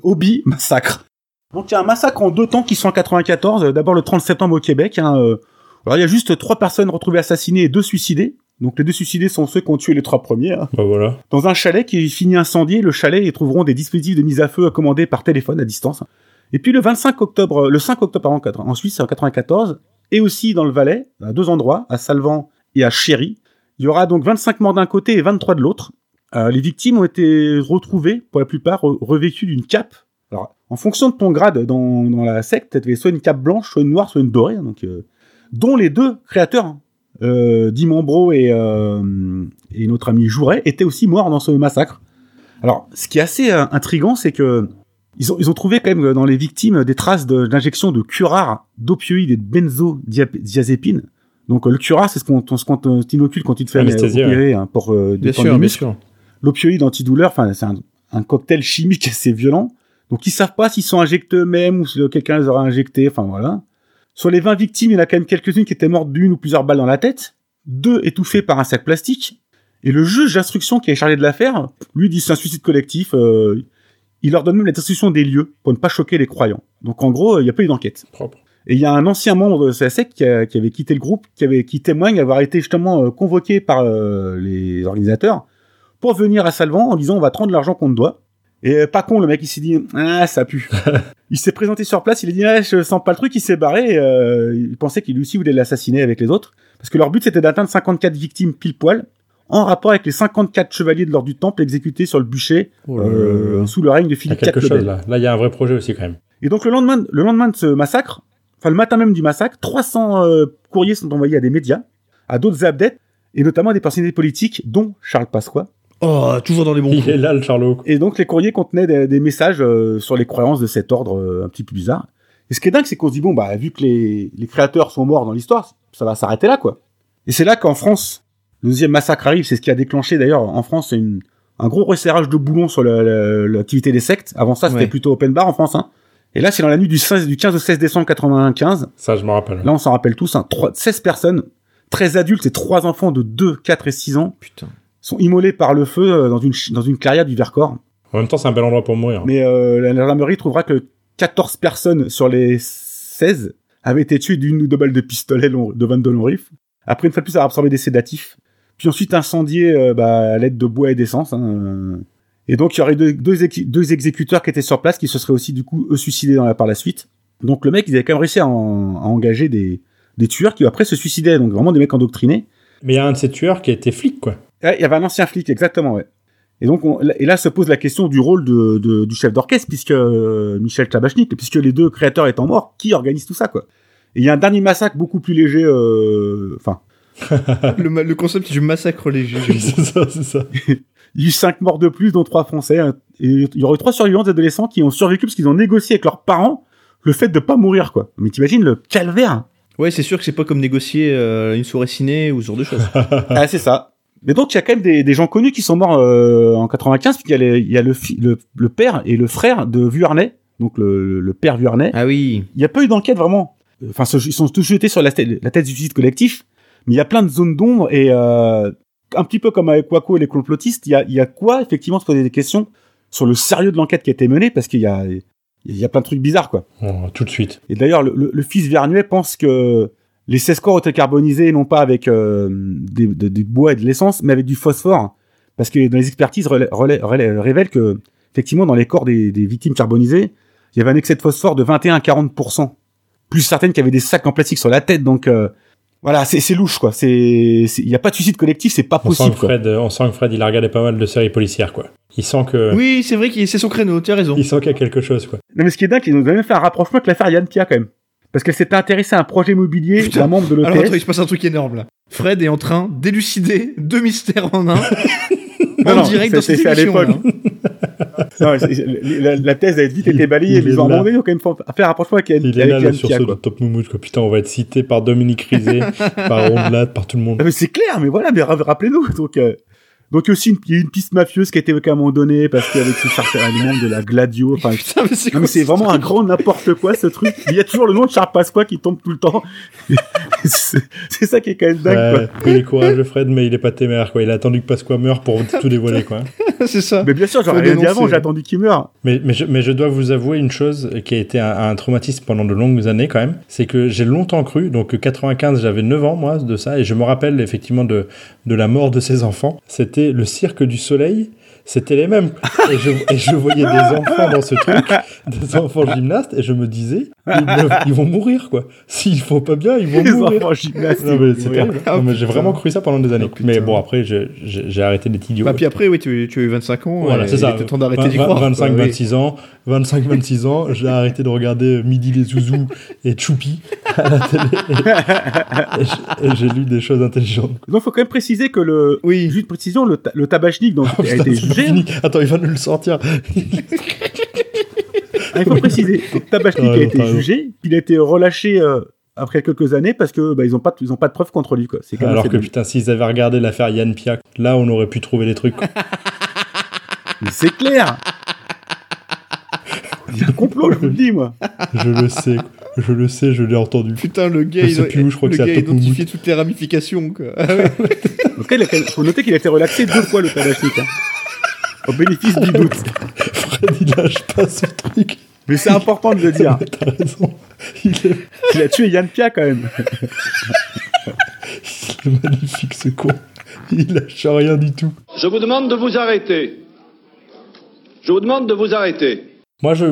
hobby, massacre. Donc il y a un massacre en deux temps qui sont en 94. euh, D'abord le 30 septembre au Québec. hein, euh, alors il y a juste trois personnes retrouvées assassinées et deux suicidés. Donc les deux suicidés sont ceux qui ont tué les trois premiers. hein. Bah voilà. Dans un chalet qui finit incendié, le chalet, ils trouveront des dispositifs de mise à feu commandés par téléphone à distance. Et puis le 25 octobre, le 5 octobre quatre- en Suisse, en 94, et aussi dans le Valais, à deux endroits, à Salvan et à Chéry, il y aura donc 25 morts d'un côté et 23 de l'autre. Euh, les victimes ont été retrouvées, pour la plupart, re- revêtues d'une cape. Alors, en fonction de ton grade dans, dans la secte, tu avais soit une cape blanche, soit une noire, soit une dorée, hein, donc, euh, dont les deux créateurs, hein, euh, Dimambro et, euh, et notre ami Jouret, étaient aussi morts dans ce massacre. Alors, ce qui est assez euh, intriguant, c'est que ils ont, ils ont trouvé quand même dans les victimes des traces de- d'injection de, curare, d'opioïdes et de benzodiazépines. Donc, le curare, c'est ce qu'on ce qu'on t'inocule quand tu te euh, opérer hein, pour euh, sûr. l'opioïde antidouleur, enfin, c'est un, un cocktail chimique assez violent. Donc, ils savent pas s'ils sont injectés eux-mêmes ou si quelqu'un les aura injectés, enfin, voilà. Sur les 20 victimes, il y en a quand même quelques-unes qui étaient mortes d'une ou plusieurs balles dans la tête, deux étouffées par un sac plastique, et le juge d'instruction qui est chargé de l'affaire, lui dit c'est un suicide collectif, euh, il leur donne même la destruction des lieux pour ne pas choquer les croyants. Donc, en gros, il n'y a pas eu d'enquête. Propre. Et il y a un ancien membre de secte qui, a- qui avait quitté le groupe, qui, avait, qui témoigne avoir été justement euh, convoqué par euh, les organisateurs pour venir à Salvan en disant on va te rendre l'argent qu'on te doit. Et euh, pas con, le mec il s'est dit ah ça pue. il s'est présenté sur place, il a dit ah, je sens pas le truc, il s'est barré. et, euh, il pensait qu'il lui aussi voulait l'assassiner avec les autres parce que leur but c'était d'atteindre 54 victimes pile poil en rapport avec les 54 chevaliers de l'ordre du temple exécutés sur le bûcher Oh là euh, là. sous le règne de Il y a Philippe quelque IV chose là. Là, il y a un vrai projet aussi quand même. Et donc le lendemain, le lendemain de ce massacre, enfin le matin même du massacre, 300 euh, courriers sont envoyés à des médias, à d'autres abdètes, et notamment à des personnalités politiques, dont Charles Pasqua. Oh, toujours dans les bons Il coups. est là, le Charlot. Et donc les courriers contenaient des, des messages euh, sur les croyances de cet ordre euh, un petit peu bizarre. Et ce qui est dingue, c'est qu'on se dit, bon, bah, vu que les, les créateurs sont morts dans l'histoire, ça va s'arrêter là, quoi. Et c'est là qu'en France, le deuxième massacre arrive, c'est ce qui a déclenché d'ailleurs en France une, un gros resserrage de boulons sur l'activité des sectes. Avant ça, c'était Ouais. plutôt open bar en France. Hein. Et là, c'est dans la nuit du, 16, du 15 au 16 décembre 95. Ça, je me rappelle. Là, on s'en rappelle tous, hein, trois- 16 personnes, 13 adultes et 3 enfants de 2, 4 et 6 ans Putain. Sont immolés par le feu euh, dans une, dans une clairière du Vercors. En même temps, c'est un bel endroit pour mourir. Mais euh, la gendarmerie trouvera que 14 personnes sur les 16 avaient été tuées d'une ou deux balles de pistolet long- de 22 long rifle. Après, une fois de plus, avoir absorbé des sédatifs. Puis ensuite incendié euh, bah, à l'aide de bois et d'essence. hein, euh. Et donc, il y aurait deux, deux, exécuteurs qui étaient sur place, qui se seraient aussi, du coup, eux, suicidés dans la, par la suite. Donc, le mec, ils avaient quand même réussi à, en- à engager des, des tueurs qui, après, se suicidaient. Donc, vraiment des mecs endoctrinés. Mais il y a un de ces tueurs qui a été flic, quoi. Il y avait un ancien flic, exactement, ouais. Et donc, on- et là se pose la question du rôle de, de- du chef d'orchestre, puisque euh, Michel Tabachnik, puisque les deux créateurs étant morts, qui organise tout ça, quoi? Et il y a un dernier massacre beaucoup plus léger, euh, enfin, le, le concept du massacre léger. c'est ça, c'est ça. il y a eu cinq morts de plus, dont trois Français. hein. Et il y aurait eu trois survivants d'adolescents qui ont survécu parce qu'ils ont négocié avec leurs parents le fait de pas mourir, quoi. Mais t'imagines le calvaire Ouais, c'est sûr que c'est pas comme négocier euh, une soirée ciné ou ce genre de choses. Ah, c'est ça. Mais donc, il y a quand même des, des gens connus qui sont morts euh, en 95, puisqu'il y a, les- il y a le, fi- le, le père et le frère de Vuarnet, donc le, le père Vuarnet. ah oui. Il n'y a pas eu d'enquête vraiment. Enfin, ils sont tous jetés sur la, tête- la tête du suicide collectif, mais il y a plein de zones d'ombre et euh, un petit peu comme avec Waco et les complotistes, il y a, il y a quoi effectivement se poser des questions sur le sérieux de l'enquête qui a été menée parce qu'il y a, il y a plein de trucs bizarres quoi. Bon, tout de suite. Et d'ailleurs, le, le- le fils Vernuet pense que les 16 corps ont été carbonisés non pas avec euh, des- de- du bois et de l'essence, mais avec du phosphore. Parce que dans les expertises relè- relè- relè- révèlent que, effectivement, dans les corps des, des victimes carbonisées, il y avait un excès de phosphore de 21 à 40%. Plus certaines qui avaient des sacs en plastique sur la tête. Donc, euh, Voilà, c'est louche quoi. C'est il y a pas de suicide collectif, c'est pas On sent, possible quoi. Fred, on sent que Fred, il a regardé pas mal de séries policières, quoi. Il sent que, Oui, c'est vrai que c'est son créneau, tu as raison. il sent qu'il y a quelque chose, quoi. Non mais ce qui est dingue, ils nous ont même fait un rapprochement avec l'affaire Yann Pia quand même. Parce qu'elle s'était intéressée à un projet immobilier Putain. d'un membre de Alors attends, il se passe un truc énorme là. Fred est en train d'élucider deux mystères en un. En non, direct dans s'est cette fait à émission, l'époque. là. La, la thèse a vite été balayée, il ils ont là. ils ont quand même fait- un rapprochement avec Yann, Il est là, sursaut quoi. de Top Moumout, quoi. Putain, on va être cité par Dominique Rizet, par Rondelat, par tout le monde. Ah, mais c'est clair, mais voilà, mais ra- rappelez-nous. Donc, euh, donc aussi, une- il y a eu une piste mafieuse qui a été évoquée à un moment donné parce qu'avec ce certain élément de la Gladio, enfin, Putain, mais c'est Non quoi mais c'est ce vraiment un grand n'importe quoi ce truc. Il y a toujours le nom de Charles Pasqua qui tombe tout le temps. c'est c'est ça qui est quand même dingue Ouais, il est courageux, Fred, mais il est pas téméraire, quoi. Il a attendu que Pasqua meure pour tout dévoiler, quoi. C'est ça. quoi. Mais bien sûr, j'aurais rien dit avant, j'ai attendu qu'il meure. Mais, mais, je, mais je dois vous avouer une chose qui a été un, un traumatisme pendant de longues années quand même, c'est que j'ai longtemps cru, donc 95 j'avais 9 ans moi de ça, et je me rappelle effectivement de, de la mort de ses enfants, c'était le cirque du soleil, c'était les mêmes. Et je, et je voyais des enfants dans ce truc, des enfants gymnastes, et je me disais, ils, me- ils vont mourir quoi. S'ils font pas bien, ils vont Les mourir. enfants gymnastes. Non, mais c'est terrible. Ah, j'ai vraiment cru ça pendant des années. Ah, putain. mais bon, après, j'ai j'ai arrêté d'être idiot. Bah, puis après, oui, tu, tu as eu 25 ans. Voilà, c'est ça. Il était temps d'arrêter d'y croire. 25, quoi, oui. 26 ans. 25, 26 ans, j'ai arrêté de regarder Midi les Zouzous et Choupi à la télé. Et, et j'ai- et j'ai lu des choses intelligentes. Donc faut quand même préciser que le, Oui. juste précision, le, ta- le tabachnik donc, Oh, a putain, été c'est fini. Attends, il va nous le sortir. Ah, il faut préciser. Tabachnik a été jugé, il a été relâché euh, après quelques années parce que bah, ils ont pas, de- ils ont pas de preuves contre lui quoi. C'est quand Alors que putain, s'ils avaient regardé l'affaire Yann Piac, là, on aurait pu trouver des trucs. c'est clair. Il y a un complot, je vous le dis moi. Je le sais. Je le sais, je l'ai entendu. Putain, le gars, Je il sais plus où, je crois le que c'est à gars a identifié toutes les ramifications. Quoi. Ah ouais. Donc il a faut noter qu'il a été relaxé deux fois le tabachnik. Hein. Au bénéfice du doute. Fred, il lâche pas ce truc. Mais c'est important de le dire. T'as raison. Il est, Il a tué Yann Pia quand même. il est magnifique, ce con. Il lâche rien du tout. Je vous demande de vous arrêter. Je vous demande de vous arrêter. Moi, je,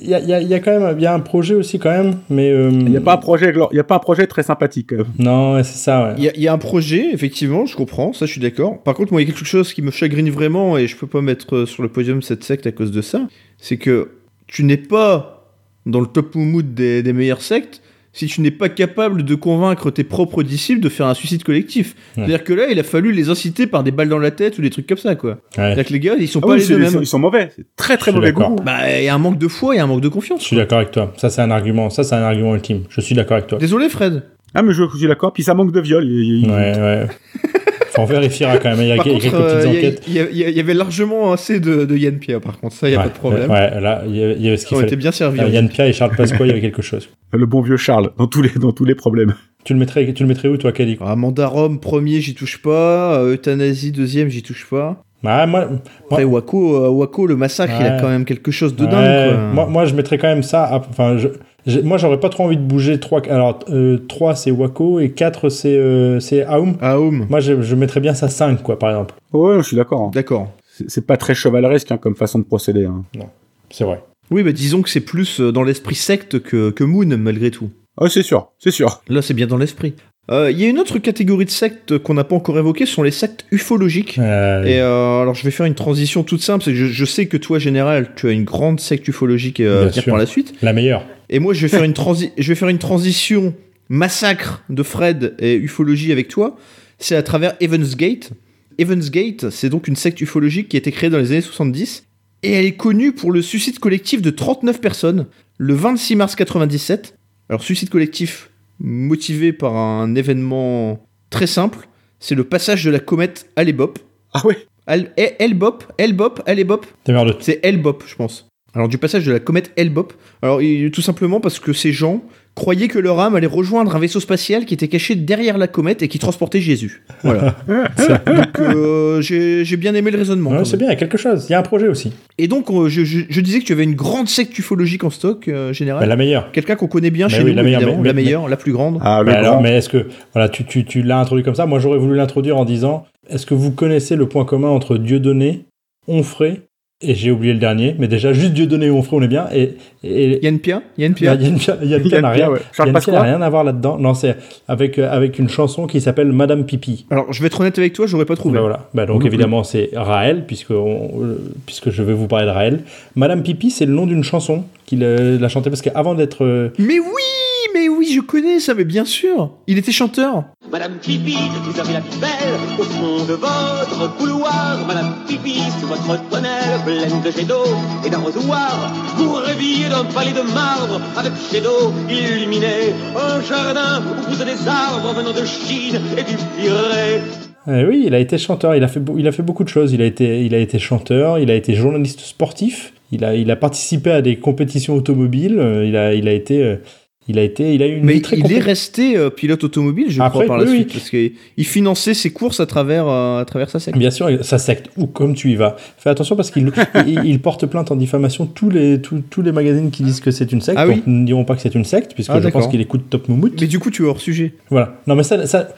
il y a, y y quand même, il y a un projet aussi quand même, mais euh, Il n'y a pas un projet, il y a pas un projet très sympathique. euh. Non, ouais, c'est ça. Ouais. Il y, a, il y a un projet, effectivement, je comprends, ça je suis d'accord. Par contre, moi, il y a quelque chose qui me chagrine vraiment et je peux pas mettre euh, sur le podium cette secte à cause de ça. C'est que tu n'es pas dans le top moumout des, des meilleures sectes si tu n'es pas capable de convaincre tes propres disciples de faire un suicide collectif. Ouais. C'est-à-dire que là, il a fallu les inciter par des balles dans la tête ou des trucs comme ça, quoi. Ouais. C'est-à-dire que les gars, ils sont Ah pas oui, les deux mêmes. ils sont mauvais. C'est très très Je mauvais goût. Bah, il y a un manque de foi, il y a un manque de Je confiance. suis d'accord avec toi. Ça, c'est un argument. Ça, c'est un argument ultime. Je suis d'accord avec toi. Désolé, Fred. Ah mais je, je suis d'accord. Puis ça manque de viol. Il- il- Ouais, ouais. On vérifiera quand même. Il y a, Par contre, quelques petites euh, enquêtes. il y, avait largement assez de, de Yann Pierre, par contre, ça, il n'y a ouais, pas de problème. Ouais, là, il y avait, ce qu'il fallait. été bien servi. Euh, Yann Pia et Charles Pasqua, il y avait quelque chose. Le bon vieux Charles dans tous les dans tous les problèmes. Tu le mettrais, tu le mettrais où, toi, Kelly Ah, Mandarum, premier, j'y touche pas. Euh, Euthanasie, deuxième, j'y touche pas. Ouais, moi, Après, Waco, euh, Waco, le massacre, il a quand même quelque chose de Ouais, dingue. Quoi. Moi, moi, je mettrais quand même ça. Enfin, je, moi, j'aurais pas trop envie de bouger. 3, alors, 3, c'est Waco et 4, c'est euh, c'est Aum. Home. Moi, je, je mettrais bien ça 5, quoi, par exemple. Ouais, je suis d'accord. hein. D'accord. C'est c'est pas très chevaleresque hein, comme façon de procéder. hein. C'est vrai. Oui, bah disons que c'est plus euh, dans l'esprit secte que, que Moon, malgré tout. Ah, c'est sûr, c'est sûr. Là, c'est bien dans l'esprit. Euh, Il y a une autre catégorie de sectes qu'on n'a pas encore évoquée, ce sont les sectes ufologiques. Euh, Et euh, alors je vais faire une transition toute simple, c'est que je, je sais que toi, Général, tu as une grande secte ufologique euh, à venir sûr. par la suite. La meilleure. Et moi, je vais faire une, transi je vais faire une transition massacre de Fred et ufologie avec toi. C'est à travers Evans Gate. Evans Gate, c'est donc une secte ufologique qui a été créée dans les années 70. Et elle est connue pour le suicide collectif de 39 personnes le 26 mars 97. Alors, suicide collectif motivé par un événement très simple. C'est le passage de la comète Hale-Bopp. Ah ouais. Al- Hale-Bopp Hale-Bopp Hale-Bopp T'es merde. c'est Hale-Bopp, je pense. Alors, du passage de la comète Hale-Bopp. Alors, tout simplement parce que ces gens croyaient que leur âme allait rejoindre un vaisseau spatial qui était caché derrière la comète et qui transportait Jésus. Voilà. donc, euh, j'ai bien aimé le raisonnement. Ouais, c'est bien, il y a quelque chose. Il y a un projet aussi. Et donc, euh, je, je- je disais que tu avais une grande secte ufologique en stock, euh, général. Bah, la meilleure. Quelqu'un qu'on connaît bien Mais chez oui, nous, la meilleure, mais- la mais- meilleure, la plus grande. Ah Mais, alors, grand. mais est-ce que voilà, tu, tu, tu l'as introduit comme ça Moi, j'aurais voulu l'introduire en disant est-ce que vous connaissez le point commun entre Dieudonné, Onfray Et j'ai oublié le dernier, mais déjà, juste Dieu donné Onfray, on est bien. Et, et Yann Pia Yann Bah, Pia Yann Pia- Yann Pia n'a rien, ouais. Rien à voir là-dedans. Non, c'est avec, euh, avec une chanson qui s'appelle Madame Pipi. Alors, je vais être honnête avec toi, j'aurais pas trouvé. Bah voilà. Bah donc plus. évidemment c'est Raël puisque on- euh, puisque je vais vous parler de Raël. Madame Pipi c'est le nom d'une chanson qu'il euh, a chantée parce qu'avant d'être euh, Mais oui, mais oui, je connais ça, mais bien sûr. Il était chanteur. Madame Pipi, vous avez la plus belle au fond de votre couloir. Madame Pipi, sous votre tonnelle pleine de jets d'eau et d'arrosoirs. Vous réveillez d'un palais de marbre avec jets d'eau illuminés. Un jardin où poussent des arbres venant de Chine et du Pirée. euh, oui il a été chanteur. Il a fait il a fait beaucoup de choses. Il a été il a été chanteur. Il a été journaliste sportif. Il a il a participé à des compétitions automobiles. euh, Il a il a été euh, il a été il a eu une Mais vie très il est resté euh, pilote automobile, je Après, crois, par la suite, oui. parce qu'il finançait ses courses à travers, euh, à travers sa secte. Bien sûr, sa secte, ou comme tu y vas. Fais attention parce qu'il il, il porte plainte en diffamation tous les, tous, tous les magazines qui disent que c'est une secte. Ah oui ne dirons pas que c'est une secte, puisque Ah, je pense qu'il écoute Top Moumout. Mais du coup, tu es hors sujet. Voilà. Non, mais ça, ça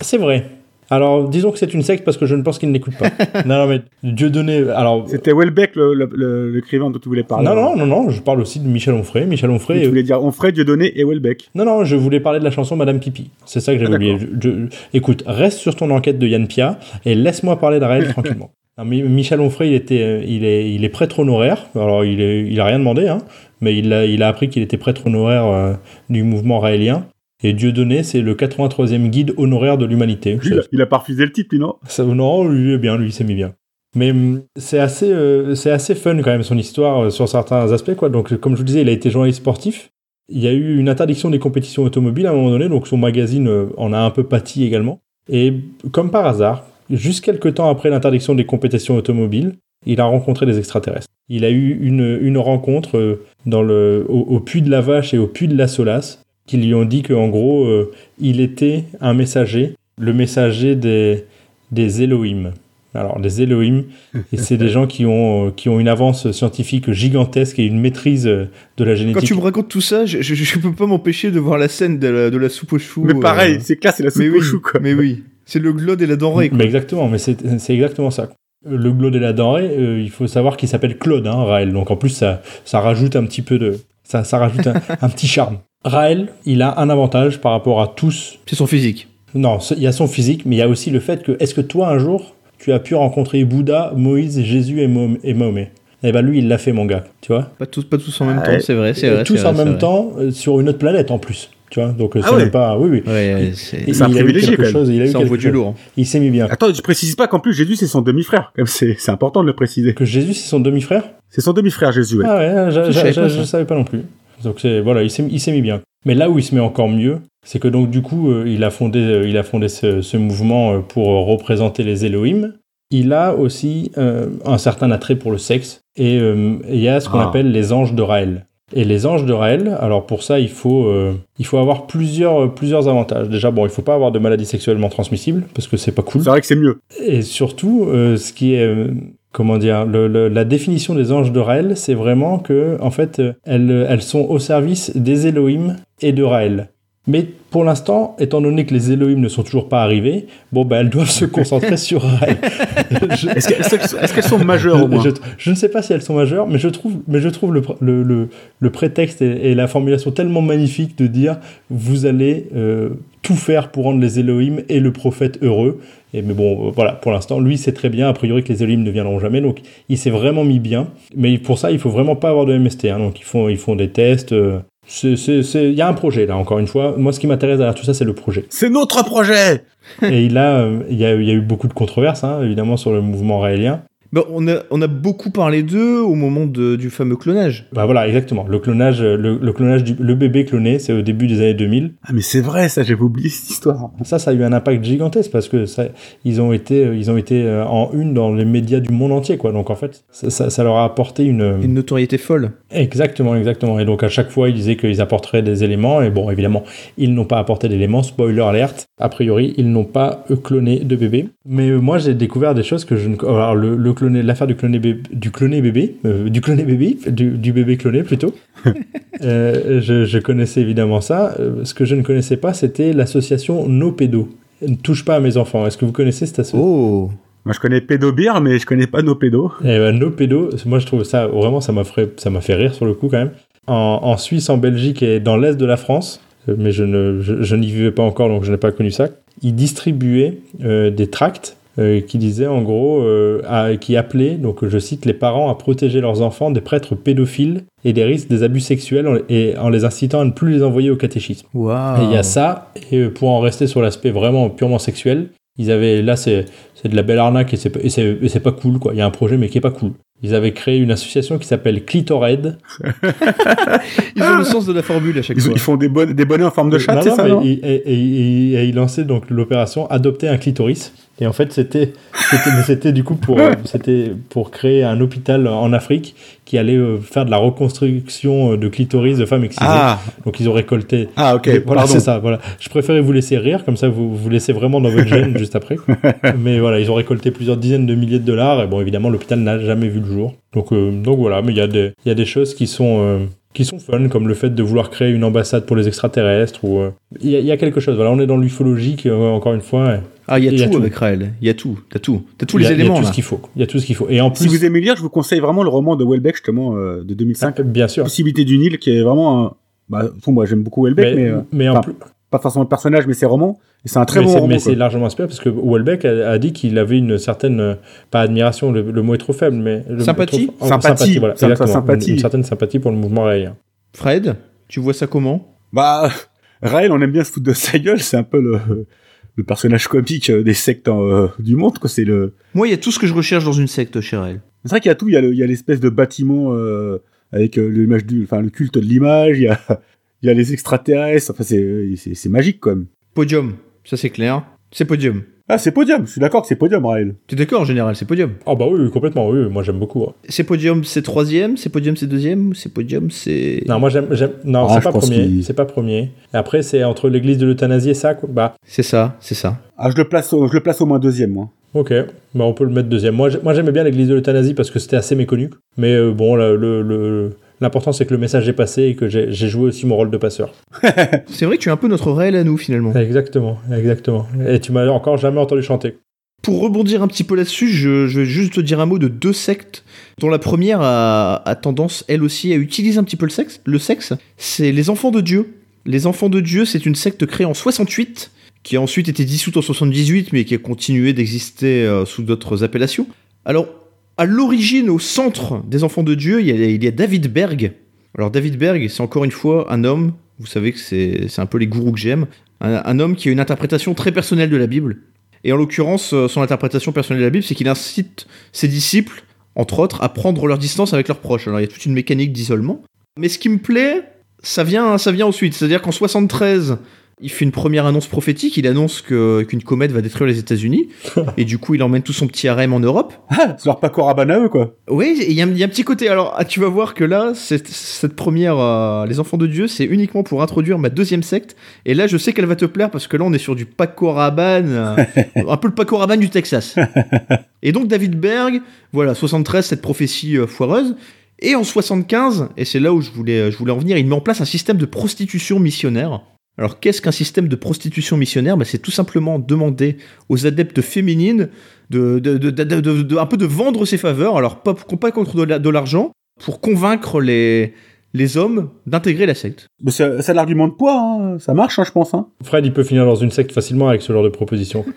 c'est vrai. Alors, disons que c'est une secte parce que je ne pense qu'il n'écoute pas. non, non, mais Dieu donné. Alors. C'était Welbeck, l'écrivain dont tu voulais parler. Non, non, non, non, je parle aussi de Michel Onfray. Michel Onfray. Tu voulais dire Onfray, Dieudonné et Welbeck. Non, non, je voulais parler de la chanson Madame Pipi. C'est ça que j'avais Ah, oublié. Je- je- écoute, reste sur ton enquête de Yann Pia et laisse-moi parler d'Araël tranquillement. Non, mais Michel Onfray, il, était, euh, il, est, il est prêtre honoraire. Alors, il, est, il a rien demandé, hein, mais il a, il a appris qu'il était prêtre honoraire euh, du mouvement raélien. Et Dieudonné, c'est le 83e guide honoraire de l'humanité. Il a, il a pas refusé le titre, lui, non? Ça, non, lui est bien, lui il s'est mis bien. Mais hum, c'est assez, euh, c'est assez fun quand même son histoire euh, sur certains aspects. Quoi. Donc, comme je vous disais, il a été journaliste sportif. Il y a eu une interdiction des compétitions automobiles à un moment donné, donc son magazine euh, en a un peu pâti également. Et comme par hasard, juste quelques temps après l'interdiction des compétitions automobiles, il a rencontré des extraterrestres. Il a eu une, une rencontre dans le, au, au puits de la Vache et au puits de la Solace, qui lui ont dit qu'en gros, euh, il était un messager, le messager des, des Elohim. Alors, des Elohim, et c'est des gens qui ont, euh, qui ont une avance scientifique gigantesque et une maîtrise euh, de la Quand génétique. tu me racontes tout ça, je, je, je peux pas m'empêcher de voir la scène de la, de la soupe aux choux. Mais pareil, euh, c'est clair, c'est la soupe mais au oui, chou, quoi. Mais oui, c'est le glode et la denrée. quoi. Mais exactement, mais c'est c'est exactement ça. Le Glode et la denrée, euh, il faut savoir qu'il s'appelle Claude, hein, Raël. Donc en plus, ça, ça rajoute un petit peu de. Ça, ça rajoute un, un petit charme. Raël, il a un avantage par rapport à tous. C'est son physique. Non, il y a son physique, mais il y a aussi le fait que, est-ce que toi, un jour, tu as pu rencontrer Bouddha, Moïse, Jésus et, Mahomet? Eh ben lui, il l'a fait, mon gars, tu vois? Pas tous, pas tous en même Ah temps, c'est vrai, c'est vrai. Tous en vrai, même temps, euh, sur une autre planète en plus, tu vois? Donc euh, Ah c'est ouais. même pas... Oui, oui. Ouais, c'est- un il a eu privilégié, quelque quand même. chose, il a eu ça envoie quelque du chose. lourd. Il s'est mis bien. Attends, tu précises pas qu'en plus Jésus c'est son demi-frère. C'est important de le préciser. Que Jésus, c'est son demi-frère? C'est son demi-frère Jésus. Ouais. Ah ouais, je, Je je, je- je savais pas non plus. Donc c'est voilà, il s'est mis bien. Mais là où il se met encore mieux, c'est que donc du coup, euh, il a fondé euh, il a fondé ce, ce mouvement euh, pour représenter les Elohim. Il a aussi euh, un certain attrait pour le sexe et euh, il y a ce qu'on Ah. appelle les anges de Raël. Et les anges de Raël, alors pour ça, il faut, euh, il faut avoir plusieurs, euh, plusieurs avantages. Déjà, bon, il faut pas avoir de maladies sexuellement transmissibles, parce que c'est pas cool. C'est vrai que c'est mieux. Et surtout, euh, ce qui est, comment dire, le- la définition des anges de Raël, c'est vraiment que, en fait, euh, elles, elles sont au service des Elohim et de Raël. Mais pour l'instant, étant donné que les Elohim ne sont toujours pas arrivés, bon, bah, elles doivent se concentrer sur Raël. Je- Est-ce que- est-ce qu'elles sont majeures au moins je, je ne sais pas si elles sont majeures, mais je trouve, mais je trouve le, le, le, le prétexte et, et la formulation tellement magnifique de dire vous allez euh, tout faire pour rendre les Elohim et le prophète heureux. Et mais bon, euh, voilà, pour l'instant, lui sait très bien, a priori, que les Elohim ne viendront jamais, donc il s'est vraiment mis bien. Mais pour ça, il faut vraiment pas avoir de MST, hein, donc ils font, ils font des tests. euh, Il y a un projet là, encore une fois. Moi, ce qui m'intéresse derrière tout ça, c'est le projet. C'est notre projet et il a, euh, il y a, il y a eu beaucoup de controverses, hein, évidemment, sur le mouvement raélien. Bah, on, a, on a beaucoup parlé d'eux au moment de- du fameux clonage. Bah voilà, exactement. Le clonage, euh, le, le clonage du le bébé cloné, c'est au début des années 2000. Ah mais c'est vrai ça, j'avais oublié cette histoire. Ça, ça a eu un impact gigantesque parce que ça, ils ont été, euh, ils ont été euh, en une dans les médias du monde entier, quoi. Donc en fait, ça, ça, ça leur a apporté une, Une notoriété folle. exactement, exactement. Et donc à chaque fois, ils disaient qu'ils apporteraient des éléments. Et bon, évidemment, ils n'ont pas apporté d'éléments. Spoiler alert. A priori, ils n'ont pas euh, cloné de bébé. Mais euh, moi, j'ai découvert des choses que je ne. Alors le, le l'affaire du cloné bébé, du cloné bébé, euh, du cloné bébé, du, du bébé cloné plutôt. Euh, je, je connaissais évidemment ça. Euh, ce que je ne connaissais pas, c'était l'association No Pédo. Ne touche pas à mes enfants. Est-ce que vous connaissez cette association Oh Moi, je connais pédobir, mais je connais pas nos pédos. Et ben, nos pédos, moi je trouve ça vraiment ça m'a fait, ça m'a fait rire sur le coup quand même. En, en Suisse, en Belgique et dans l'est de la France, euh, mais je ne je, je n'y vivais pas encore donc je n'ai pas connu ça. Ils distribuaient euh, des tracts euh, qui disaient en gros, euh, à- qui appelaient donc je cite les parents à protéger leurs enfants des prêtres pédophiles et des risques des abus sexuels en, et en les incitant à ne plus les envoyer au catéchisme. Et il y a ça, et euh, pour en rester sur l'aspect vraiment purement sexuel, ils avaient là c'est c'est de la belle arnaque et c'est pas- et c'est et c'est pas cool quoi. Il y a un projet mais qui est pas cool. Ils avaient créé une association qui s'appelle Clitored. Ils ont le sens de la formule à chaque Ils, fois. ils font des, bonnets en forme de chat, Non, c'est ça non? ils- et, et- et- et ils lançaient donc l'opération Adopter un clitoris. Et en fait, c'était du coup pour euh, c'était pour créer un hôpital en Afrique qui allait euh, faire de la reconstruction euh, de clitoris de femmes excisées. Ah, Donc ils ont récolté ah, ok, voilà, c'est ça. Voilà. Je préférais vous laisser rire, comme ça vous vous laissez vraiment dans votre gêne juste après. Mais voilà, ils ont récolté plusieurs dizaines de milliers de dollars. Et bon, évidemment, l'hôpital n'a jamais vu le jour. Donc, euh, donc voilà, mais il y, a des- il y a des choses qui sont, euh, qui sont fun, comme le fait de vouloir créer une ambassade pour les extraterrestres. ou euh, Il y, y a quelque chose. Voilà, on est dans l'ufologique, encore une fois. Ah, il y a Il y a tout tout. avec Raël. Il y a tout. T'as tout. T'as tous il y a- les Il y éléments a tout là. ce qu'il faut. Il y a tout ce qu'il faut. Et en plus, Si vous aimez lire, je vous conseille vraiment le roman de Welbeck, justement, euh, de 2005, euh, bien sûr. Possibilité du Nil, qui est vraiment un... Bah, moi, j'aime beaucoup Welbeck, mais, Mais, euh, mais en plus, pas forcément le personnage, mais ses romans. Et c'est un très mais bon roman. mais c'est largement inspiré parce que Welbeck a, a dit qu'il avait une certaine, euh, pas admiration, le, le mot est trop faible, mais le- Sympathie trop- Sympathie. voilà, sa exactement. sympathie. Une, une certaine sympathie pour le mouvement raélien. Fred, tu vois ça comment? Bah, Raël, on aime bien se foutre de sa gueule, c'est un peu le, le personnage comique euh, des sectes euh, du monde, quoi. C'est le. Moi, il y a tout ce que je recherche dans une secte chez Raël. C'est vrai qu'il y a tout, il y a le- il y a l'espèce de bâtiment euh, avec l'image du, enfin, le culte de l'image, il y a, il y a les extraterrestres, enfin, c'est magique, quand même. Podium, ça c'est clair. C'est podium. Ah, c'est podium, je suis d'accord que c'est podium, Raël. T'es d'accord en général, c'est podium. Ah bah oui, oui, complètement, oui, oui, moi j'aime beaucoup. hein. C'est podium, c'est troisième. C'est podium, c'est deuxième. C'est podium, c'est. Non, moi j'aime, j'aime- non, Ah, c'est je pas pense premier, qu'il- c'est pas premier. Et après c'est entre l'église de l'euthanasie et ça, quoi. Bah, C'est ça, c'est ça. Ah, je le place, au, je le place au moins deuxième, moi. ok, bah on peut le mettre deuxième. Moi, j'ai- moi j'aimais bien l'église de l'euthanasie parce que c'était assez méconnu. Mais euh, bon, le, le- le- l'important c'est que le message est passé et que j'ai, joué aussi mon rôle de passeur. C'est vrai que tu es un peu notre Raël à nous finalement. Exactement, exactement. Et tu m'as encore jamais entendu chanter. Pour rebondir un petit peu là-dessus, je, je vais juste te dire un mot de deux sectes dont la première a, a tendance, elle aussi, à utiliser un petit peu le sexe. Le sexe, c'est les enfants de Dieu. Les enfants de Dieu, c'est une secte créée en 68, qui a ensuite été dissoute en 78, mais qui a continué d'exister euh, sous d'autres appellations. Alors, à l'origine, au centre des enfants de Dieu, il y a, David Berg. Alors, David Berg, c'est encore une fois un homme, vous savez que c'est un peu les gourous que j'aime, un, un homme qui a une interprétation très personnelle de la Bible. Et en l'occurrence, euh, son interprétation personnelle de la Bible, c'est qu'il incite ses disciples, entre autres, à prendre leur distance avec leurs proches. Alors il y a toute une mécanique d'isolement. Mais ce qui me plaît, ça vient, ça vient ensuite. C'est-à-dire qu'en 73, il fait une première annonce prophétique. Il annonce que- qu'une comète va détruire les États-Unis. et du coup, il emmène tout son petit harem en Europe. Ah, c'est leur Paco Rabanne à eux, quoi. Oui, il y, a un- il y a un petit côté. Alors, ah, tu vas voir que là, cette, cette première, euh, les enfants de Dieu, c'est uniquement pour introduire ma deuxième secte. Et là, je sais qu'elle va te plaire parce que là, on est sur du Paco Rabanne, euh, un peu le Paco Rabanne du Texas. et donc, David Berg, voilà, 73, cette prophétie euh, foireuse. Et en 75, et c'est là où je voulais, je voulais en venir, il met en place un système de prostitution missionnaire. Alors, qu'est-ce qu'un système de prostitution missionnaire? Bah, C'est tout simplement demander aux adeptes féminines de, de, de, de- de- de- un peu de vendre ses faveurs, alors pas, pas contre de la- de l'argent, pour convaincre les, les hommes d'intégrer la secte. Mais c'est c'est l'argument de poids, hein. ça marche, hein, je pense. Hein. Fred, il peut finir dans une secte facilement avec ce genre de proposition.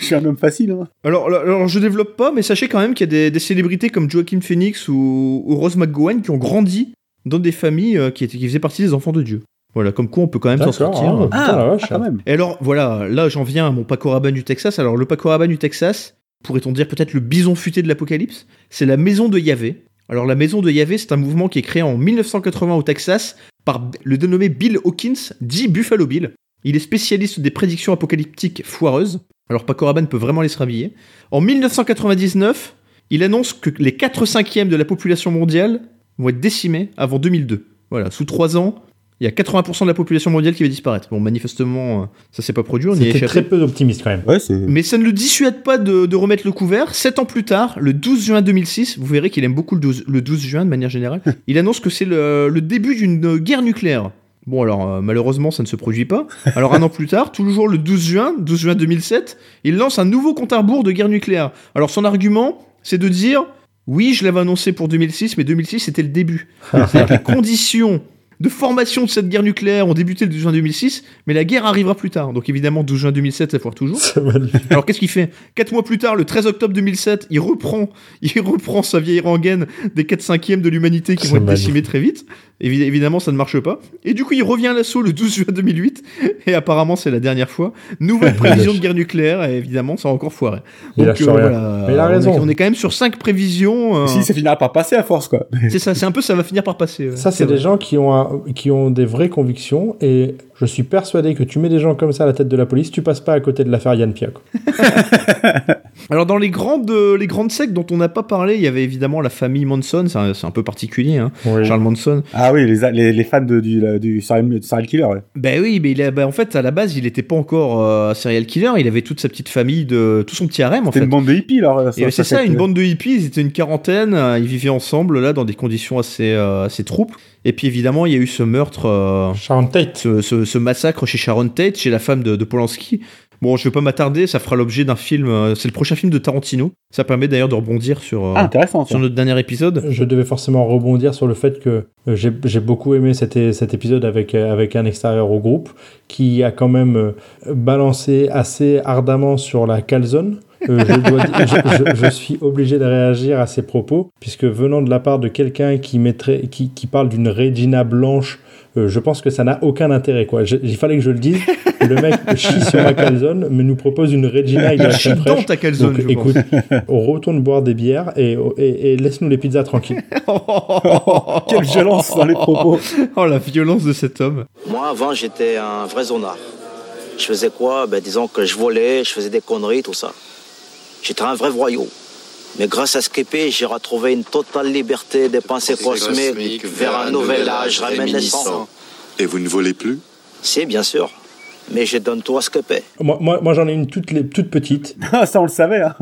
Je suis un homme facile. Hein. Alors, alors, alors, je développe pas, mais sachez quand même qu'il y a des, des célébrités comme Joaquin Phoenix ou, ou Rose McGowan qui ont grandi dans des familles euh, qui, étaient, qui faisaient partie des enfants de Dieu. Voilà, comme quoi on peut quand même s'en sortir. ah, putain, la vache. ah, quand même. Et alors, voilà, là j'en viens à mon Paco Rabanne du Texas. Alors, le Paco Rabanne du Texas, pourrait-on dire peut-être le bison futé de l'Apocalypse? C'est la maison de Yahvé. Alors, la maison de Yahvé, c'est un mouvement qui est créé en 1980 au Texas par le dénommé Bill Hawkins, dit Buffalo Bill. Il est spécialiste des prédictions apocalyptiques foireuses. Alors, Paco Rabanne peut vraiment les se rhabiller. En 1999, il annonce que les 4 cinquièmes de la population mondiale vont être décimés avant 2002. Voilà, sous 3 ans, il y a 80% de la population mondiale qui va disparaître. Bon, manifestement, euh, ça s'est pas produit, on y très peu optimiste quand même. Ouais. Mais ça ne le dissuade pas de, de remettre le couvert. Sept ans plus tard, le 12 juin 2006, vous verrez qu'il aime beaucoup le 12, le 12 juin de manière générale, il annonce que c'est le, le début d'une guerre nucléaire. Bon, alors euh, malheureusement, ça ne se produit pas. Alors un an plus tard, toujours le 12 juin, 12 juin 2007, il lance un nouveau compte à rebours de guerre nucléaire. Alors son argument, c'est de dire oui, je l'avais annoncé pour 2006, mais 2006 c'était le début. C'est-à-dire que les conditions de formation de cette guerre nucléaire ont débuté le 12 juin 2006, mais la guerre arrivera plus tard. Donc évidemment, 12 juin 2007, ça foire toujours. Alors qu'est-ce qu'il fait? Quatre mois plus tard, le 13 octobre 2007, il reprend, il reprend sa vieille rengaine des 4 cinquièmes de l'humanité qui vont être décimés très vite. Évi- évidemment, ça ne marche pas. Et du coup, il revient à l'assaut le 12 juin 2008. Et apparemment, c'est la dernière fois. Nouvelle prévision de guerre nucléaire. Et évidemment, ça a encore foiré. Il lâche rien. Mais il a on est- raison. On est, quand même sur 5 prévisions. euh, Si, ça finira par passer à force, quoi. c'est ça, c'est un peu, ça va finir par passer. euh, Ça, c'est des gens qui ont, un- qui ont des vraies convictions et je suis persuadé que tu mets des gens comme ça à la tête de la police, tu passes pas à côté de l'affaire Yann Pia. quoi. Alors dans les grandes, euh, les grandes sectes dont on n'a pas parlé, il y avait évidemment la famille Manson, c'est un, peu particulier, hein. Oui. Charles Manson. Ah oui, les, les, les fans de, du, la- du serial, serial killer, ouais. Ben oui, mais il a, ben en fait à la base il n'était pas encore euh, serial killer, il avait toute sa petite famille, de tout son petit harem en C'était une bande de hippies, alors. Et c'est ça, une bande de hippies, ils étaient une quarantaine, euh, ils vivaient ensemble là dans des conditions assez, euh, assez troupes. Et puis évidemment il y a eu ce meurtre, euh, Sharon Tate. ce, ce- ce massacre chez Sharon Tate, chez la femme de, de Polanski. Bon, je vais pas m'attarder, ça fera l'objet d'un film, euh, c'est le prochain film de Tarantino. Ça permet d'ailleurs de rebondir sur, euh, Ah, intéressant, sur notre dernier épisode. Je devais forcément rebondir sur le fait que j'ai j'ai beaucoup aimé cet, épisode avec, avec un extérieur au groupe qui a quand même balancé assez ardemment sur la calzone. Euh, je, dois dire- je- je- je suis obligé de réagir à ces propos, puisque venant de la part de quelqu'un qui, mettrait, qui, qui parle d'une Regina blanche, euh, je pense que ça n'a aucun intérêt. Quoi. Je- il fallait que je le dise. Le mec chie sur ma calzone, mais nous propose une Regina avec chie dans ta calzone, Donc, je pense. écoute, on retourne boire des bières et, et- et laisse-nous les pizzas tranquilles. Quelle violence dans les propos. oh la violence de cet homme. Moi, avant, j'étais un vrai zonard. Je faisais quoi? Ben, Disons que je volais, je faisais des conneries, tout ça. J'étais un vrai voyou. Mais grâce à Skippy, j'ai retrouvé une totale liberté des pensées cosmiques vers un nouvel âge réminiscent. Et vous ne volez plus? Si, bien sûr. Mais je donne tout à Skippy. Moi, moi, moi, j'en ai une toute, les, toute petite. Ah, ça, on le savait, hein.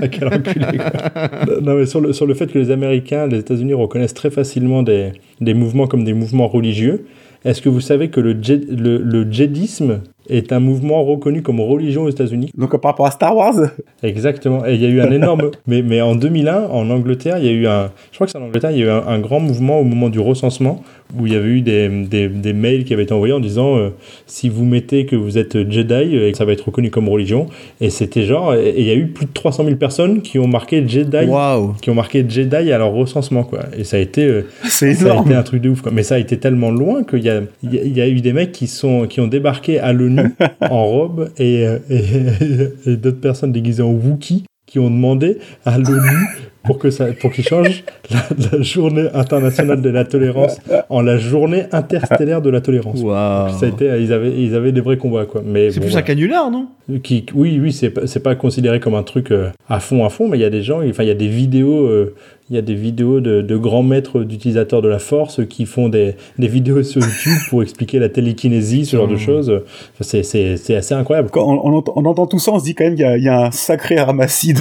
Quel enculé, quoi. Non, mais sur le, sur le fait que les Américains, les États-Unis reconnaissent très facilement des, des mouvements comme des mouvements religieux, est-ce que vous savez que le, le, le djihadisme est un mouvement reconnu comme religion aux États-Unis Donc, par rapport à Star Wars, Exactement. Et il y a eu un énorme. mais, mais en 2001, en Angleterre, il y a eu un. Je crois que c'est en Angleterre, il y a eu un, un grand mouvement au moment du recensement où il y avait eu des, des, des mails qui avaient été envoyés en disant euh, si vous mettez que vous êtes Jedi, euh, ça va être reconnu comme religion. Et c'était genre. Et il y a eu plus de 300 000 personnes qui ont marqué Jedi. Waouh. Qui ont marqué Jedi à leur recensement, quoi. Et ça a été. euh, c'est ça a énorme. été un truc de ouf, quoi. Mais ça a été tellement loin qu'il y a, il y, a, y a eu des mecs qui, sont, qui ont débarqué à l'ONU en robe et, euh, et, et d'autres personnes déguisées en Wookie qui ont demandé à l'ONU pour que ça, pour qu'ils changent la, la journée internationale de la tolérance en la journée interstellaire de la tolérance. Waouh. Ça a été, ils avaient, ils avaient des vrais combats, quoi. Mais C'est bon, plus voilà. un canular, non? Qui, oui, oui, c'est pas, c'est pas considéré comme un truc euh, à fond, à fond, mais il y a des gens, enfin, il y a des vidéos, euh, il y a des vidéos de, de grands maîtres d'utilisateurs de la force qui font des, des vidéos sur YouTube pour expliquer la télékinésie, ce genre de choses. Enfin, c'est, c'est, c'est assez incroyable. Quand on, on entend, on entend tout ça, on se dit quand même qu'il y a, il y a un sacré ramassis de,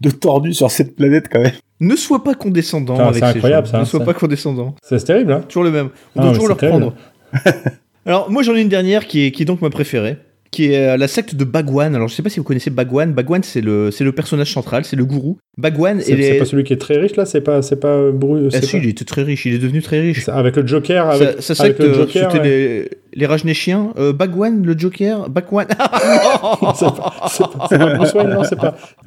de tordus sur cette planète, quand même. Ne sois pas condescendant Putain, avec c'est ces incroyable, gens. ça, Ne sois pas condescendant. C'est, c'est terrible, hein Toujours le même. On Ah, doit toujours le c'est terrible. reprendre. Alors, moi, j'en ai une dernière qui est, qui est donc ma préférée, qui est euh, la secte de Bagwan. Alors, je sais pas si vous connaissez Bagwan. Bagwan, c'est le, c'est le personnage central, c'est le gourou. Bagwan, C'est, les... pas celui qui est très riche, là? C'est pas, c'est pas euh, Bru- Ah si, pas- il était très riche, il est devenu très riche. avec le Joker, avec, sa avec secte, le euh, Joker. c'était ouais. les, les Rajneeshiens. Euh, Bagwan, le Joker? Bagwan. c'est, pas, c'est, pas, c'est pas Bruce Wayne, non, c'est pas.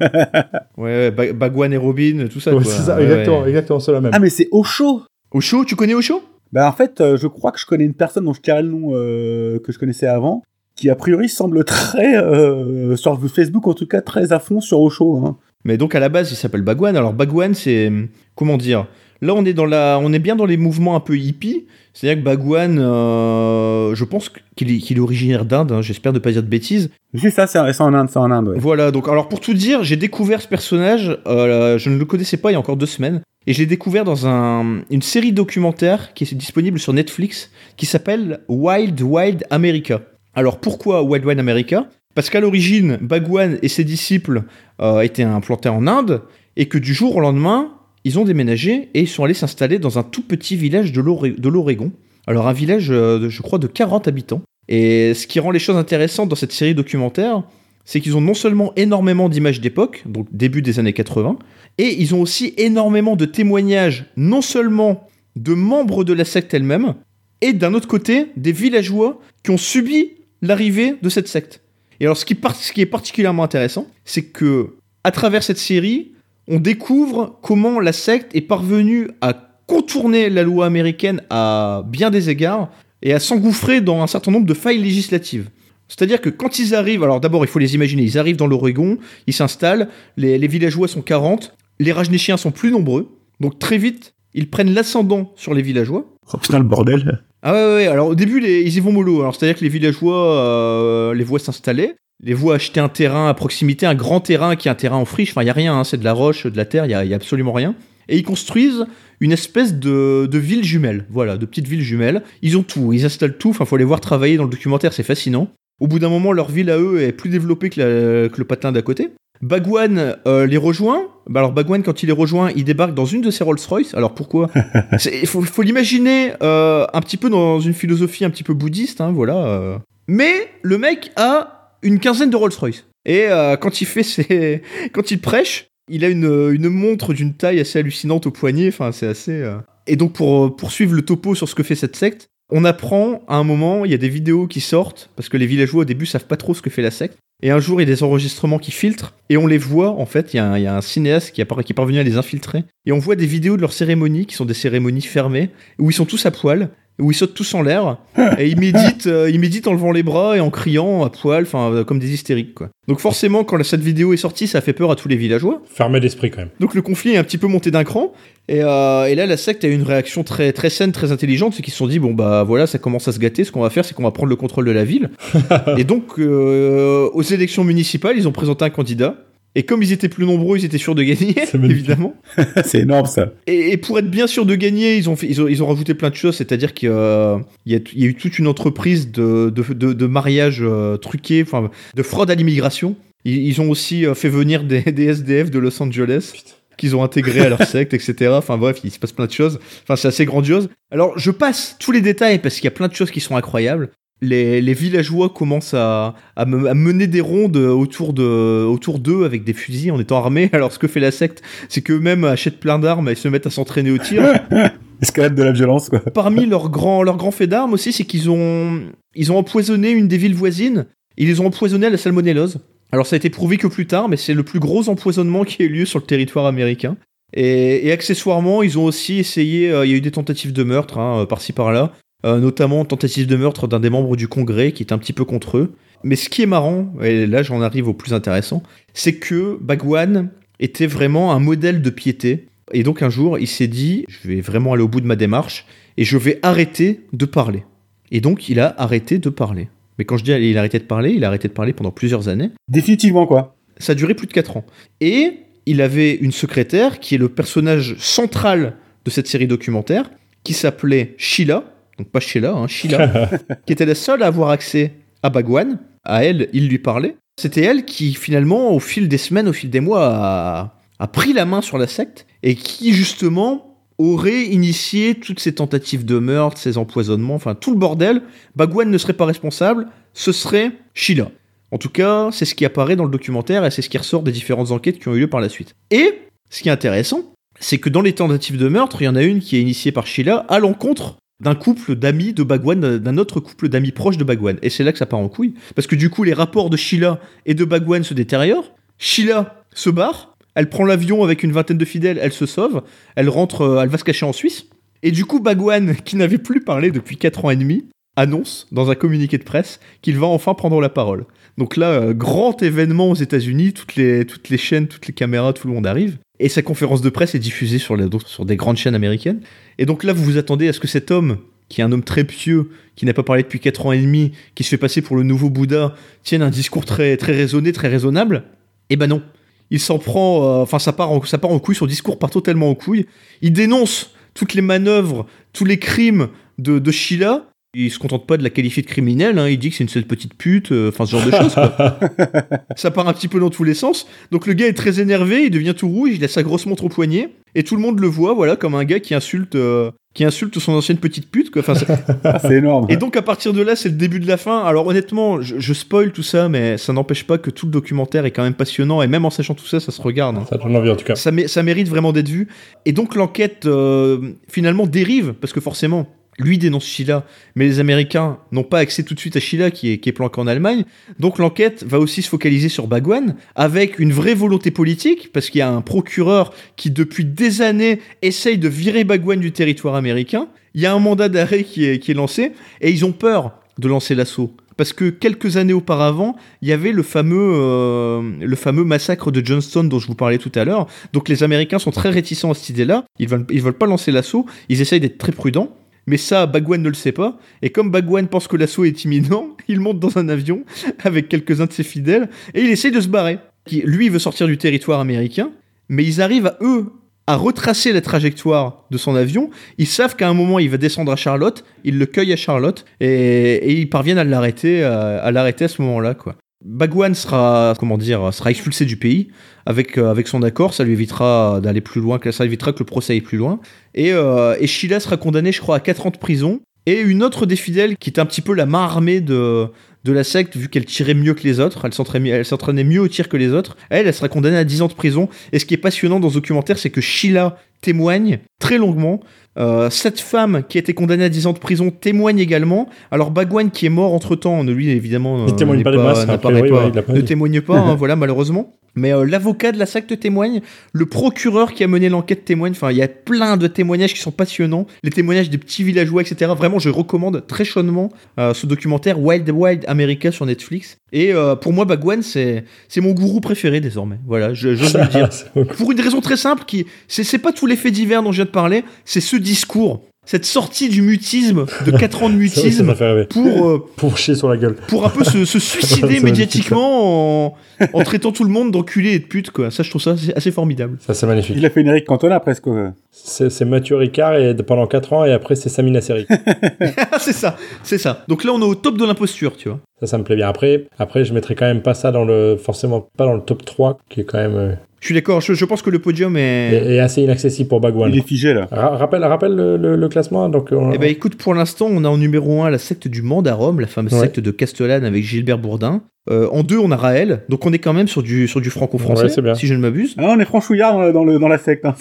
ouais, ouais, Ba- Bagwan et Robin, tout ça. Ouais, quoi. c'est ça, exactement, ouais. exactement, c'est la même. Ah, mais c'est Osho Osho, tu connais Osho? Bah, en fait, euh, je crois que je connais une personne dont je tairai le nom euh, que je connaissais avant, qui a priori semble très, euh, sur Facebook en tout cas, très à fond sur Osho. Hein. Mais donc à la base, il s'appelle Bagwan. Alors Bagwan, c'est comment dire? Là, on est dans la, on est bien dans les mouvements un peu hippies. C'est-à-dire que Bagwan, euh, je pense qu'il est, originaire d'Inde. hein, J'espère ne pas dire de bêtises. C'est ça, c'est c'est en Inde, c'est en Inde, ouais. Voilà. Donc alors pour tout dire, j'ai découvert ce personnage. euh, je ne le connaissais pas il y a encore deux semaines. Et je l'ai découvert dans un, une série documentaire qui est disponible sur Netflix, qui s'appelle Wild Wild America. Alors pourquoi Wild Wild America? Parce qu'à l'origine, Bagwan et ses disciples euh, étaient implantés en Inde, et que du jour au lendemain, ils ont déménagé et ils sont allés s'installer dans un tout petit village de l'Oregon. Alors un village, euh, je crois, de 40 habitants. Et ce qui rend les choses intéressantes dans cette série documentaire, c'est qu'ils ont non seulement énormément d'images d'époque, donc début des années 80, et ils ont aussi énormément de témoignages, non seulement de membres de la secte elle-même, et d'un autre côté, des villageois qui ont subi l'arrivée de cette secte. Et alors, ce qui, est particulièrement intéressant, c'est que, à travers cette série, on découvre comment la secte est parvenue à contourner la loi américaine à bien des égards et à s'engouffrer dans un certain nombre de failles législatives. C'est-à-dire que quand ils arrivent, alors d'abord il faut les imaginer, ils arrivent dans l'Oregon, ils s'installent, les, villageois sont 40, les Rajnechiens sont plus nombreux, donc très vite ils prennent l'ascendant sur les villageois. Oh putain, le bordel. Ah ouais, ouais, alors au début, ils y vont mollo. Alors c'est-à-dire que les villageois euh, les voient s'installer, les voient acheter un terrain à proximité, un grand terrain qui est un terrain en friche. Enfin, il y a rien, hein, c'est de la roche, de la terre, il y a, y a absolument rien. Et ils construisent une espèce de, de ville jumelle, voilà, de petite ville jumelle. Ils ont tout, ils installent tout. Enfin, faut les voir travailler dans le documentaire, c'est fascinant. Au bout d'un moment, leur ville à eux est plus développée que, la- que le patin d'à côté. Bagwan euh, les rejoint. Bah alors Bagwan, quand il les rejoint, il débarque dans une de ses Rolls-Royce. Alors pourquoi? Il faut, faut l'imaginer euh, un petit peu dans une philosophie un petit peu bouddhiste, hein, voilà. euh. Mais le mec a une quinzaine de Rolls-Royce. Et quand il fait ses... quand il prêche, il a une, une montre d'une taille assez hallucinante au poignet. Enfin, c'est assez. Et donc pour poursuivre le topo sur ce que fait cette secte, on apprend à un moment, il y a des vidéos qui sortent parce que les villageois au début savent pas trop ce que fait la secte. Et un jour, il y a des enregistrements qui filtrent et on les voit. En fait, il y, a un- cinéaste qui, qui est parvenu à les infiltrer et on voit des vidéos de leurs cérémonies qui sont des cérémonies fermées où ils sont tous à poil, où ils sautent tous en l'air et ils méditent, euh, ils méditent en levant les bras et en criant à poil, enfin euh, comme des hystériques quoi. Donc forcément, quand la- cette vidéo est sortie, ça a fait peur à tous les villageois. Fermé d'esprit quand même. Donc le conflit est un petit peu monté d'un cran. Et, euh, et là, la secte a eu une réaction très, très saine, très intelligente. C'est qu'ils se sont dit, bon, bah voilà, ça commence à se gâter. Ce qu'on va faire, c'est qu'on va prendre le contrôle de la ville. et donc, aux élections municipales, ils ont présenté un candidat. Et comme ils étaient plus nombreux, ils étaient sûrs de gagner, évidemment. c'est énorme ça. Et, et pour être bien sûr de gagner, ils ont, fait, ils ont, ils ont rajouté plein de choses, c'est-à-dire qu'il y, a- il y a il y a eu toute une entreprise de, de, de, de mariage euh, truqué, enfin de fraude à l'immigration. Ils, ils ont aussi euh, fait venir des, des SDF de Los Angeles qu'ils ont intégrés à leur secte, etc. Enfin bref, il se passe plein de choses. Enfin, c'est assez grandiose. Alors, je passe tous les détails parce qu'il y a plein de choses qui sont incroyables. Les, les villageois commencent à, à, me- à mener des rondes autour de autour d'eux avec des fusils en étant armés. Alors, ce que fait la secte, c'est qu'eux-mêmes achètent plein d'armes et se mettent à s'entraîner au tir. Escalade de la violence quoi. Parmi leurs grands, leurs grands faits d'armes aussi, c'est qu'ils ont, ils ont empoisonné une des villes voisines. Ils les ont empoisonnés à la salmonellose. Alors ça a été prouvé que plus tard, mais c'est le plus gros empoisonnement qui a eu lieu sur le territoire américain. Et, et accessoirement, ils ont aussi essayé, euh, il y a eu des tentatives de meurtre hein, par-ci par-là, euh, notamment tentative de meurtre d'un des membres du Congrès qui est un petit peu contre eux. Mais ce qui est marrant, et là j'en arrive au plus intéressant, c'est que Bagwan était vraiment un modèle de piété. Et donc un jour, il s'est dit, je vais vraiment aller au bout de ma démarche et je vais arrêter de parler. Et donc il a arrêté de parler. Mais quand je dis il a arrêté de parler, il a arrêté de parler pendant plusieurs années. Définitivement quoi. Ça a duré plus de 4 ans. Et il avait une secrétaire qui est le personnage central de cette série documentaire, qui s'appelait Sheila, donc pas Sheila, hein, Sheila, qui était la seule à avoir accès à Bagwan. À elle, il lui parlait. C'était elle qui, finalement, au fil des semaines, au fil des mois, a, a pris la main sur la secte et qui, justement, aurait initié toutes ces tentatives de meurtre, ces empoisonnements, enfin tout le bordel. Bagwan ne serait pas responsable, ce serait Sheila. En tout cas, c'est ce qui apparaît dans le documentaire et c'est ce qui ressort des différentes enquêtes qui ont eu lieu par la suite. Et ce qui est intéressant, c'est que dans les tentatives de meurtre, il y en a une qui est initiée par Sheila à l'encontre d'un couple d'amis de Bagwan, d'un autre couple d'amis proches de Bagwan. Et c'est là que ça part en couille. Parce que du coup, les rapports de Sheila et de Bagwan se détériorent. Sheila se barre, elle prend l'avion avec une vingtaine de fidèles, elle se sauve, elle rentre, euh, elle va se cacher en Suisse. Et du coup, Bagwan, qui n'avait plus parlé depuis 4 ans et demi, annonce dans un communiqué de presse qu'il va enfin prendre la parole. Donc là, euh, grand événement aux États-Unis, toutes les, chaînes, toutes les caméras, tout le monde arrive. Et sa conférence de presse est diffusée sur, des grandes chaînes américaines. Et donc là, vous vous attendez à ce que cet homme, qui est un homme très pieux, qui n'a pas parlé depuis 4 ans et demi, qui se fait passer pour le nouveau Bouddha, tienne un discours très, très raisonné, très raisonnable? Eh ben non. Il s'en prend, euh, enfin ça part, en, ça part couille, son discours part totalement en couille. Il dénonce toutes les manœuvres, tous les crimes de, de Sheila. Il se contente pas de la qualifier de criminelle, hein, il dit que c'est une seule petite pute, euh, enfin ce genre de choses. quoi. ça part un petit peu dans tous les sens. Donc le gars est très énervé, il devient tout rouge, il a sa grosse montre au poignet, et tout le monde le voit, voilà, comme un gars qui insulte, euh, qui insulte son ancienne petite pute, quoi. Enfin, c'est- Ah, c'est énorme. et donc à partir de là, c'est le début de la fin. Alors honnêtement, je, je spoil tout ça, mais ça n'empêche pas que tout le documentaire est quand même passionnant, et même en sachant tout ça, ça se regarde. hein. Ça donne envie en tout cas. Ça, mé- ça mérite vraiment d'être vu. Et donc l'enquête euh, finalement dérive, parce que forcément, lui dénonce Sheila, mais les Américains n'ont pas accès tout de suite à Sheila qui est, qui en Allemagne. Donc l'enquête va aussi se focaliser sur Bagwan, avec une vraie volonté politique, parce qu'il y a un procureur qui depuis des années essaye de virer Bagwan du territoire américain. Il y a un mandat d'arrêt qui est, qui est lancé, et ils ont peur de lancer l'assaut. Parce que quelques années auparavant, il y avait le fameux, euh, le fameux massacre de Johnston dont je vous parlais tout à l'heure. Donc les Américains sont très réticents à cette idée-là. Ils veulent, ils veulent pas lancer l'assaut. Ils essayent d'être très prudents. Mais ça, Bagwan ne le sait pas. Et comme Bagwan pense que l'assaut est imminent, il monte dans un avion avec quelques-uns de ses fidèles et il essaye de se barrer. Lui, veut sortir du territoire américain, mais ils arrivent à eux à retracer la trajectoire de son avion. Ils savent qu'à un moment, il va descendre à Charlotte. Ils le cueillent à Charlotte et, ils parviennent à l'arrêter, à, à l'arrêter à ce moment-là, quoi. Bagwan sera, comment dire, sera expulsé du pays avec, euh, avec son accord. Ça lui évitera d'aller plus loin, ça évitera que le procès aille plus loin. Et, euh, Sheila sera condamnée, je crois, à 4 ans de prison. Et une autre des fidèles, qui est un petit peu la main armée de, de la secte, vu qu'elle tirait mieux que les autres, elle s'entraînait elle s'entraînait mieux au tir que les autres, elle, elle sera condamnée à 10 ans de prison. Et ce qui est passionnant dans ce documentaire, c'est que Sheila témoigne très longuement. Euh, cette femme qui a été condamnée à 10 ans de prison témoigne également. Alors Bagwan qui est mort entre temps, lui évidemment Il euh, témoigne n'est pas priori, ouais, il pas ne témoigne pas, hein, voilà malheureusement. Mais euh, l'avocat de la secte témoigne, le procureur qui a mené l'enquête témoigne. Enfin, il y a plein de témoignages qui sont passionnants. Les témoignages des petits villageois, etc. Vraiment, je recommande très chaudement euh, ce documentaire Wild Wild America sur Netflix. Et euh, pour moi, Bagwan, c'est mon gourou préféré désormais. Voilà, je, le dire. Pour une raison très simple, qui c'est c'est pas tous les faits divers dont je viens de parler, c'est ce discours, cette sortie du mutisme de 4 ans de Ça, ça mutisme fait pour euh, Pour chier sur la gueule. pour un peu se, suicider médiatiquement en, en traitant tout le monde d'enculé et de pute quoi. Ça je trouve ça assez, assez formidable. Ça, c'est magnifique. Il a fait une Eric Cantona presque. quoi. C'est c'est Mathieu Ricard et pendant 4 ans et après c'est Samina Seri. c'est ça, c'est ça. Donc là on est au top de l'imposture, tu vois. Ça, ça me plaît bien. Après, après, je mettrai quand même pas ça dans le, forcément pas dans le top 3 qui est quand même euh, Je suis d'accord, je, je pense que le podium est... est, est assez inaccessible pour Bagwan. Il est figé là. Ra- rappelle, rappelle le, le- le classement. Donc, on- Eh ben écoute, pour l'instant, on a en numéro 1 la secte du Mandarum, la fameuse Ouais. secte de Castellane avec Gilbert Bourdin. Euh, en 2, on a Raël, donc on est quand même sur du, sur du franco-français, Ouais, si je ne m'abuse. Ah, on est franchouillard dans, dans le, dans la secte. Hein.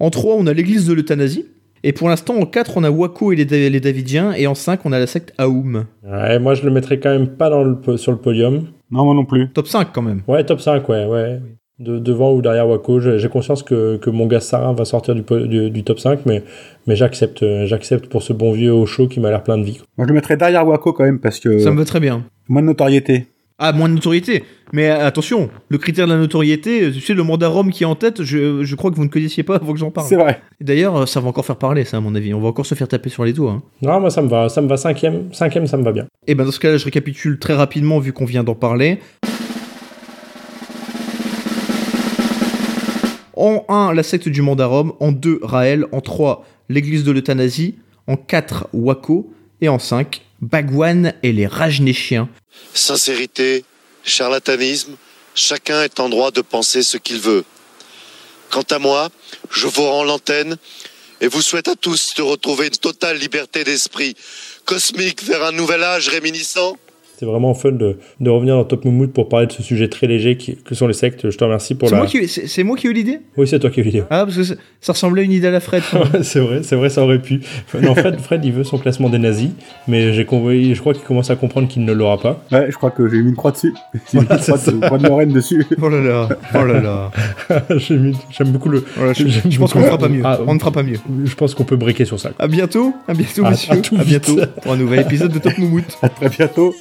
En 3, on a l'église de l'euthanasie. Et pour l'instant, en 4, on a Waco et les, Da- les Davidiens. Et en 5, on a la secte Aoum. ouais, moi, je le mettrai quand même pas dans le, sur le podium. Non, moi non plus. Top 5 quand même. Ouais, top 5, ouais, ouais. De, devant ou derrière Waco. J'ai conscience que, que mon gars Sarin va sortir du, du, du top 5, mais, mais j'accepte, j'accepte pour ce bon vieux au chaud qui m'a l'air plein de vie. Moi je le mettrais derrière Waco quand même parce que Ça me va très bien. moins de notoriété. Ah, moins de notoriété. Mais euh, attention, le critère de la notoriété, euh, tu sais, le Mandarum qui est en tête, je, je crois que vous ne connaissiez pas avant que j'en parle. C'est vrai. D'ailleurs, euh, ça va encore faire parler, ça, à mon avis. On va encore se faire taper sur les doigts. hein. Non, moi, ça me va, ça me va cinquième. Cinquième, ça me va bien. Et ben dans ce cas-là, je récapitule très rapidement vu qu'on vient d'en parler. En 1, la secte du Mandarum. En 2, Raël. En 3, l'église de l'euthanasie. En 4, Waco. Et en 5, Bagwan et les Rajnéchiens. Sincérité, charlatanisme, chacun est en droit de penser ce qu'il veut. Quant à moi, je vous rends l'antenne et vous souhaite à tous de retrouver une totale liberté d'esprit cosmique vers un nouvel âge réminiscent. C'est vraiment fun de, de revenir dans Top Moumout pour parler de ce sujet très léger qui, que sont les sectes. Je te remercie pour la. c'est- moi qui ai eu l'idée? Oui, c'est toi qui as eu l'idée. Ah, parce que ça, ça ressemblait à une idée à la Fred. c'est vrai, c'est vrai, ça aurait pu. Non, Fred, Fred, il veut son classement des nazis, mais j'ai je crois qu'il commence à comprendre qu'il ne l'aura pas. Ouais, je crois que j'ai mis une croix dessus. J'ai mis une croix de, croix de Lorraine dessus. oh là là, oh là là. J'aime beaucoup le. Voilà, je, pense qu'on ne fera pas mieux. Ah, on ne fera pas mieux. Je pense qu'on peut briquer sur ça. À bientôt, à bientôt, À- monsieur. à tout à bientôt pour un nouvel épisode de Top Moumout. À très bientôt.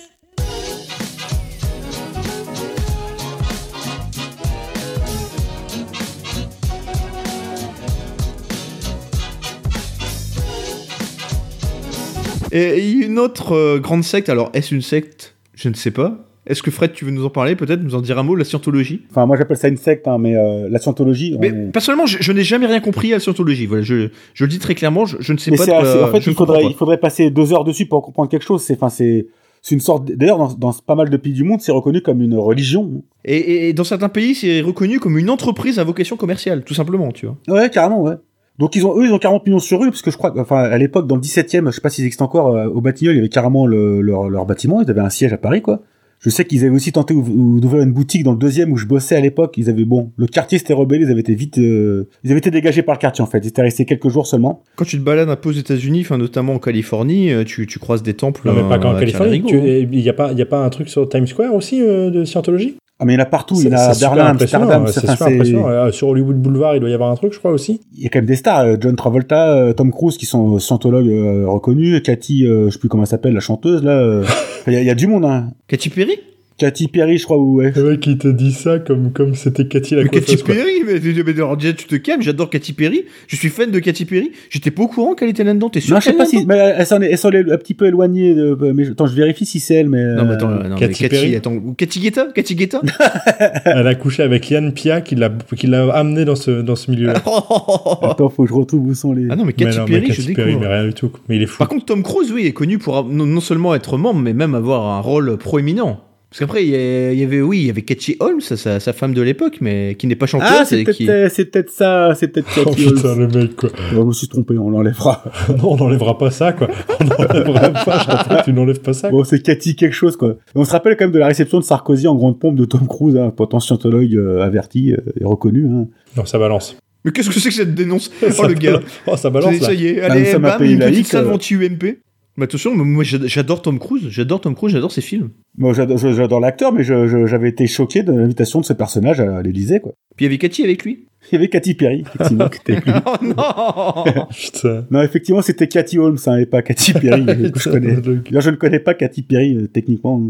Et une autre euh, grande secte, alors est-ce une secte? Je ne sais pas. Est-ce que Fred, tu veux nous en parler peut-être, nous en dire un mot, la scientologie? Enfin, moi j'appelle ça une secte, hein, mais euh, la scientologie. Mais on- personnellement, je, je n'ai jamais rien compris à la scientologie. Voilà, je, je le dis très clairement, je, je ne sais Mais pas. de assez- en fait, il faudrait, pas. il faudrait passer deux heures dessus pour comprendre quelque chose. C'est, enfin, c'est, c'est une sorte. D'ailleurs, dans, dans pas mal de pays du monde, c'est reconnu comme une religion. Et, et- et dans certains pays, c'est reconnu comme une entreprise à vocation commerciale, tout simplement, tu vois. Ouais, carrément, ouais. Donc ils ont eux ils ont carrément pignon sur rue parce que je crois que- enfin à l'époque dans le 17e, je sais pas s'ils existent encore euh, au Batignolles, il y avait carrément le- leur, leur bâtiment, ils avaient un siège à Paris quoi. Je sais qu'ils avaient aussi tenté ou- ou d'ouvrir une boutique dans le deuxième où je bossais à l'époque. Ils avaient bon, le quartier s'était rebellé, ils avaient été vite, euh, ils avaient été dégagés par le quartier en fait. Ils étaient restés quelques jours seulement. Quand tu te balades un peu aux États-Unis, enfin notamment en Californie, euh, tu, tu croises des temples. Non, mais pas euh, qu'en Californie. hein. Il n'y a, pas- il y a pas un truc sur Times Square aussi euh, de Scientologie? Ah mais il y en a partout, il y en a Berlin, Amsterdam, c'est- super impressionnant. Euh, Sur Hollywood Boulevard, il doit y avoir un truc, je crois aussi. il y a quand même des stars, euh, John Travolta, euh, Tom Cruise qui sont scientologues euh, reconnus, Cathy, euh, je sais plus comment elle s'appelle, la chanteuse là. euh, Il y, a- il y a du monde hein. Katy Perry? Cathy Perry, je crois ou ouais. Le mec, il te dit ça comme comme c'était Cathy la Mais Katy. Perry, mais, mais, mais alors, déjà, tu te calmes, j'adore Katy Perry, je suis fan de Katy Perry, j'étais pas au courant qu'elle était là-dedans, t'es sûr Non, je sais pas si, mais elle s'en est, elle s'en est un petit peu éloignée. De, mais attends, je vérifie si c'est elle, mais. Non, mais attends, euh, non, Katy mais Perry Katy, attends, ou Katy Guetta? Katy Guetta? Elle a couché avec Yann Pia qui l'a qui l'a amené dans ce dans ce milieu-là. Attends, faut que je retrouve où sont les. Ah non, mais Mais Katy non, mais Perry, je Katy Perry, découvre. mais rien du tout. Mais il est fou. Par contre, Tom Cruise, oui, est connu pour non, non seulement être membre, mais même avoir un rôle proéminent. Parce qu'après, il y avait, oui, il y avait Katy Holmes, sa, sa femme de l'époque, mais qui n'est pas chanteuse. Ah, c'est peut-être, qui... euh, c'est peut-être ça, c'est peut-être Oh Holmes. le mec, quoi. Je me suis trompé, on l'enlèvera. non, on n'enlèvera pas ça, quoi. On n'enlèvera pas, je tu n'enlèves pas ça. Bon, c'est Cathy quelque chose, quoi. On se rappelle quand même de la réception de Sarkozy en grande pompe de Tom Cruise, hein, pourtant scientologue euh, averti euh, et reconnu. Hein. Non, ça balance. Mais qu'est-ce que c'est que cette dénonce? Ça Oh le gars Oh, ça balance, Ça là. y est, Ah, allez, un bam, une petite salve euh. anti-UMP. Mais attention, mais moi j'ad- j'adore Tom Cruise, j'adore Tom Cruise, j'adore ses films. Moi, j'adore, l'acteur, mais j'avais été choqué de l'invitation de ce personnage à l'Élysée, quoi. Puis il y avait Katy avec lui. Il y avait Katy Perry, effectivement, qui était avec lui. Oh non Putain. Non, effectivement, c'était Cathy Holmes, hein, et pas Katy Perry, que je connais. D'ailleurs, je ne connais pas Katy Perry, euh, techniquement.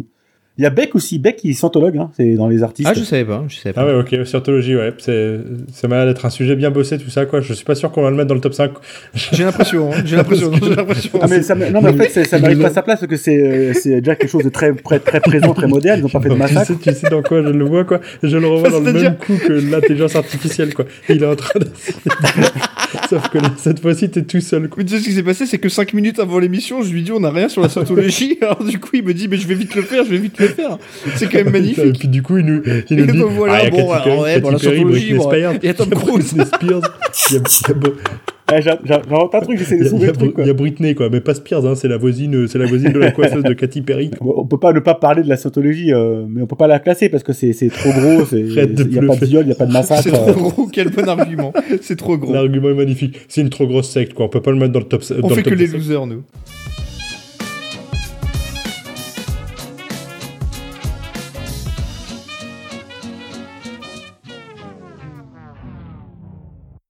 Il y a Beck aussi, Beck qui est scientologue, hein, c'est dans les artistes. Ah, je savais pas, je savais pas. Ah ouais, ok, scientologie, ouais. C'est, ça m'a l'air d'être un sujet bien bossé, tout ça, quoi. Je suis pas sûr qu'on va le mettre dans le top 5. J'ai l'impression, hein, j'ai l'impression, non, j'ai l'impression. Ah, mais ça, non, mais en fait, ça mérite pas sa place parce que c'est, euh, c'est déjà quelque chose de très, très, très présent, très moderne. Ils ont pas fait de tu, massacre. sais, tu sais dans quoi je le vois, quoi. Je le revois dans le même coup que l'intelligence artificielle, quoi. Il est en train de... Sauf que là, cette fois-ci, t'es tout seul, quoi. Mais tu sais ce qui s'est passé, c'est que 5 minutes avant l'émission, je lui dis on n'a rien sur la scientologie. Alors du coup, il me dit mais je vais vite le faire, je vais vite le faire. C'est quand même Et magnifique. puis du coup, il nous, il Et nous dit... donc voilà, ah, bon, alors, ouais, bon, Perry, Britney Spears, il y a Tom Cruise. Britney Spears, il y a- Ah, J'invente un truc, j'essaie de trouver le truc, il y a Britney, quoi, mais pas Spears, hein, c'est la voisine, c'est la voisine de la coiffeuse de Katy Perry. On peut pas ne pas parler de la scientologie, euh, mais on peut pas la classer parce que c'est, c'est trop gros, il y a pas de viol, il y a pas de massacre. C'est trop gros, quel bon argument. C'est trop gros. L'argument est magnifique. C'est une trop grosse secte, quoi. On peut pas le mettre dans le top. On dans fait le top que les losers, nous.